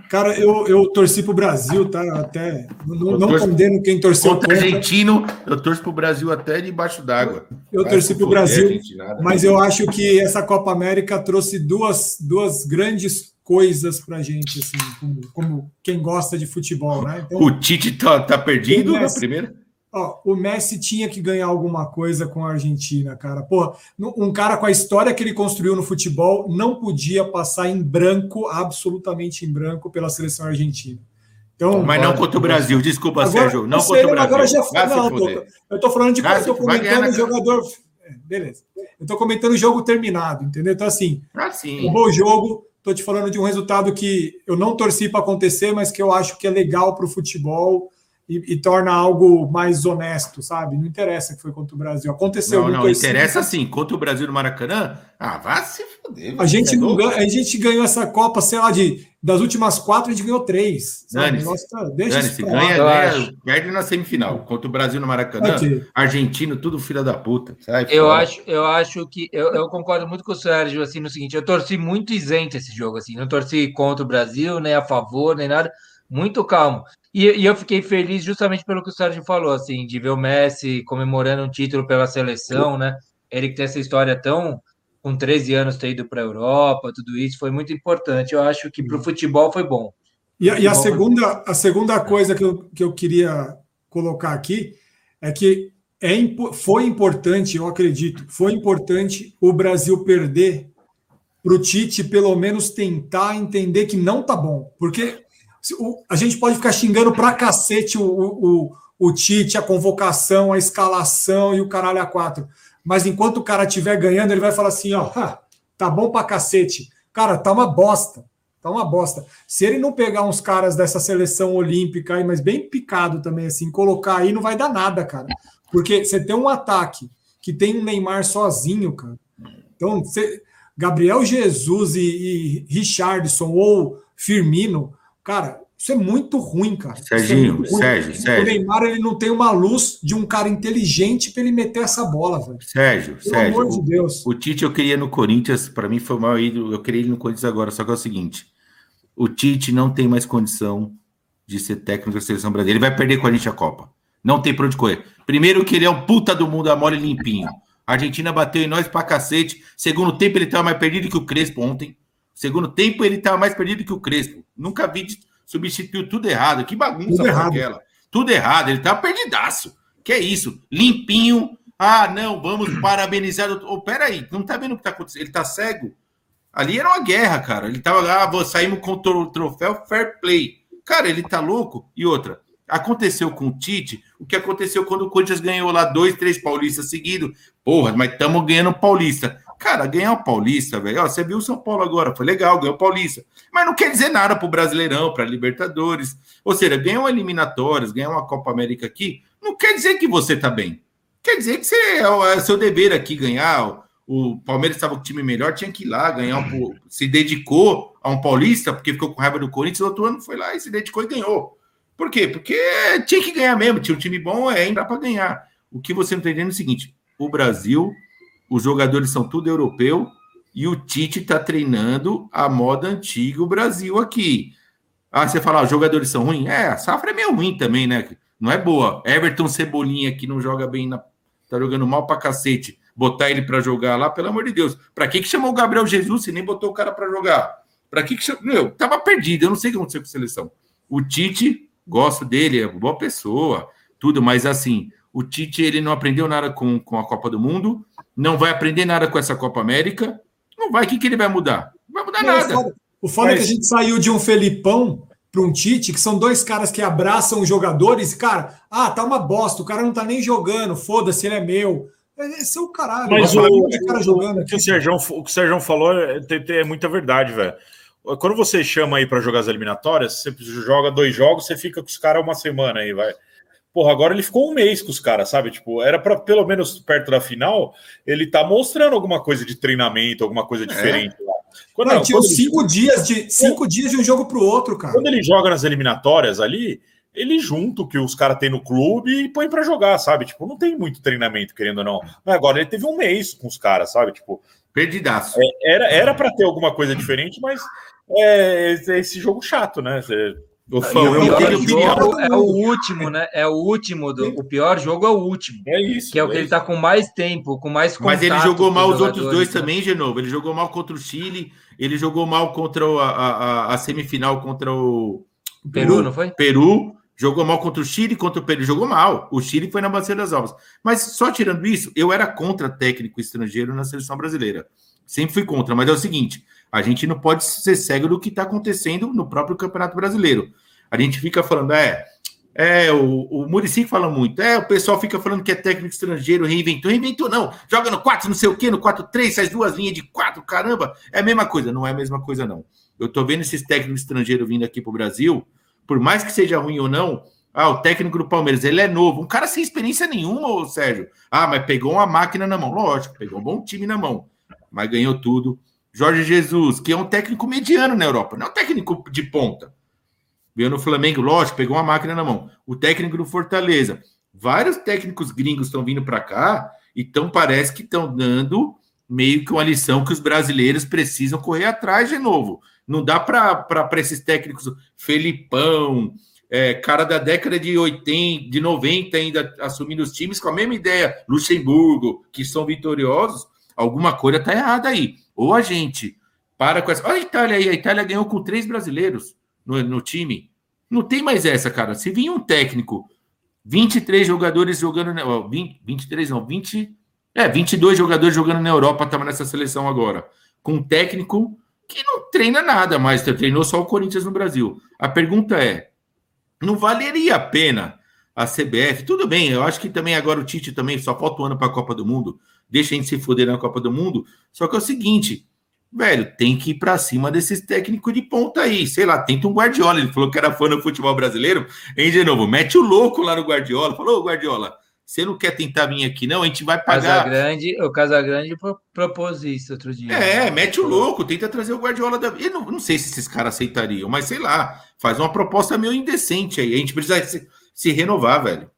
Cara, eu, eu torci pro Brasil, tá? Até não, Eu não torço- condeno quem torceu Contra contra. argentino, eu torço pro Brasil até debaixo d'água. Eu Vai torci pro Brasil, mas eu acho que essa Copa América trouxe duas, duas grandes coisas pra gente, assim, como, como quem gosta de futebol, né? Então, O Tite tá, tá perdido na Messi- primeira? Ó, o Messi tinha que ganhar alguma coisa com a Argentina, cara. Pô, um cara com a história que ele construiu no futebol não podia passar em branco, absolutamente em branco, pela seleção argentina. Então, Mas não contra o Brasil, desculpa, Agora, Sérgio. Não contra o Brasil. Agora já se não, tô, eu tô falando de Vai eu comentando o na- jogador. é, Beleza. Eu tô comentando o jogo terminado, entendeu? Então, assim, Ah, sim. acabou o jogo. Tô te falando de um resultado que eu não torci para acontecer, mas que eu acho que é legal para o futebol e, e torna algo mais honesto, sabe? Não interessa que foi contra o Brasil. Aconteceu. Não, não, interessa sim. Contra o Brasil no Maracanã? Ah, vá se fuder. A gente, é ganha- a gente ganhou essa Copa, sei lá, de, das últimas quatro, a gente ganhou três. negócio tá- deixa lá. ganha, ganha, perde na semifinal. Contra o Brasil no Maracanã, Ok. argentino, tudo filha da puta. Sai Eu fora. acho, eu acho que eu, eu concordo muito com o Sérgio assim no seguinte, eu torci muito isento esse jogo assim, não torci contra o Brasil, nem a favor, nem nada, muito calmo. E, e, eu fiquei feliz justamente pelo que o Sérgio falou, assim, de ver o Messi comemorando um título pela seleção, né? Ele que tem essa história tão com 13 anos ter ido para a Europa, tudo isso foi muito importante. Eu acho que para o futebol foi bom. E, e, a, segunda, a segunda coisa que eu, que eu queria colocar aqui é que é, foi importante, eu acredito, foi importante o Brasil perder para o Tite pelo menos tentar entender que não tá bom. Porque a gente pode ficar xingando pra cacete o, o, o Tite, a convocação, a escalação e o caralho a quatro. Mas enquanto o cara estiver ganhando, ele vai falar assim: ó, tá bom pra cacete. Cara, tá uma bosta. Tá uma bosta. Se ele não pegar uns caras dessa seleção olímpica aí, mas bem picado também, assim, colocar aí, não vai dar nada, cara. Porque você tem um ataque que tem um Neymar sozinho, cara. Então, você, Gabriel Jesus e, e Richardson ou Firmino, cara, isso é muito ruim, cara. É Serginho, é ruim. Sérgio, o Sérgio. O Neymar ele não tem uma luz de um cara inteligente para ele meter essa bola, velho. Sérgio, Pelo Sérgio. Amor de Deus. O, o Tite eu queria no Corinthians, para mim foi o maior ídolo. Eu queria ele no Corinthians agora, só que é o seguinte: o Tite não tem mais condição de ser técnico da seleção brasileira. Ele vai perder com a gente a Copa. Não tem pra onde correr. Primeiro que ele é um puta do mundo, amor e limpinho. A Argentina bateu em nós pra cacete. Segundo tempo, ele tava mais perdido que o Crespo ontem. Segundo tempo, ele tava mais perdido que o Crespo. Nunca vi substituiu tudo errado. Que bagunça tudo errado. aquela. Tudo errado. Ele tava perdidaço. Que é isso? Limpinho. Ah, não, vamos parabenizar. Oh, peraí, não tá vendo o que tá acontecendo? Ele tá cego? Ali era uma guerra, cara. Ele tava lá, ah, saímos com o troféu fair play. Cara, ele tá louco. E outra, Aconteceu com o Tite o que aconteceu quando o Corinthians ganhou lá dois, três paulistas seguidos. Porra, mas estamos ganhando paulista. Cara, ganhar o paulista, velho. Você viu o São Paulo agora, foi legal, ganhou o paulista. Mas não quer dizer nada para o Brasileirão, para Libertadores. Ou seja, ganhar uma eliminatórias, ganhar uma Copa América aqui, não quer dizer que você está bem. Quer dizer que você, é, é seu dever aqui ganhar. O Palmeiras estava com o time melhor, tinha que ir lá ganhar. Um, se dedicou a um paulista, porque ficou com raiva do Corinthians. Outro ano foi lá e se dedicou e ganhou. Por quê? Porque tinha que ganhar mesmo, tinha um time bom, é, ainda para ganhar. O que você não está entendendo é o seguinte: o Brasil, os jogadores são tudo europeu e o Tite está treinando a moda antiga o Brasil aqui. Ah, você fala, ah, os jogadores são ruins? É, a safra é meio ruim também, né? Não é boa. Everton Cebolinha que não joga bem, na... tá jogando mal pra cacete. Botar ele para jogar lá, pelo amor de Deus. Para que que chamou o Gabriel Jesus e nem botou o cara para jogar? Para que que chamou? Meu, tava perdido, eu não sei o que aconteceu com a seleção. O Tite gosto dele, é boa pessoa, tudo, mas assim, o Tite ele não aprendeu nada com, com a Copa do Mundo, não vai aprender nada com essa Copa América, não vai, o que, que ele vai mudar? Não vai mudar nada. O foda mas... é que a gente saiu de um Felipão para um Tite, que são dois caras que abraçam os jogadores, cara, ah, tá uma bosta, o cara não tá nem jogando, foda-se, ele é meu. Esse é o caralho. Mas o, o, cara jogando o, que o, Sérgio, o que o Sérgio falou é, é muita verdade, velho. Quando você chama aí para jogar as eliminatórias, você joga dois jogos, você fica com os caras uma semana aí, vai. Porra, agora ele ficou um mês com os caras, sabe? Tipo, era para pelo menos perto da final, ele tá mostrando alguma coisa de treinamento, alguma coisa diferente é. lá. Quando, não, não, cinco, ele... dias de, cinco dias de um jogo pro outro, cara. Quando ele joga nas eliminatórias ali, ele junta o que os caras têm no clube e põe para jogar, sabe? Tipo, não tem muito treinamento, querendo ou não. Mas agora ele teve um mês com os caras, sabe? Tipo, perdidaço. É, era era para ter alguma coisa diferente, mas é, é esse jogo chato, né? Você... O, Fão, o pior jogo é o último, né? É o último do. O pior jogo é o último. É isso. Que é o que ele tá com mais tempo, com mais Mas ele jogou mal os outros dois né? também, Genovo. Ele jogou mal contra o Chile, ele jogou mal contra a, a, a semifinal contra o. Peru, não foi? Peru. Jogou mal contra o Chile, contra o Peru. Jogou mal. O Chile foi na Bacia das Alvas. Mas só tirando isso, eu era contra técnico estrangeiro na seleção brasileira. Sempre fui contra. Mas é o seguinte: a gente não pode ser cego do que está acontecendo no próprio Campeonato Brasileiro. A gente fica falando, é, é o, o Murici fala muito, é, o pessoal fica falando que é técnico estrangeiro, reinventou, reinventou não, joga no 4, não sei o quê, no 4-3, faz duas linhas de 4, caramba, é a mesma coisa, não é a mesma coisa não. Eu tô vendo esses técnicos estrangeiros vindo aqui pro Brasil, por mais que seja ruim ou não, ah, o técnico do Palmeiras, ele é novo, um cara sem experiência nenhuma, Sérgio. Ah, mas pegou uma máquina na mão, lógico, pegou um bom time na mão, mas ganhou tudo Jorge Jesus, que é um técnico mediano na Europa, não é um técnico de ponta. Veio no Flamengo, lógico, pegou uma máquina na mão. O técnico do Fortaleza. Vários técnicos gringos estão vindo para cá, então parece que estão dando meio que uma lição que os brasileiros precisam correr atrás de novo. Não dá para esses técnicos, Felipão, é, cara da década de 80, de 90 ainda assumindo os times com a mesma ideia, Luxemburgo, que são vitoriosos, alguma coisa tá errada aí. Ou a gente para com essa. Olha a Itália aí, a Itália ganhou com três brasileiros no, no time. Não tem mais essa, cara. Se vinha um técnico, 23 jogadores jogando. 20, 23 não, 20. É, 22 jogadores jogando na Europa, estava nessa seleção agora. Com um técnico que não treina nada mais, treinou só o Corinthians no Brasil. A pergunta é: não valeria a pena a CBF? Tudo bem, eu acho que também agora o Tite também só falta um ano para a Copa do Mundo. Deixa a gente se foder na Copa do Mundo. Só que é o seguinte, velho, tem que ir para cima desses técnicos de ponta aí. Sei lá, tenta um Guardiola. Ele falou que era fã do futebol brasileiro. Hein, de novo, mete o louco lá no Guardiola. Falou, Guardiola, você não quer tentar vir aqui, não? A gente vai pagar. Casagrande, o Casagrande propôs isso outro dia. É, mete o louco, tenta trazer o Guardiola da. Eu não, não sei se esses caras aceitariam, mas sei lá, faz uma proposta meio indecente aí. A gente precisa se, se renovar, velho.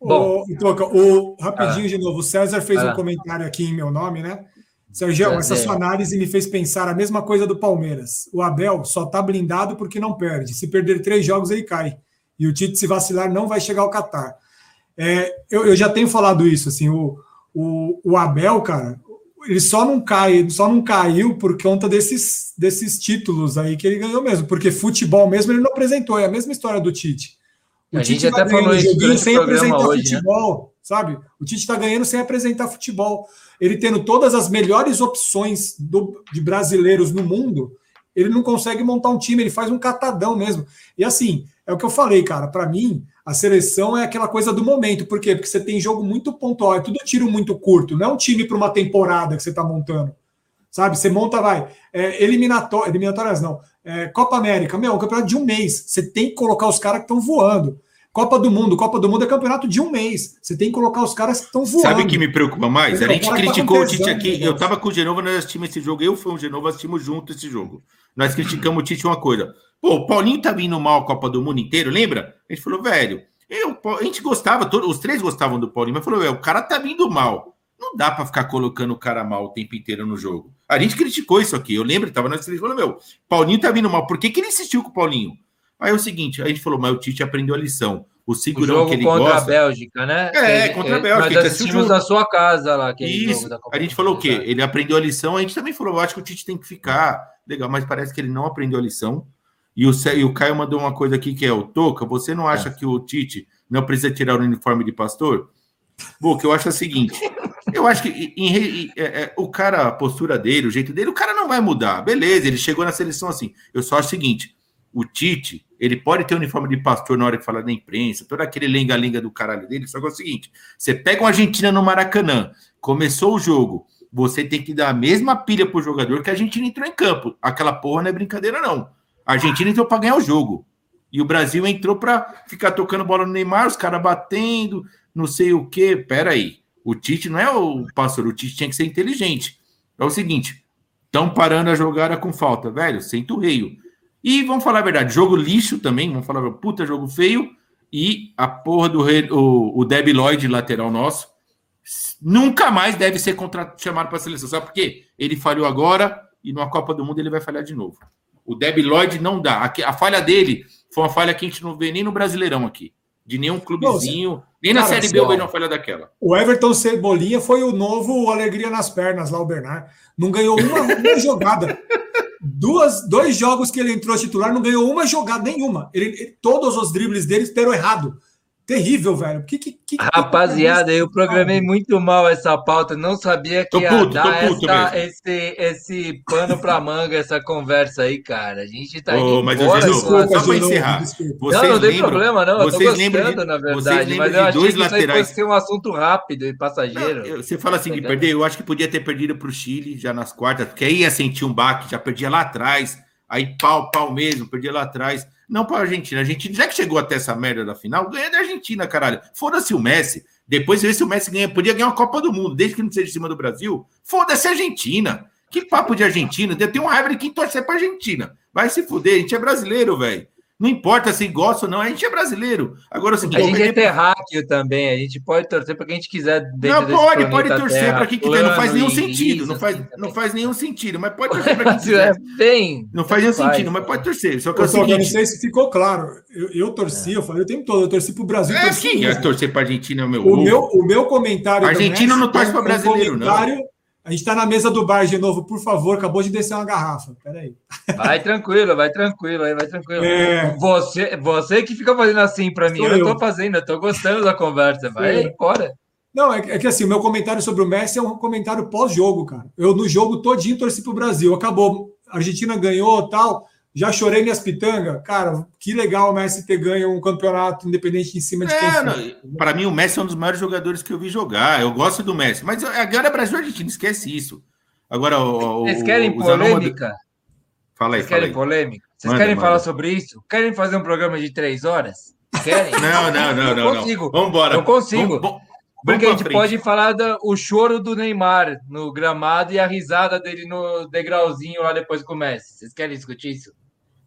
Bom, o, Toca, o, rapidinho ah, de novo, o César fez ah, um comentário aqui em meu nome, né? Sérgio, essa sua análise me fez pensar a mesma coisa do Palmeiras. O Abel só tá blindado porque não perde. Se perder três jogos, ele cai. E o Tite, se vacilar, não vai chegar ao Catar. É, eu, eu, já tenho falado isso, assim, o, o, o, Abel, cara, ele só não cai, só não caiu por conta desses, desses títulos aí que ele ganhou mesmo, porque futebol mesmo ele não apresentou, é a mesma história do Tite. O a Tite gente até falou isso sem apresentar hoje, né? futebol, né? sabe? O Tite está ganhando sem apresentar futebol. Ele tendo todas as melhores opções do, de brasileiros no mundo, ele não consegue montar um time, ele faz um catadão mesmo. E assim, é o que eu falei, cara, para mim, a seleção é aquela coisa do momento. Por quê? Porque você tem jogo muito pontual, é tudo tiro muito curto, não é um time para uma temporada que você está montando. Sabe? Você monta, vai, é, eliminatórias, eliminatórias não, é, Copa América, meu, é um campeonato de um mês. Você tem que colocar os caras que estão voando. Copa do Mundo, Copa do Mundo é campeonato de um mês. Você tem que colocar os caras que estão voando. Sabe o que me preocupa mais? a gente criticou tá o Tite aqui. Eu estava com o Genova, nós assistimos esse jogo. Eu fui o Genova, assistimos junto esse jogo. Nós criticamos o Tite uma coisa. Pô, o Paulinho tá vindo mal a Copa do Mundo inteiro, lembra? A gente falou, velho, eu, a gente gostava, todos, os três gostavam do Paulinho, mas falou, velho, o cara tá vindo mal. Não dá para ficar colocando o cara mal o tempo inteiro no jogo. A gente criticou isso aqui. Eu lembro, tava nós falou, meu, Paulinho tá vindo mal. Por que, que ele insistiu com o Paulinho? Aí é o seguinte, a gente falou, mas o Tite aprendeu a lição. O segurão o que ele contra gosta. a Bélgica, né? É, contra a Bélgica. Nós assistimos na sua casa lá. Isso. a gente falou o quê? Ele aprendeu a lição. A gente também falou, eu acho que o Tite tem que ficar. Legal, mas parece que ele não aprendeu a lição. E o, e o Caio mandou uma coisa aqui que é o Toca. Você não acha é. que o Tite não precisa tirar o uniforme de pastor? Que eu acho é o seguinte. Eu acho que em, em, é, é, o cara, a postura dele, o jeito dele, o cara não vai mudar. Beleza, ele chegou na seleção assim. Eu só acho o seguinte: o Tite, ele pode ter o uniforme de pastor na hora que falar da imprensa, todo aquele lenga-lenga do caralho dele. Só que é o seguinte: você pega uma Argentina no Maracanã, começou o jogo, você tem que dar a mesma pilha pro jogador que a Argentina entrou em campo. Aquela porra não é brincadeira, não. A Argentina entrou para ganhar o jogo. E o Brasil entrou para ficar tocando bola no Neymar, os caras batendo, não sei o quê. Pera aí. O Tite não é o pastor, o Tite tinha que ser inteligente. É o seguinte: estão parando a jogada com falta, velho. Senta o. E vamos falar a verdade, jogo lixo também, vamos falar, puta jogo feio. E a porra do rei, o, o Debi Lloyd, lateral nosso, nunca mais deve ser chamado para a seleção. Sabe por quê? Ele falhou agora e numa Copa do Mundo ele vai falhar de novo. O Debi Lloyd não dá. A, falha dele foi uma falha que a gente não vê nem no Brasileirão aqui. De nenhum clubezinho, nem na Série B eu vejo uma falha daquela. O Everton Cebolinha foi o novo Alegria nas Pernas lá, o Bernard. Não ganhou uma, uma jogada. Duas, dois jogos que ele entrou titular, não ganhou uma jogada nenhuma. Ele, ele todos os dribles dele deram errado. Terrível, velho. Que, que, que, Rapazada, eu programei muito mal essa pauta. Não sabia que tô ia puto, dar essa, esse, esse pano pra manga, essa conversa aí, cara. A gente tá oh, mas embora. Eu, desculpa, só, pra encerrar. Vocês não, não tem problema, não. Eu tô gostando, de, na verdade. Mas eu achei que laterais... isso aí fosse ser um assunto rápido e passageiro. Não, você fala assim de perder, eu acho que podia ter perdido pro Chile já nas quartas, porque aí ia sentir um baque, já perdia lá atrás. Aí pau, pau mesmo, perdia lá atrás. Não para a Argentina. A Argentina, já que chegou até essa merda da final, ganha da Argentina, caralho. Foda-se o Messi. Depois ver se o Messi ganha. Podia ganhar uma Copa do Mundo, desde que não seja em cima do Brasil. Foda-se a Argentina. Que papo de Argentina. Tem um raiva de quem torcer pra Argentina. Vai se fuder, a gente é brasileiro, velho. Não importa se gosta ou não, a gente é brasileiro. Agora o seguinte, A gente é terráqueo também, a gente pode torcer para quem a gente quiser Não, pode, pode torcer para quem quiser, não faz nenhum sentido, não faz, assim, não faz nenhum sentido, mas pode torcer para quem É quiser. bem. Não faz nenhum faz, sentido, mas pode torcer. Só que é Eu, o só, eu não seguinte, sei se ficou claro. Eu, eu torci, eu falei o tempo todo, eu torci pro Brasil. é ia mesmo. torcer para Argentina é o meu O ovo. meu, o meu comentário. Argentina não torce é pra um brasileiro, não. A gente está na mesa do bar de novo, por favor. Acabou de descer uma garrafa. Peraí. Vai tranquilo, vai tranquilo, vai tranquilo. É. Você, você que fica fazendo assim para mim, Sou eu tô fazendo, eu tô gostando da conversa. Vai eu. embora. Não, é, que- é que assim, o meu comentário sobre o Messi é um comentário pós-jogo, cara. Eu no jogo todinho torci pro Brasil. Acabou. A Argentina ganhou tal. Já chorei minhas pitangas. Cara, que legal o Messi ter ganho um campeonato independente em cima de quem É, não, para mim, o Messi é um dos maiores jogadores que eu vi jogar. Eu gosto do Messi, mas agora é Brasil e Argentina, esquece isso. Agora, o, Vocês querem polêmica? Fala aí, Vocês fala querem aí. polêmica? Vocês Manda, querem manda. falar sobre isso? Querem fazer um programa de três horas? Querem? Não, não, não, não. Consigo. Vamos embora. Eu consigo. Porque a gente pode falar do choro do Neymar no gramado e a risada dele no degrauzinho lá depois com o Messi. Vocês querem discutir isso?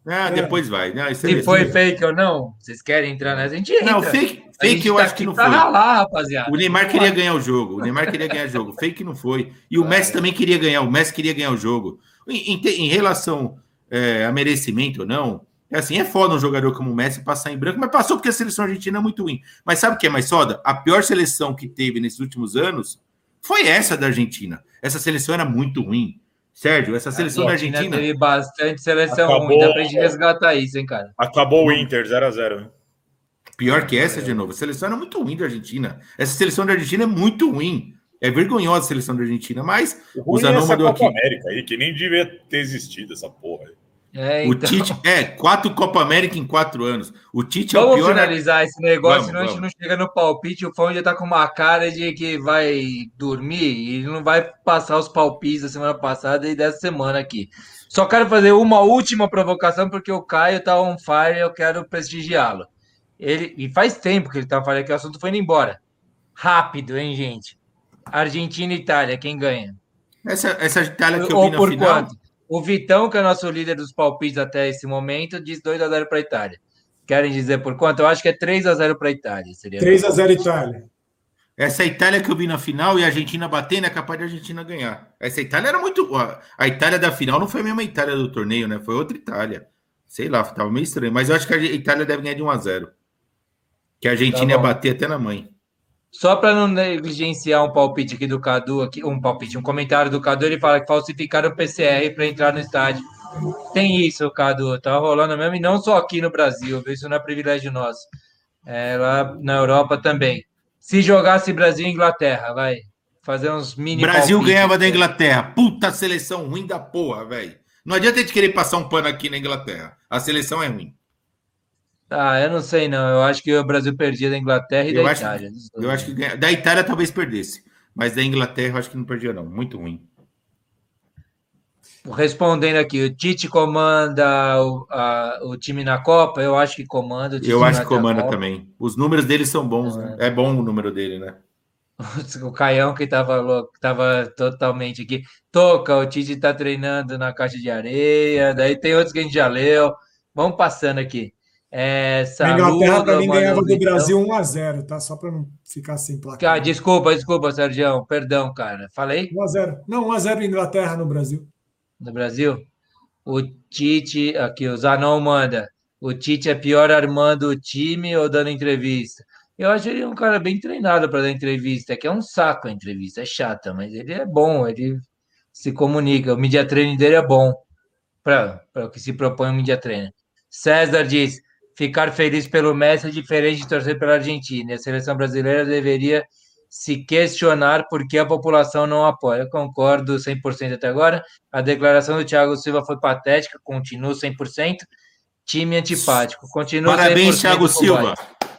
Ah, depois vai. Não, é Se besteira. foi fake ou não? Vocês querem entrar nessa? A gente entra. Não, fake, fake eu tá acho que não foi. ralar, rapaziada. O Neymar queria ganhar o jogo. O Neymar queria ganhar o jogo. Fake não foi. E o Messi também queria ganhar. O Messi queria ganhar o jogo. Em, em em relação é, a merecimento ou não, é assim, é foda um jogador como o Messi passar em branco, mas passou porque a seleção argentina é muito ruim. Mas sabe o que é mais foda? A pior seleção que teve nesses últimos anos foi essa da Argentina. Essa seleção era muito ruim. Sérgio, essa seleção da Argentina. teve bastante seleção Acabou. ruim. Dá pra gente resgatar isso, hein, cara? Acabou o Inter, 0x0. né? Pior que essa, de novo. A seleção era muito ruim da Argentina. Essa seleção da Argentina é muito ruim. É vergonhosa a seleção da Argentina, mas O o ruim é Zanon essa mandou Copa aqui. América aí, que nem devia ter existido essa porra aí. É, O então... Tite, é, quatro Copa América em quatro anos. O Tite é o Vamos pior. finalizar esse negócio, Vamos, senão a gente vamos. não chega no palpite. O Fão já tá com uma cara de que vai dormir e não vai passar os palpites da semana passada e dessa semana aqui. Só quero fazer uma última provocação, porque o Caio tá on fire e eu quero prestigiá-lo. Ele, e faz tempo que ele tá falando que o assunto foi indo embora. Rápido, hein, gente? Argentina e Itália, quem ganha? Essa, essa Itália que eu Ou vi na final. quanto? O Vitão, que é nosso líder dos palpites até esse momento, diz 2 a 0 para a Itália. Querem dizer por quanto? Eu acho que é 3 a 0 para a Itália. Seria 3 a 0 Itália. Essa Itália que eu vi na final e a Argentina batendo é capaz de a Argentina ganhar. Essa Itália era muito. a- A Itália da final não foi a mesma Itália do torneio, né? Foi outra Itália. Sei lá, tava meio estranho. Mas eu acho que a Itália deve ganhar de 1 a 0 Que a Argentina Tá ia bater até na mãe. Só para não negligenciar um palpite aqui do Cadu, aqui, um palpite, um comentário do Cadu, ele fala que falsificaram o PCR para entrar no estádio. Tem isso, Cadu, tá rolando mesmo, e não só aqui no Brasil, isso não é privilégio nosso. É, lá na Europa também. Se jogasse Brasil e Inglaterra, vai fazer uns mini Brasil palpites. ganhava da Inglaterra. Puta seleção ruim da porra, velho. Não adianta a gente querer passar um pano aqui na Inglaterra. A seleção é ruim. Ah, eu não sei não, eu acho que o Brasil perdia da Inglaterra e Eu da acho, Itália. eu acho que da Itália talvez perdesse. Mas da Inglaterra eu acho que não perdia, não. Muito ruim. Respondendo aqui, o Tite comanda o, a- o time na Copa? Eu acho que comanda. Eu acho que comanda também. Os números dele são bons, né? É bom o número dele, né? O Caião que estava louco, estava totalmente aqui. Toca, o Tite está treinando na caixa de areia. Daí tem outros que a gente já leu. Vamos passando aqui. É, A Inglaterra para mim ganhava do Vitão. Brasil 1 a 0 tá? Só para não ficar sem Ah, placar. desculpa, desculpa, Sérgio. Perdão, cara. Falei 1 a 0 Não, 1 a 0 Inglaterra no Brasil. no Brasil? O Tite, aqui, o Zanon manda. O Tite é pior armando o time ou dando entrevista? Eu acho ele um cara bem treinado para dar entrevista, que é um saco a entrevista, é chata, mas ele é bom, ele se comunica. O media training dele é bom para o que se propõe o media training. César diz: ficar feliz pelo Messi é diferente de torcer pela Argentina. A seleção brasileira deveria se questionar por que a população não apoia. Eu concordo 100% até agora. A declaração do Thiago Silva foi patética, continuo 100%. Time antipático, continua Parabéns, 100% Thiago. Silva.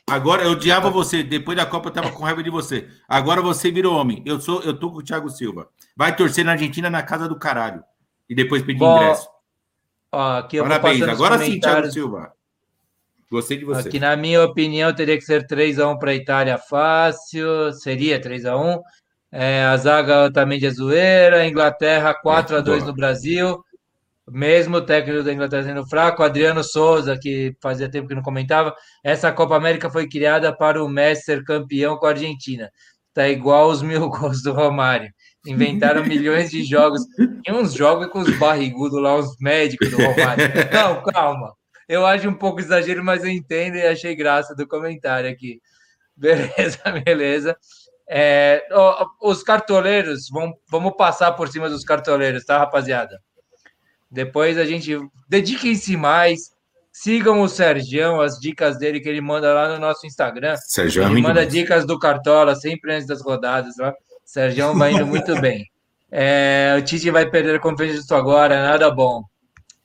Agora eu odiava você. Depois da Copa eu tava com raiva de você. Agora você virou homem. Eu sou, eu tô com o Thiago Silva. Vai torcer na Argentina na casa do caralho. E depois pedir Bom, ingresso. Ó, Parabéns. Agora sim, Thiago. Silva. Gostei de você. Aqui, na minha opinião, teria que ser 3x1 para a Itália fácil. Seria 3x1. É, a zaga também de zoeira. Inglaterra 4x2 boa. no Brasil. mesmo o técnico da Inglaterra sendo fraco, Adriano Souza, que fazia tempo que não comentava, essa Copa América foi criada para o Messi ser campeão com a Argentina. Tá igual os mil gols do Romário. Inventaram milhões de jogos. Tem uns jogos com os barrigudos lá, os médicos do Romário. Não, calma. Eu acho um pouco exagero, mas eu entendo e achei graça do comentário aqui. Beleza, beleza. É, os cartoleiros, vamos, vamos passar por cima dos cartoleiros, tá, rapaziada? Depois a gente dediquem-se mais, sigam o Sergião, as dicas dele que ele manda lá no nosso Instagram. Sergião é ele manda dicas do Cartola sempre antes das rodadas lá. Sergião vai indo muito bem. É, o Tite vai perder a confiança disso agora, nada bom.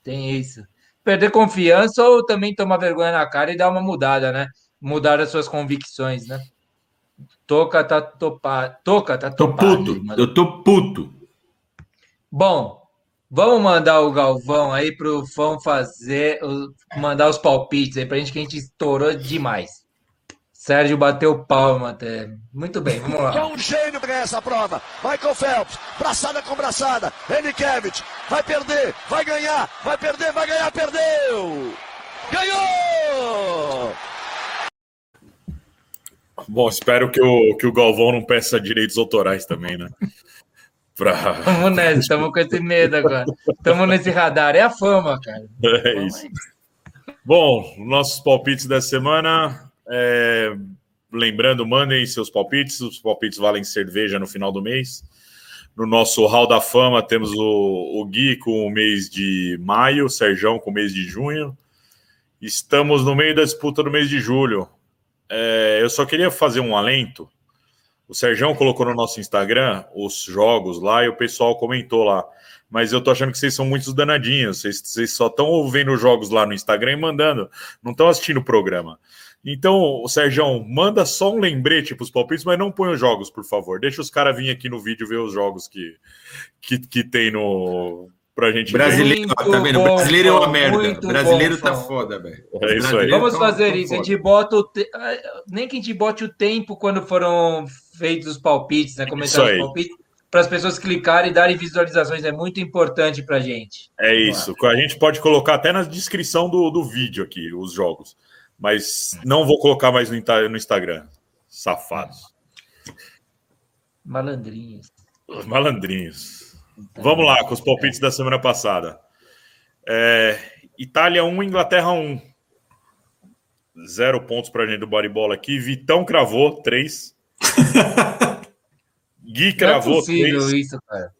Tem isso. Perder confiança ou também tomar vergonha na cara e dar uma mudada, né? Mudar as suas convicções, né? Toca tá topado. Toca tá Tô topado. puto, ele mandou. eu tô puto. Bom, vamos mandar o Galvão aí pro Fão fazer, mandar os palpites aí pra gente que a gente estourou demais. Sérgio bateu palma até. Muito bem, vamos É lá. um gênio ganhar essa prova. Michael Phelps, braçada com braçada. Enikevich, vai perder, vai ganhar, vai perder, vai ganhar, perdeu! Ganhou! Bom, espero que o, que o Galvão não peça direitos autorais também, né? Pra... Vamos nessa, estamos com esse medo agora. Estamos nesse radar. É a fama, cara. É isso. Bom, nossos palpites dessa semana. É, Lembrando, mandem seus palpites. Os palpites valem cerveja no final do mês. No nosso Hall da Fama temos o, o Gui com o mês de maio, o Serjão com o mês de junho. Estamos no meio da disputa do mês de julho. É, eu só queria fazer um alento. O Serjão colocou no nosso Instagram os jogos lá e o pessoal comentou lá. Mas eu tô achando que vocês são muitos danadinhos. Vocês, vocês só estão vendo os jogos lá no Instagram e mandando. Não estão assistindo o programa. Então, o Serjão, manda só um lembrete para os palpites, mas não põe os jogos, por favor. Deixa os caras virem aqui no vídeo ver os jogos que, que, que tem no. Pra gente ver. Brasileiro, Muito tá vendo? bom, Brasileiro é uma merda. Brasileiro bom, tá foda, velho. É isso aí. Vamos Tão- fazer isso. A foda. gente bota o. te- ah, Nem que a gente bote o tempo quando foram feitos os palpites, né? Comentar os palpites, para as pessoas clicarem e darem visualizações. É muito importante para gente. É isso. A gente pode colocar até na descrição do, do vídeo aqui os jogos. Mas não vou colocar mais no, Instagram. Safados. Malandrinhos. Malandrinhos. Vamos lá com os palpites da semana passada. É, Itália 1, Inglaterra 1. Zero pontos pra gente do bodybola aqui. Vitão cravou 3. Gui é cravou possível 3. isso, cara.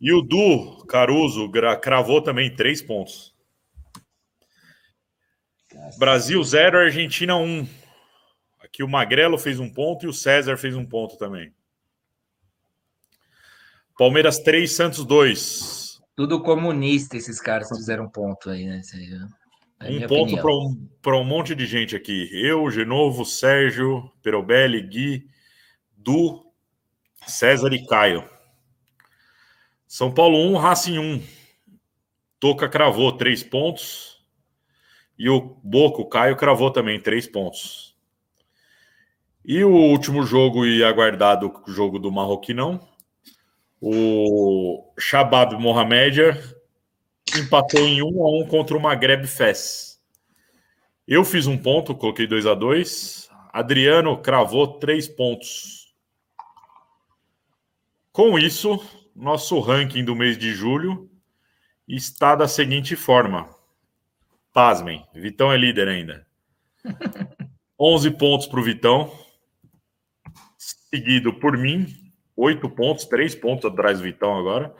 E o Du Caruso cravou também 3 pontos. Brasil 0, Argentina 1. Aqui o Magrelo fez um ponto e o César fez um ponto também. Palmeiras 3, Santos 2. Tudo comunista, esses caras fizeram ponto aí, né? É Um ponto para um, pra um monte de gente aqui. Eu, Genovo, Sérgio, Perobelli, Gui, Du, César e Caio. São Paulo 1, Racing 1. Toca cravou 3 pontos. E o Boco, Caio, cravou também 3 pontos. E o último jogo e aguardado jogo do Marroquinão. O Shabab Mohamed empatou em 1 a 1 contra o Maghreb Fes. Eu fiz um ponto, coloquei 2 a 2. Adriano cravou 3 pontos. Com isso, nosso ranking do mês de julho está da seguinte forma. Pasmem, Vitão é líder ainda. 11 pontos para o Vitão, seguido por mim, 8 pontos, 3 pontos atrás do Vitão agora.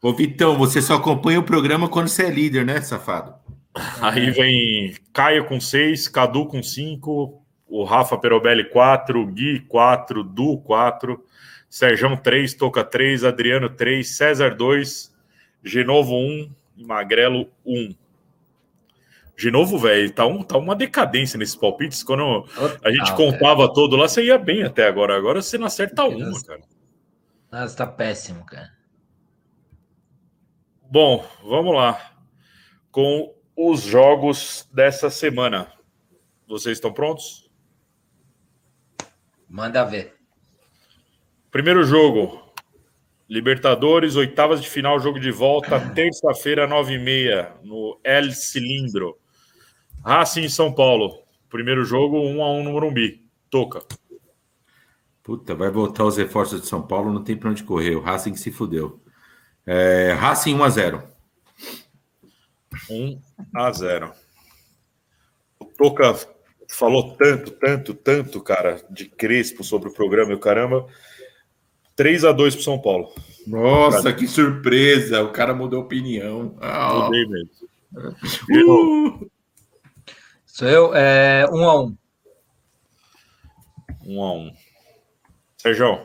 Ô, Vitão, você só acompanha o programa quando você é líder, né, safado? Aí vem Caio com 6, Cadu com 5, o Rafa Perobelli 4, Gui 4, Du 4, Serjão 3, Toca 3, Adriano 3, César 2, Genovo 1 e Magrelo 1. Genovo, velho, tá, um, tá uma decadência nesses palpites. Quando a gente Total, contava todo lá, você ia bem até agora. Agora você não acerta uma, cara. Nossa, tá péssimo, cara. Bom, vamos lá. Com os jogos dessa semana. Vocês estão prontos? Manda ver. Primeiro jogo. Libertadores, oitavas de final, jogo de volta, terça-feira, nove e meia, no El Cilindro. Racing em São Paulo. Primeiro jogo, um a um no Morumbi. Toca. Puta, vai voltar os reforços de São Paulo, não tem pra onde correr. O Racing se fudeu. É, Racing 1 a 0 1 a 0 O Toca falou tanto, tanto, tanto, cara, de Crespo sobre o programa e o caramba. 3 a 2 pro São Paulo. Nossa, que surpresa! O cara mudou opinião. Ah, Mudei mesmo. uh, Sou eu, é, um a um. 1 a 1 Sérgio,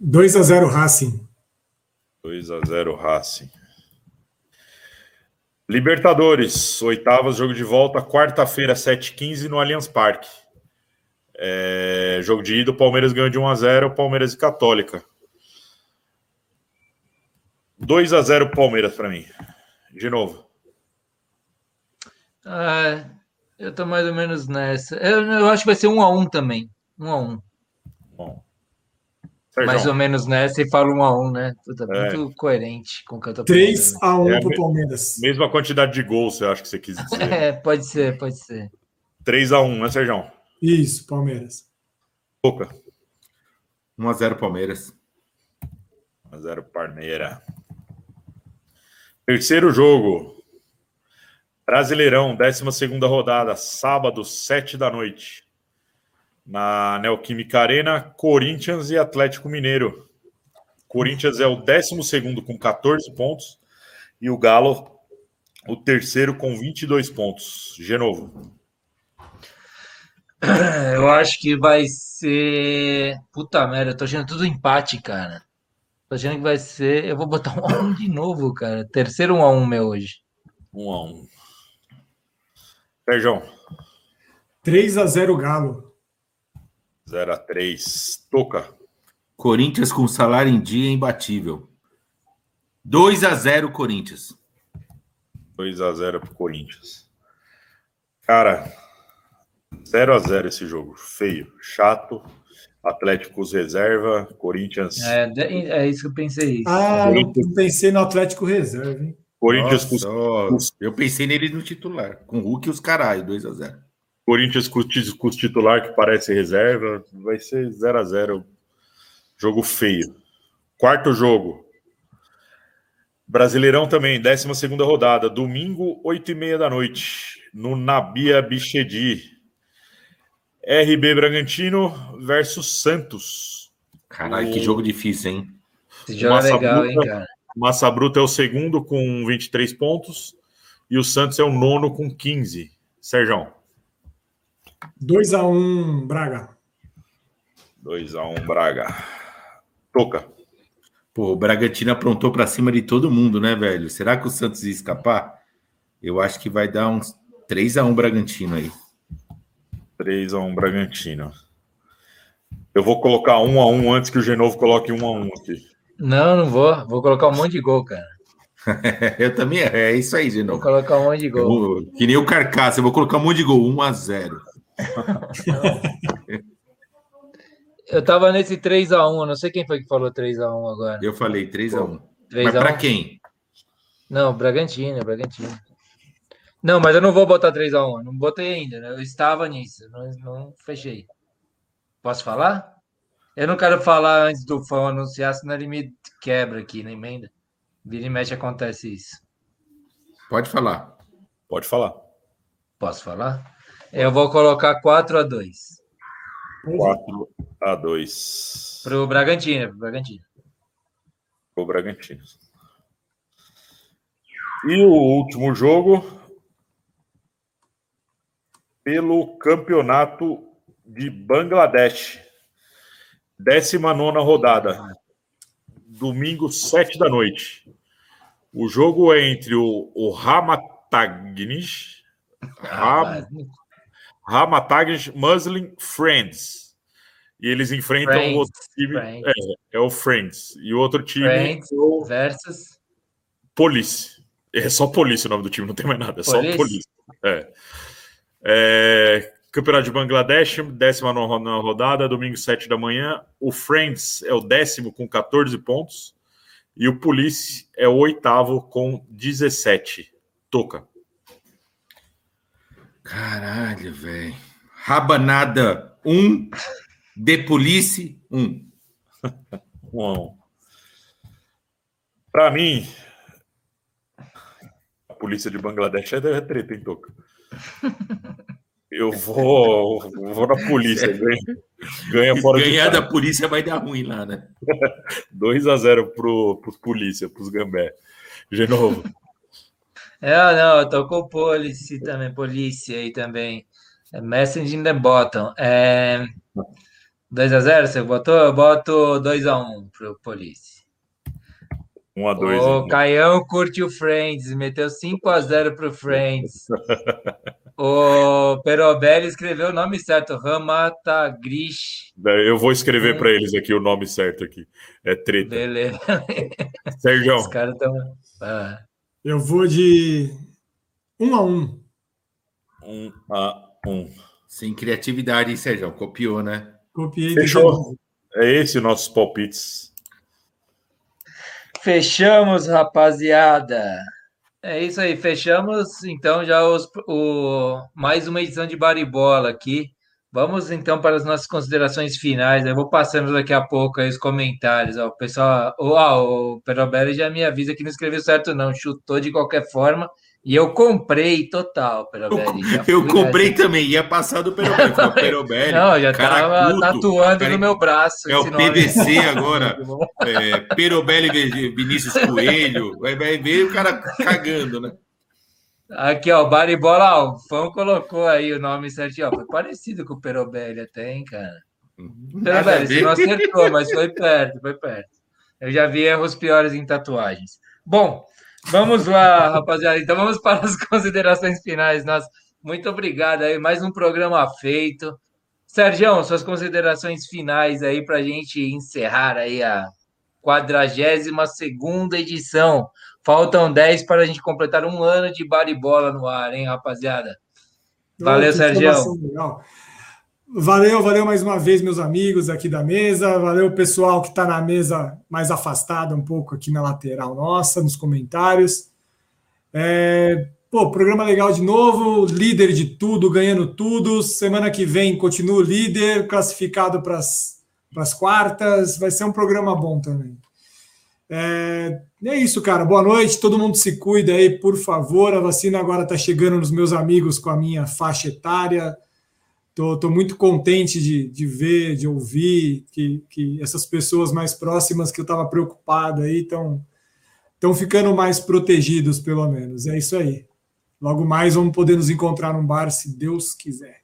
2 a 0 Racing. 2 a 0 Racing. Libertadores, oitavas, jogo de volta, quarta-feira, 7h15 no Allianz Parque. É, jogo de ida, o Palmeiras ganhou de 1 a 0 Palmeiras e Católica. 2 a 0 Palmeiras para mim. De novo. Ah, eu tô mais ou menos nessa. Eu, eu acho que vai ser um a um também. Um a um. Bom. Mais Sérgio, ou menos nessa e falo um a um, né? Tudo É. muito coerente com o que eu tô 3 falando. a 1 É, pro me- Palmeiras. mesma quantidade de gols, eu acho que você quis dizer. É, pode ser, pode ser. 3 a 1 né, Sérgio? Isso, Palmeiras. Boca. 1 a 0 Palmeiras. 1 a 0 Parmeira. Terceiro jogo. Brasileirão, 12 rodada, sábado, 7 da noite. Na Neoquímica Arena, Corinthians e Atlético Mineiro. Corinthians é o 12 com 14 pontos e o Galo o terceiro com 22 pontos. De novo. Eu acho que vai ser. Puta merda, eu tô achando tudo empate, cara. Tô achando que vai ser. Eu vou botar um a um de novo, cara. Terceiro um a um meu hoje. 1 a 1 Sérgio, 3 a 0 Galo. 0 a 3 Toca. Corinthians com salário em dia é imbatível. 2 a 0 Corinthians. 2 a 0 pro Corinthians. Cara, 0 a 0 esse jogo. Feio, chato. Atléticos reserva, Corinthians. É, é isso que eu pensei. Ah, eu pensei no Atlético Reserva, hein? Corinthians, Nossa, com, eu pensei nele no titular. Com Hulk e os caralho, 2 a 0 Corinthians com, os titular que parece reserva. Vai ser 0 a 0 Jogo feio. Quarto jogo. Brasileirão também, 12 rodada. Domingo, 8 e meia da noite. No Nabia Bichedi. RB Bragantino versus Santos. Caralho, O- que jogo difícil, hein? Esse jogo é legal, bruta. hein, cara. Massa Bruta é o segundo com 23 pontos. E o Santos é o nono com 15. Sérgio, 2 a 1 Braga. 2x1 Braga. Toca. Pô, o Bragantino aprontou pra cima de todo mundo, né, velho? Será que o Santos ia escapar? Eu acho que vai dar uns 3 a 1 Bragantino aí. 3x1 Bragantino. Eu vou colocar 1x1 antes que o Genovo coloque 1x1 aqui. Não, não vou. Vou colocar um monte de gol, cara. eu também, é isso aí, de Vou novo. colocar um monte de gol. Eu- Que nem o Carcaça, eu vou colocar um monte de gol, 1 a 0 Eu tava nesse 3x1, eu não sei quem foi que falou 3x1 agora. Eu falei 3 a 1 Mas 3x1. pra quem? Não, Bragantino, Bragantino. Não, mas eu não vou botar 3x1, eu não botei ainda, né? Eu estava nisso, não, não fechei. Posso falar? Eu não quero falar antes do fã anunciar, senão ele me quebra aqui na emenda. Vira e mexe acontece isso. Pode falar. Pode falar. Posso falar? Eu vou colocar 4x2 4x2 pro Bragantino, pro Bragantino. o Bragantino. E o último jogo pelo campeonato de Bangladesh. 19 rodada. Domingo, 7 da noite. O jogo é entre o, o Ramatagnish, Ram, Ramatagnish Muslim Friends. E eles enfrentam o Friends, outro time. É, é o Friends. E o outro time Friends é o versus Police. É só Police o nome do time, não tem mais nada. É só Police? Police. É. É, Campeonato de Bangladesh, décima nona rodada, domingo 7 da manhã. O Friends é o décimo com 14 pontos. E o Police é o oitavo com 17. Toca. Caralho, velho. Rabanada 1, um, De Police 1. Um. Bom. Para mim, a polícia de Bangladesh é treta, hein, Toca? Eu vou, vou na polícia. Ganha, ganha fora Ganhar da polícia vai dar ruim lá, né? 2 a 0 pro, pros polícia, pros gambé. De novo. É, não, eu tô com o police também, polícia aí também. É Message in the bottom. É... 2 a 0 você botou? Eu boto 2 a 1 pro polícia. 1 a 2 O Caião curte o Friends, meteu 5 a 0 pro Friends. o Perobelli escreveu o nome certo, Ramata Grish. Eu vou escrever para eles aqui o nome certo aqui. É treta. Beleza. Sérgio. Os caras estão. Ah. Eu vou de 1 a 1. 1 a 1. Sem criatividade, hein, Sérgio? Copiou, né? Copiei. Fechou. É esse nossos palpites. Fechamos, rapaziada. É isso aí, fechamos então já os, o, mais uma edição de Baribola aqui. Vamos então para as nossas considerações finais. Eu vou passando daqui a pouco aí os comentários. Ó, o pessoal, ó, o Perobelli já me avisa que não escreveu certo, não. Chutou de qualquer forma. E eu comprei total, Perobelli. Eu, eu comprei também, ia passar do Perobelli. Perobelli não, já estava tatuando cara, no meu braço. É o PVC agora. é, Perobelli Vinícius Coelho. Vai, vai ver o cara cagando, né? Aqui, ó, Baribola, ó, o Fão colocou aí o nome certinho, ó, foi parecido com o Perobelli até, hein, cara? Perobelli, você não acertou, mas foi perto, foi perto. Eu já vi erros piores em tatuagens. Bom, vamos lá, rapaziada, então vamos para as considerações finais. Nossa, muito obrigado aí, mais um programa feito. Sérgio, suas considerações finais aí para a gente encerrar aí a 42 segunda edição Faltam 10 para a gente completar um ano de baribola no ar, hein, rapaziada? Valeu, Sérgio. Valeu, valeu mais uma vez, meus amigos aqui da mesa. Valeu, pessoal que está na mesa mais afastada, um pouco aqui na lateral nossa, nos comentários. É, pô, programa legal de novo, líder de tudo, ganhando tudo. Semana que vem continuo líder, classificado para as quartas. Vai ser um programa bom também. É, é isso, cara. Boa noite. Todo mundo se cuida aí, por favor. A vacina agora está chegando nos meus amigos com a minha faixa etária. Estou muito contente de, de ver, de ouvir que, que essas pessoas mais próximas que eu estava preocupado aí estão estão ficando mais protegidos, pelo menos. É isso aí. Logo mais vamos poder nos encontrar num bar, se Deus quiser.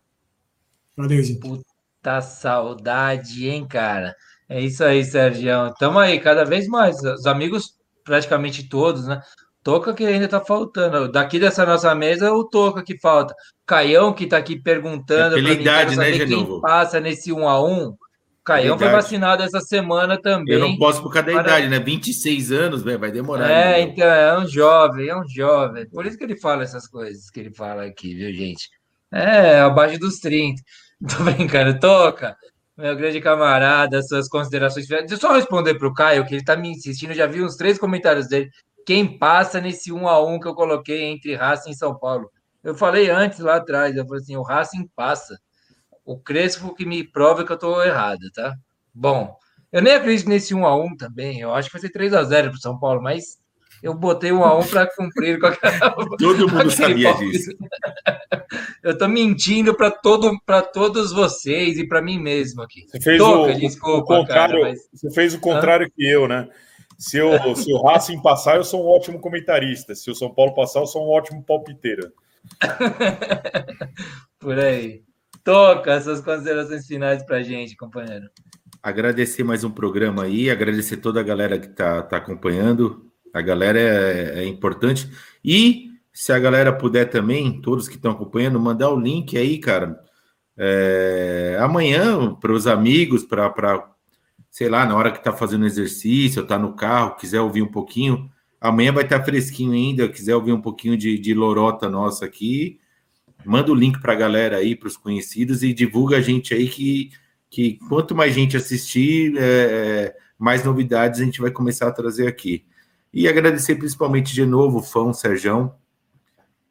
Valeu, gente. Puta saudade, hein, cara? É isso aí, Sérgio. Tamo aí, cada vez mais. Os amigos, praticamente todos, né? Toca que ainda tá faltando. Daqui dessa nossa mesa, o Toca que falta. Caião que tá aqui perguntando. É pela idade, né, quem Genovo? passa nesse 1 a 1 Caião foi vacinado essa semana também. Eu não posso por causa da para... idade, né? 26 anos, véio, vai demorar. É, então, é um jovem, é um jovem. Por isso que ele fala essas coisas que ele fala aqui, viu, gente? É, abaixo dos 30. Tô brincando, toca meu grande camarada, suas considerações. Deixa eu só responder para o Caio, que ele está me insistindo, já vi uns três comentários dele. Quem passa nesse um a um que eu coloquei entre Racing e São Paulo? Eu falei antes lá atrás, eu falei assim: o Racing passa. O Crespo que me prova que eu estou errado, tá? Bom, eu nem acredito nesse 1 a 1 também. Eu acho que vai ser 3 a 0 para o São Paulo, mas eu botei um a um para cumprir com aquela. Todo mundo sabia disso. Eu estou mentindo para todo, todos vocês e para mim mesmo aqui. Você fez Toca, o, desculpa, o contrário. Cara, mas... Você fez o contrário que eu, né? Se, eu, se o Racing passar, eu sou um ótimo comentarista. Se o São Paulo passar, eu sou um ótimo palpiteiro. Por aí. Toca essas considerações finais para gente, companheiro. Agradecer mais um programa aí, agradecer toda a galera que está tá acompanhando. A galera é, é, importante. E se a galera puder também, todos que estão acompanhando, mandar o link aí, cara. É, amanhã, para os amigos, para, sei lá, na hora que está fazendo exercício, está no carro, quiser ouvir um pouquinho. Amanhã vai estar fresquinho ainda, quiser ouvir um pouquinho de, de lorota nossa aqui. manda o link para a galera aí, para os conhecidos e divulga a gente aí que, que quanto mais gente assistir, é, é, mais novidades a gente vai começar a trazer aqui. E agradecer principalmente de novo o fã Serjão.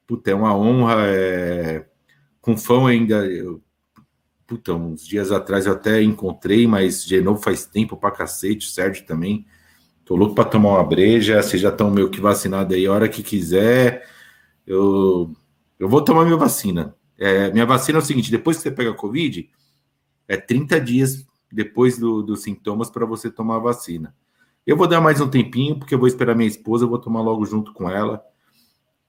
Puta, é uma honra. É... Com fã ainda. Eu... Puta, uns dias atrás eu até encontrei, mas de novo faz tempo pra cacete, o Sérgio também. Tô louco pra tomar uma breja. Vocês já estão meio que vacinados aí, a hora que quiser. Eu, eu vou tomar minha vacina. É, minha vacina é o seguinte: depois que você pega a Covid, é 30 dias depois do, dos sintomas para você tomar a vacina. Eu vou dar mais um tempinho, porque eu vou esperar minha esposa, eu vou tomar logo junto com ela.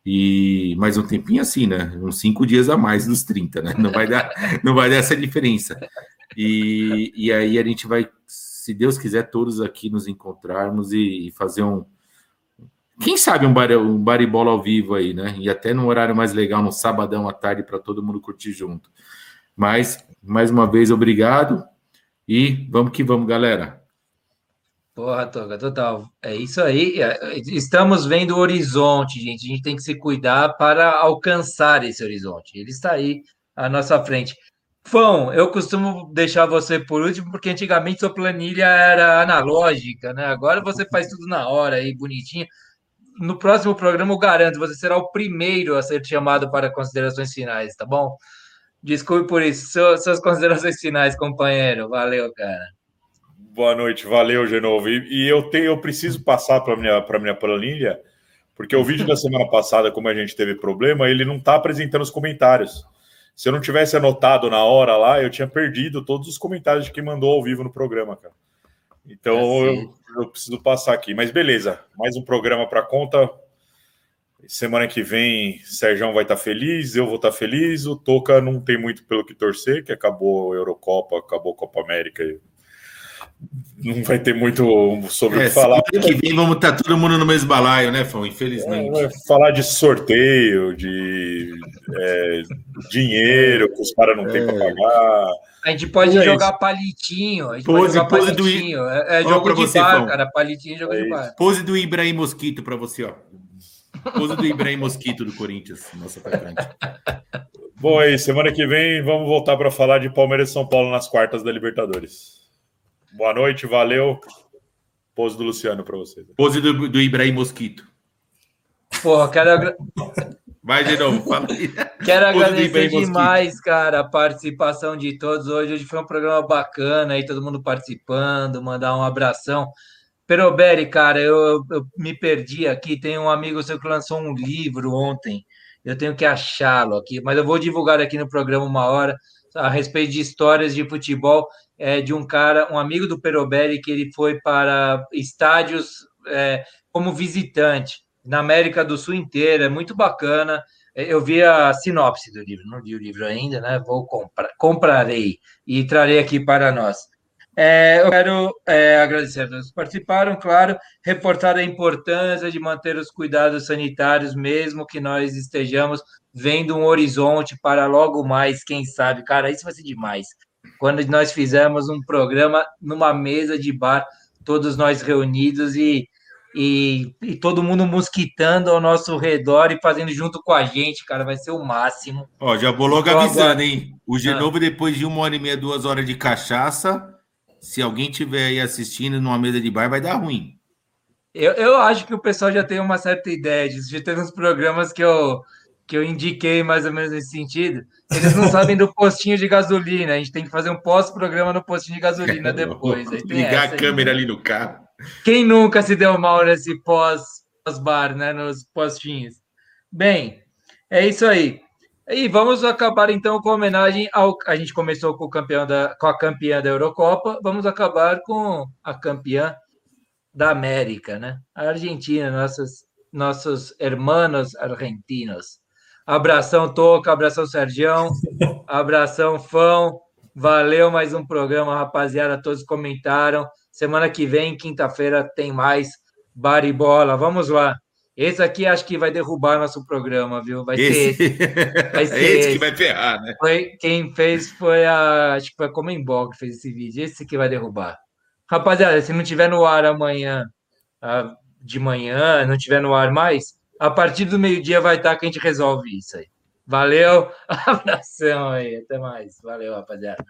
E mais um tempinho assim, né? Uns cinco dias a mais dos 30, né? Não vai dar, não vai dar essa diferença. E, e aí a gente vai, se Deus quiser, todos aqui nos encontrarmos e, e fazer um. Quem sabe um, bar, um baribola ao vivo aí, né? E até num horário mais legal, no sabadão à tarde, para todo mundo curtir junto. Mas, mais uma vez, obrigado. E vamos que vamos, galera. Porra, Toga, total. É isso aí. É, estamos vendo o horizonte, gente. A gente tem que se cuidar para alcançar esse horizonte. Ele está aí à nossa frente. Fão, eu costumo deixar você por último, porque antigamente sua planilha era analógica, né? Agora você faz tudo na hora aí, bonitinho. No próximo programa, eu garanto, você será o primeiro a ser chamado para considerações finais, tá bom? Desculpe por isso. Suas considerações finais, companheiro. Valeu, cara. Boa noite, valeu, Genovo. E, e eu tenho, eu preciso passar para minha para minha planilha, porque o vídeo da semana passada, como a gente teve problema, ele não está apresentando os comentários. Se eu não tivesse anotado na hora lá, eu tinha perdido todos os comentários de quem mandou ao vivo no programa, cara. Então é eu, eu, preciso passar aqui. Mas beleza, mais um programa para conta. Semana que vem, Sérgio vai estar tá feliz, eu vou estar tá feliz. O Toca não tem muito pelo que torcer, que acabou a Eurocopa, acabou a Copa América não vai ter muito sobre é, o que falar. que vem vamos estar todo mundo no mesmo balaio, né, Fão? Infelizmente. É, falar de sorteio, de é, dinheiro que os caras não têm para é. pagar. A gente pode é jogar palitinho. A gente pose, pode jogar palitinho. Do... É, é jogo de você, bar, Fão. cara. Palitinho jogo de bar. Pose do Ibrahim Mosquito para você, ó. Pose do Ibrahim Mosquito do Corinthians, nosso atacante. Bom, aí, semana que vem vamos voltar para falar de Palmeiras e São Paulo nas quartas da Libertadores. Boa noite, valeu. Pose do Luciano para vocês. Pose do, do Ibrahim Mosquito. Porra, quero. Vai de novo, fala aí. Quero agradecer demais, cara, a participação de todos hoje. Hoje foi um programa bacana aí, todo mundo participando, mandar um abração. Peroberi, cara, eu, eu me perdi aqui. Tem um amigo seu que lançou um livro ontem. Eu tenho que achá-lo aqui, mas eu vou divulgar aqui no programa uma hora a respeito de histórias de futebol é, de um cara, um amigo do Perobelli, que ele foi para estádios é, como visitante na América do Sul inteira, é muito bacana. É, eu vi a sinopse do livro, não li o livro ainda, né? Vou comprar, comprarei e trarei aqui para nós. É, eu quero é, agradecer a todos que participaram, claro, reportar a importância de manter os cuidados sanitários, mesmo que nós estejamos vendo um horizonte para logo mais, quem sabe, cara, isso vai ser demais quando nós fizemos um programa numa mesa de bar, todos nós reunidos e, e, e, todo mundo mosquitando ao nosso redor e fazendo junto com a gente, cara, vai ser o máximo. Ó, já vou logo avisando, hein? O Genovo, ah. depois de uma hora e meia, duas horas de cachaça, se alguém tiver aí assistindo numa mesa de bar, vai dar ruim. Eu, eu acho que o pessoal já tem uma certa ideia disso. Já tem uns programas que eu que eu indiquei mais ou menos nesse sentido, eles não sabem do postinho de gasolina. A gente tem que fazer um pós-programa no postinho de gasolina depois. Ligar a câmera ali no carro. Quem nunca se deu mal nesse pós-bar, né? Nos postinhos. Bem, é isso aí. E vamos acabar então com a homenagem ao. A gente começou com, o campeão da, com a campeã da Eurocopa, vamos acabar com a campeã da América, né? A Argentina, nossos, nossos hermanos argentinos. Abração, Toca, abração, Sergião, abração, Fão. Valeu mais um programa, rapaziada. Todos comentaram. Semana que vem, quinta-feira, tem mais Baribola. Vamos lá. Esse aqui acho que vai derrubar nosso programa, viu? Vai esse... ser esse. Vai ser esse, esse, que vai ferrar, né? Foi, quem fez foi a. Acho que foi a Comembol que fez esse vídeo. Esse que vai derrubar. Rapaziada, se não tiver no ar amanhã, ah, de manhã, não tiver no ar mais, a partir do meio-dia vai estar que a gente resolve isso aí. Valeu, abração aí, até mais. Valeu, rapaziada.